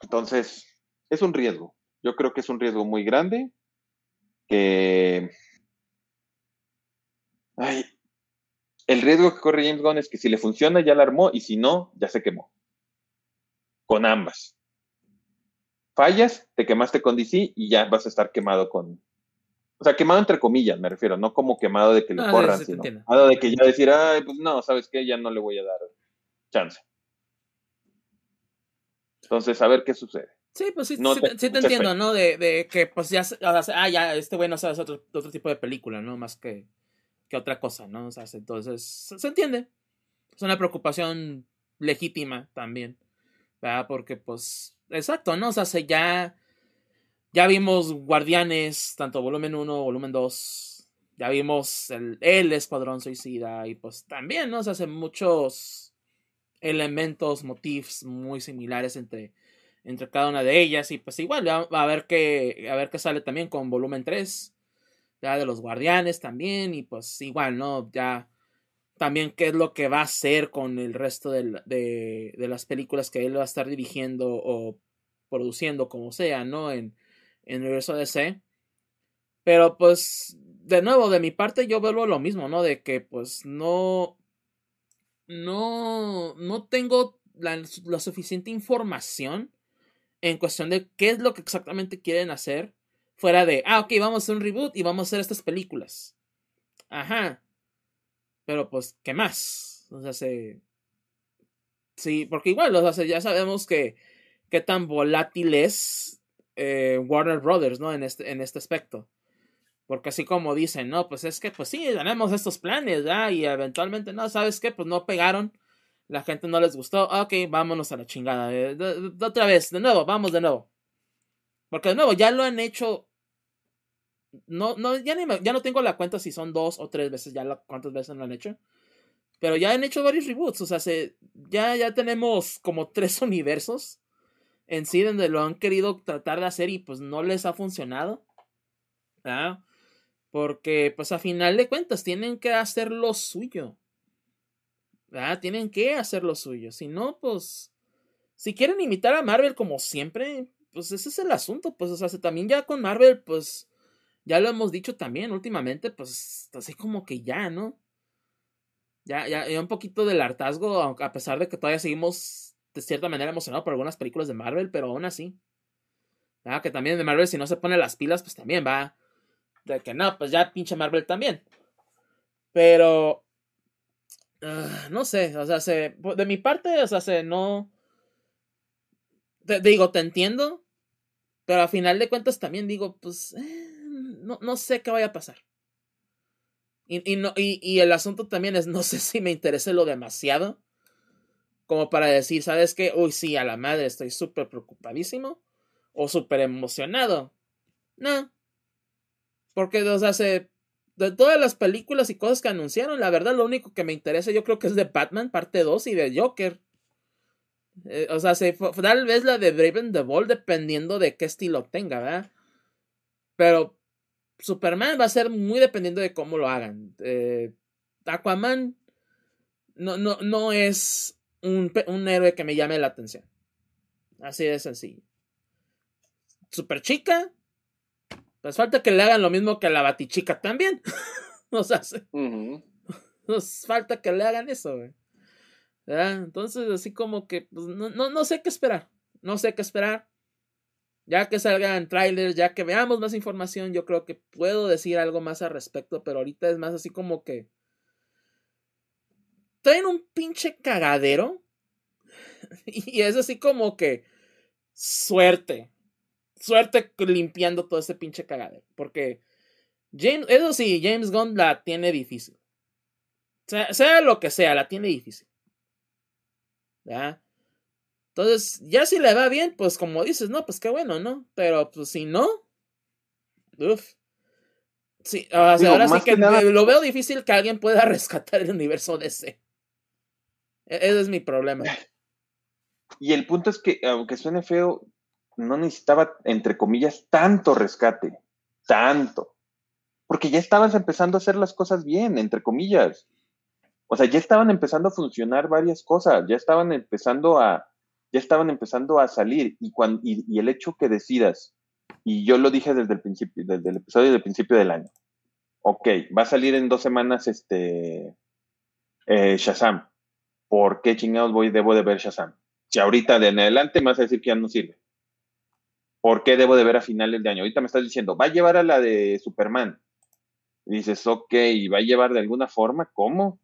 Entonces, es un riesgo. Yo creo que es un riesgo muy grande que... Ay, el riesgo que corre James Gunn es que si le funciona ya la armó y si no, ya se quemó. Con ambas. Fallas, te quemaste con DC y ya vas a estar quemado con... O sea, quemado entre comillas, me refiero, no como quemado de que le corran, sino quemado de que ya decir, ay, pues no, ¿sabes qué? Ya no le voy a dar chance. Entonces, a ver qué sucede.
Sí, pues sí, sí, te, entiendo, ¿no? De, que pues ya, ah, ya, este güey no sabe otro, otro tipo de película, ¿no? Más que que otra cosa, ¿no? O sea, entonces, se entiende. Es una preocupación legítima también, ¿verdad? Porque, pues, exacto, ¿no? O sea, ya, ya vimos Guardianes, tanto volumen 1, volumen 2, ya vimos el, el Escuadrón Suicida y pues también, ¿no? O sea, hace muchos elementos, motifs muy similares entre, entre cada una de ellas y pues igual, a, ver a ver qué sale también con volumen 3 ya de los guardianes también, y pues igual, ¿no? Ya también qué es lo que va a hacer con el resto de, de, las películas que él va a estar dirigiendo o produciendo, como sea, ¿no? En, en el universo DC. Pero pues, de nuevo, de mi parte yo vuelvo lo mismo, ¿no? De que pues no... No, no tengo la, la suficiente información en cuestión de qué es lo que exactamente quieren hacer Fuera de, ah, ok, vamos a hacer un reboot y vamos a hacer estas películas. Ajá. Pero pues, ¿qué más? O. Sí, porque igual, o ya sabemos que qué tan volátil es eh, Warner Brothers, ¿no? En este, en este aspecto. Porque así como dicen, no, pues es que, pues sí, tenemos estos planes, ¿ya? Y eventualmente, no, ¿sabes qué? Pues no pegaron. La gente no les gustó. Ok, vámonos a la chingada. Eh, otra vez, de nuevo, vamos de nuevo. Porque de nuevo, ya lo han hecho. No, no, ya, ni ya no tengo la cuenta si son dos o tres veces, ya la, cuántas veces lo han hecho. Pero ya han hecho varios reboots. O sea, se, ya, ya tenemos como tres universos en sí donde lo han querido tratar de hacer y pues no les ha funcionado. Porque pues a final de cuentas tienen que hacer lo suyo. ¿Ah? Tienen que hacer lo suyo. Si no, pues... Si quieren imitar a Marvel como siempre, pues ese es el asunto. Pues, o sea, también ya con Marvel, pues... Ya lo hemos dicho también últimamente, pues así como que ya, ¿no? Ya, ya, ya un poquito del hartazgo, a pesar de que todavía seguimos de cierta manera emocionados por algunas películas de Marvel, pero aún así. Ah, que también de Marvel, si no se pone las pilas, pues también va. De que no, pues ya pinche Marvel también. Pero. Ah, no sé, o sea, se, de mi parte, o sea, se no. Te, digo, te entiendo. Pero a final de cuentas también digo, pues. Eh, no, no sé qué vaya a pasar. Y, y, no, y, y, el asunto también es, no sé si me interese lo demasiado como para decir, ¿sabes qué? Uy, sí, a la madre, estoy súper preocupadísimo o súper emocionado. No. Porque, o sea, se, de todas las películas y cosas que anunciaron, la verdad, lo único que me interesa yo creo que es de Batman, parte 2 y de Joker. Eh, o sea, se, tal vez la de Braven the Ball, dependiendo de qué estilo tenga, ¿verdad? Pero Superman va a ser muy dependiendo de cómo lo hagan. Eh, Aquaman no, no, no es un, un héroe que me llame la atención. Así de sencillo. Super chica. Pues falta que le hagan lo mismo que a la batichica también. Nos hace. Nos falta que le hagan eso, Entonces, así como que, pues, no, no, no, sé qué esperar. No sé qué esperar. Ya que salgan trailers, ya que veamos más información, yo creo que puedo decir algo más al respecto, pero ahorita es más así como que en un pinche cagadero. Y es así como que suerte. Suerte limpiando todo ese pinche cagadero. Porque James, eso sí, James Gunn la tiene difícil. Sea, sea lo que sea, la tiene difícil. ¿Ya? Entonces, ya si le va bien, pues como dices, no, pues qué bueno, ¿no? Pero pues si no, uff. Sí, ahora sí que, lo veo difícil que alguien pueda rescatar el universo DC. E-, ese es mi problema.
Y el punto es que, aunque suene feo, no necesitaba, entre comillas, tanto rescate. Tanto. Porque ya estabas empezando a hacer las cosas bien, entre comillas. O sea, ya estaban empezando a funcionar varias cosas, ya estaban empezando a, ya estaban empezando a salir. Y, cuando, y, el hecho que decidas, y yo lo dije desde el principio, desde el episodio del principio del año. Ok, va a salir en dos semanas este eh, Shazam. ¿por qué chingados voy, debo de ver Shazam? Si ahorita de en adelante me vas a decir que ya no sirve. ¿Por qué debo de ver a finales de año? Ahorita me estás diciendo, va a llevar a la de Superman. Y dices, ok, ¿y va a llevar de alguna forma? ¿Cómo?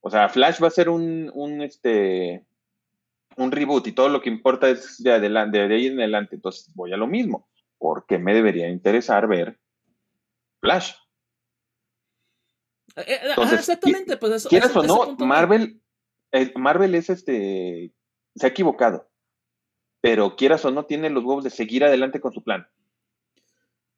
O sea, Flash va a ser un, un, este, un reboot y todo lo que importa es de, adelante, de ahí en adelante. Entonces voy a lo mismo. ¿Por qué me debería interesar ver Flash?
Eh, eh, exactamente, pues eso,
quieras o no, Marvel Marvel es este, se ha equivocado, pero quieras o no, tiene los huevos de seguir adelante con su plan.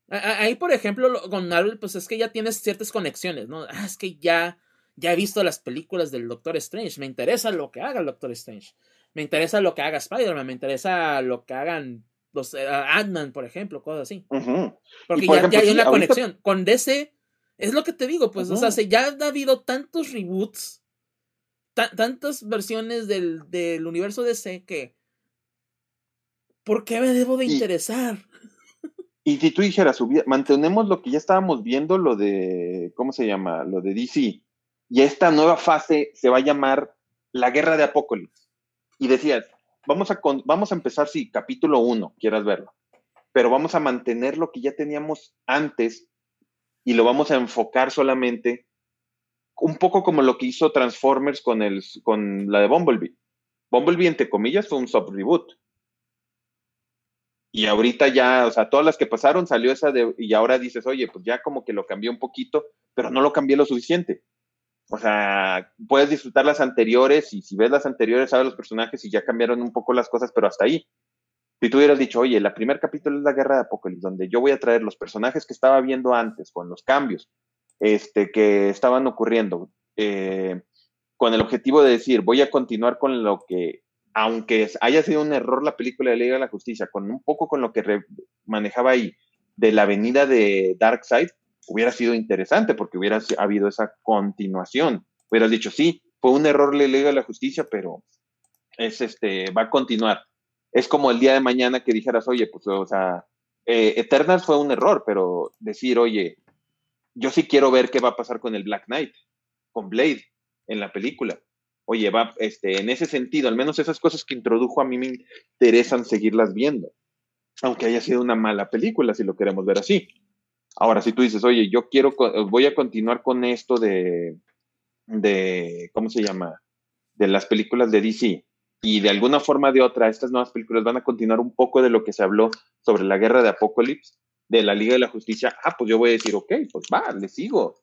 Ahí, por ejemplo, con Marvel, pues es que ya tienes ciertas conexiones, ¿no? Ah, es que ya, ya he visto las películas del Doctor Strange, me interesa lo que haga el Doctor Strange, me interesa lo que haga Spider-Man, me interesa lo que hagan los uh, Ant-Man, por ejemplo, cosas así. Porque ya, hay una conexión. Con DC, es lo que te digo, pues, o sea, ya ha habido tantos reboots tantas versiones del, del, universo DC que. ¿Por qué me debo de interesar?
Y si tú dijeras, mantenemos lo que ya estábamos viendo, lo de. ¿Cómo se llama? Lo de DC. Y esta nueva fase se va a llamar la guerra de Apocalipsis. Y decías, vamos a, vamos a empezar, si capítulo 1, quieras verlo. Pero vamos a mantener lo que ya teníamos antes y lo vamos a enfocar solamente un poco como lo que hizo Transformers con, el, con la de Bumblebee. Bumblebee, entre comillas, fue un sub-reboot. Y ahorita ya, o sea, todas las que pasaron salió esa de, y ahora dices, oye, pues ya como que lo cambié un poquito, pero no lo cambié lo suficiente. o sea, puedes disfrutar las anteriores y si ves las anteriores sabes los personajes y ya cambiaron un poco las cosas, pero hasta ahí. Si tú hubieras dicho, oye, el primer capítulo es la guerra de Apocalipsis, donde yo voy a traer los personajes que estaba viendo antes, con los cambios este, que estaban ocurriendo, eh, con el objetivo de decir, voy a continuar con lo que, aunque haya sido un error la película de Liga de la Justicia, con un poco con lo que manejaba ahí de la venida de Darkseid, hubiera sido interesante porque hubiera habido esa continuación. Hubieras dicho, sí, fue un error la Liga de la Justicia, pero es este, va a continuar. Es como el día de mañana que dijeras, oye, pues, o sea, eh, Eternals fue un error, pero decir, oye, yo sí quiero ver qué va a pasar con el Black Knight, con Blade en la película. Oye, va, este, en ese sentido, al menos esas cosas que introdujo a mí me interesan seguirlas viendo, aunque haya sido una mala película, si lo queremos ver así. Ahora, si tú dices, oye, yo quiero, voy a continuar con esto de, de, ¿cómo se llama? De las películas de DC. Y de alguna forma o de otra, estas nuevas películas van a continuar un poco de lo que se habló sobre la guerra de Apocalipsis de la Liga de la Justicia, ah, pues yo voy a decir, ok, pues va, le sigo.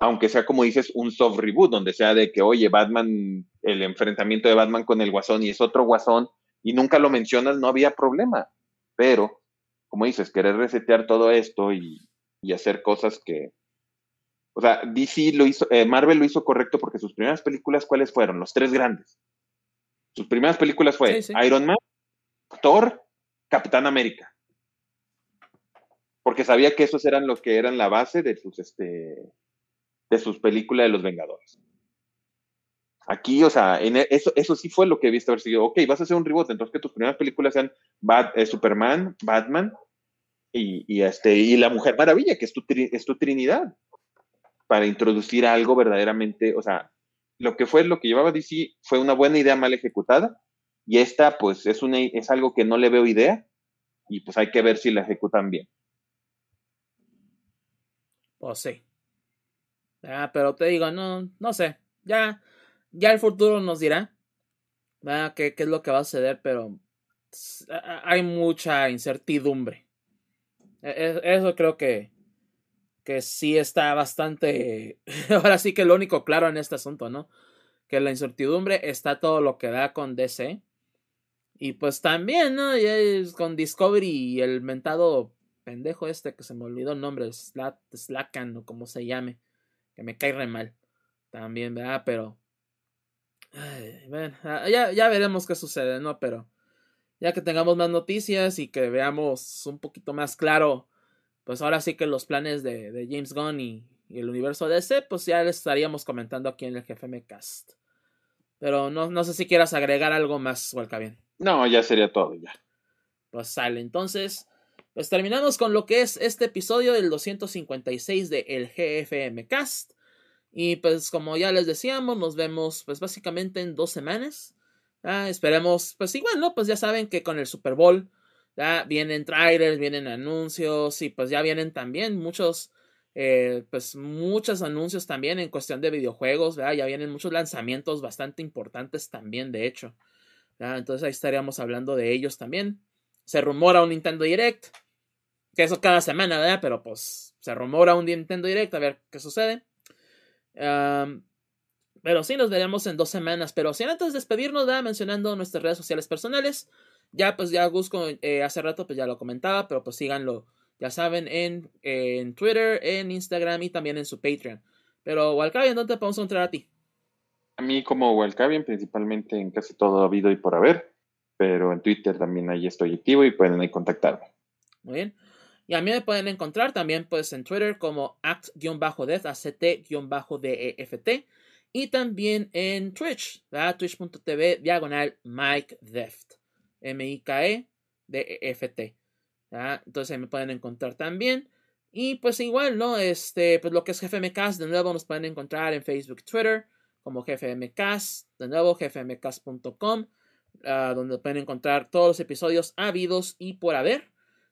Aunque sea como dices, un soft reboot, donde sea de que, oye, Batman, el enfrentamiento de Batman con el Guasón y es otro Guasón, y nunca lo mencionas, no había problema. Pero, como dices, querer resetear todo esto y, hacer cosas que, o sea, DC lo hizo, eh, Marvel lo hizo correcto porque sus primeras películas, ¿cuáles fueron? Los tres grandes. Sus primeras películas fue Iron Man, Thor, Capitán América porque sabía que esos eran los que eran la base de sus, este, de sus películas de los Vengadores. Aquí, o sea, en e, eso, eso sí fue lo que viste haber sido, ok, vas a hacer un reboot, entonces que tus primeras películas sean eh, Superman, Batman y, este, y la Mujer Maravilla, que es tu, es tu Trinidad, para introducir algo verdaderamente, o sea, lo que fue lo que llevaba DC fue una buena idea mal ejecutada, y esta, pues, es, una, es algo que no le veo idea, y pues hay que ver si la ejecutan bien.
Pues sí. Ah, pero te digo, no, no sé. Ya, ya el futuro nos dirá qué, qué es lo que va a suceder, pero hay mucha incertidumbre. E, e, eso creo que, que sí está bastante. Ahora sí que lo único claro en este asunto, ¿no? Que la incertidumbre está todo lo que da con DC. Y pues también, ¿no? con Discovery y el mentado pendejo este que se me olvidó el nombre, Slakan o como se llame, que me cae re mal también, ¿verdad? Pero ah, ya, ya veremos qué sucede, ¿no? Pero ya que tengamos más noticias y que veamos un poquito más claro, pues ahora sí que los planes de, James Gunn y, el universo DC, pues ya les estaríamos comentando aquí en el GFM Cast. Pero no, no sé si quieras agregar algo más, bien
No, ya sería todo, ya.
Pues sale, entonces, pues terminamos con lo que es este episodio del 256 de El GFM Cast. Y pues como ya les decíamos, nos vemos pues básicamente en dos semanas. esperemos, pues igual, ¿no? Pues ya saben que con el Super Bowl ya vienen trailers, vienen anuncios y pues ya vienen también muchos, eh, pues muchos anuncios también en cuestión de videojuegos, ya vienen muchos lanzamientos bastante importantes también, de hecho. Entonces ahí estaríamos hablando de ellos también se rumora un Nintendo Direct. Que eso cada semana, ¿verdad? Pero pues se rumora un Nintendo Direct, a ver qué sucede. pero sí, nos veremos en dos semanas. Pero si antes de despedirnos, ¿verdad? mencionando nuestras redes sociales personales. Ya, pues ya Gusco eh, hace rato, pues ya lo comentaba, pero pues síganlo, ya saben, en, en Twitter, en Instagram y también en su Patreon. Pero, Walcavian, ¿dónde te podemos encontrar a ti?
A mí como Walcavian, principalmente en casi todo habido y por haber pero en Twitter también ahí estoy activo y pueden contactarme.
Muy bien. Y a mí me pueden encontrar también pues en Twitter como act-deft, act-deft. Y también en Twitch, twitch.tv diagonal Mike Deft. M-I-K-E D-E-F-T. Entonces me pueden encontrar también. Y pues igual, ¿no? Este, pues lo que es GFMcast, de nuevo nos pueden encontrar en Facebook, Twitter, como GFMcast, de nuevo gfmcast.com donde pueden encontrar todos los episodios habidos y por haber.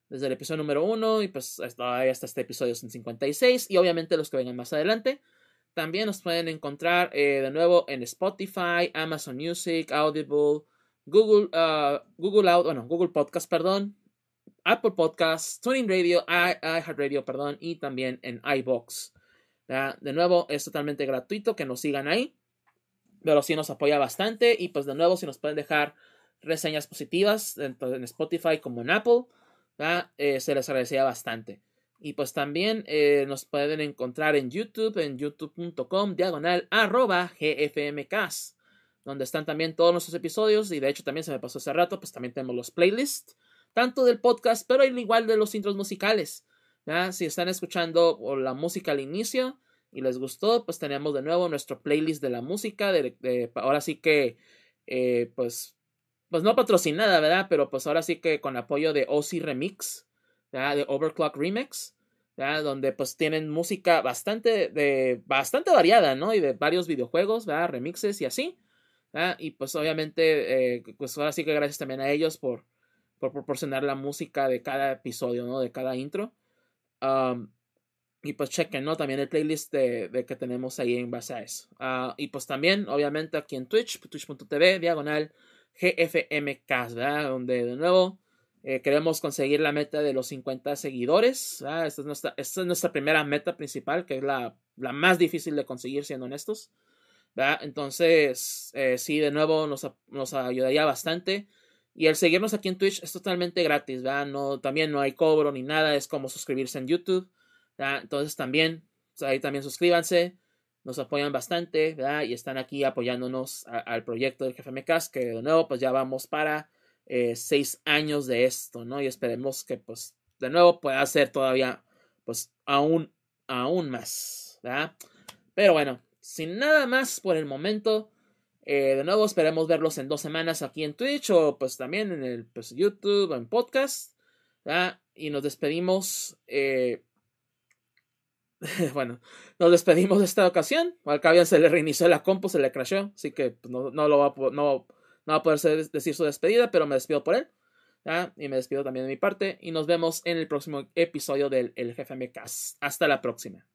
Desde el episodio número 1 y pues hasta, hasta este episodio 56 y obviamente los que vengan más adelante. También nos pueden encontrar eh, de nuevo en Spotify, Amazon Music, Audible, Google, uh, Google Out, bueno, Google Podcast, perdón, Apple Podcasts, Tuning Radio, iHeartRadio, perdón, y también en iBox. De nuevo, es totalmente gratuito que nos sigan ahí, pero sí nos apoya bastante y pues de nuevo, si nos pueden dejar reseñas positivas tanto en Spotify como en Apple, eh, se les agradecería bastante. Y pues también eh, nos pueden encontrar en YouTube, en youtube.com, diagonal, arroba gfmcast, donde están también todos nuestros episodios. Y de hecho también se me pasó hace rato, pues también tenemos los playlists, tanto del podcast, pero igual de los intros musicales. Si están escuchando la música al inicio y les gustó, pues tenemos de nuevo nuestro playlist de la música. De, ahora sí que, eh, pues, pues no patrocinada, ¿verdad? Pero pues ahora sí que con apoyo de OC Remix de Overclock Remix, donde pues tienen música bastante, de, bastante variada, ¿no? Y de varios videojuegos, ¿verdad? remixes y así. Y pues obviamente, eh, pues ahora sí que gracias también a ellos por, por proporcionar la música de cada episodio, ¿no? De cada intro. Y pues chequen, ¿no? También el playlist de, que tenemos ahí en base a eso. Ah, y pues también, obviamente, aquí en Twitch, twitch.tv, diagonal GFMcast, ¿verdad? Donde de nuevo eh, queremos conseguir la meta de los 50 seguidores. Esta, es nuestra, esta, es nuestra, primera meta principal, que es la, la más difícil de conseguir, siendo honestos. Entonces, eh, sí, de nuevo nos, nos, ayudaría bastante. Y el seguirnos aquí en Twitch es totalmente gratis, No, también no hay cobro ni nada, es como suscribirse en YouTube. Entonces también, ahí también suscríbanse, nos apoyan bastante, Y están aquí apoyándonos al proyecto del Jefe Mecas, que de nuevo, pues ya vamos para eh, seis años de esto, ¿no? Y esperemos que, pues, de nuevo pueda ser todavía, pues, aún, aún más, ¿verdad? Pero bueno, sin nada más por el momento, eh, de nuevo esperemos verlos en dos semanas aquí en Twitch o pues también en el pues, YouTube, en podcast, ¿verdad? Y nos despedimos, eh, bueno, nos despedimos de esta ocasión. Al Cabian se le reinició la compu, se le crashó, así que pues, no, no, lo va a, no, no va a poder decir su despedida, pero me despido por él. Y me despido también de mi parte. Y nos vemos en el próximo episodio del El Jefe Cast. Hasta la próxima.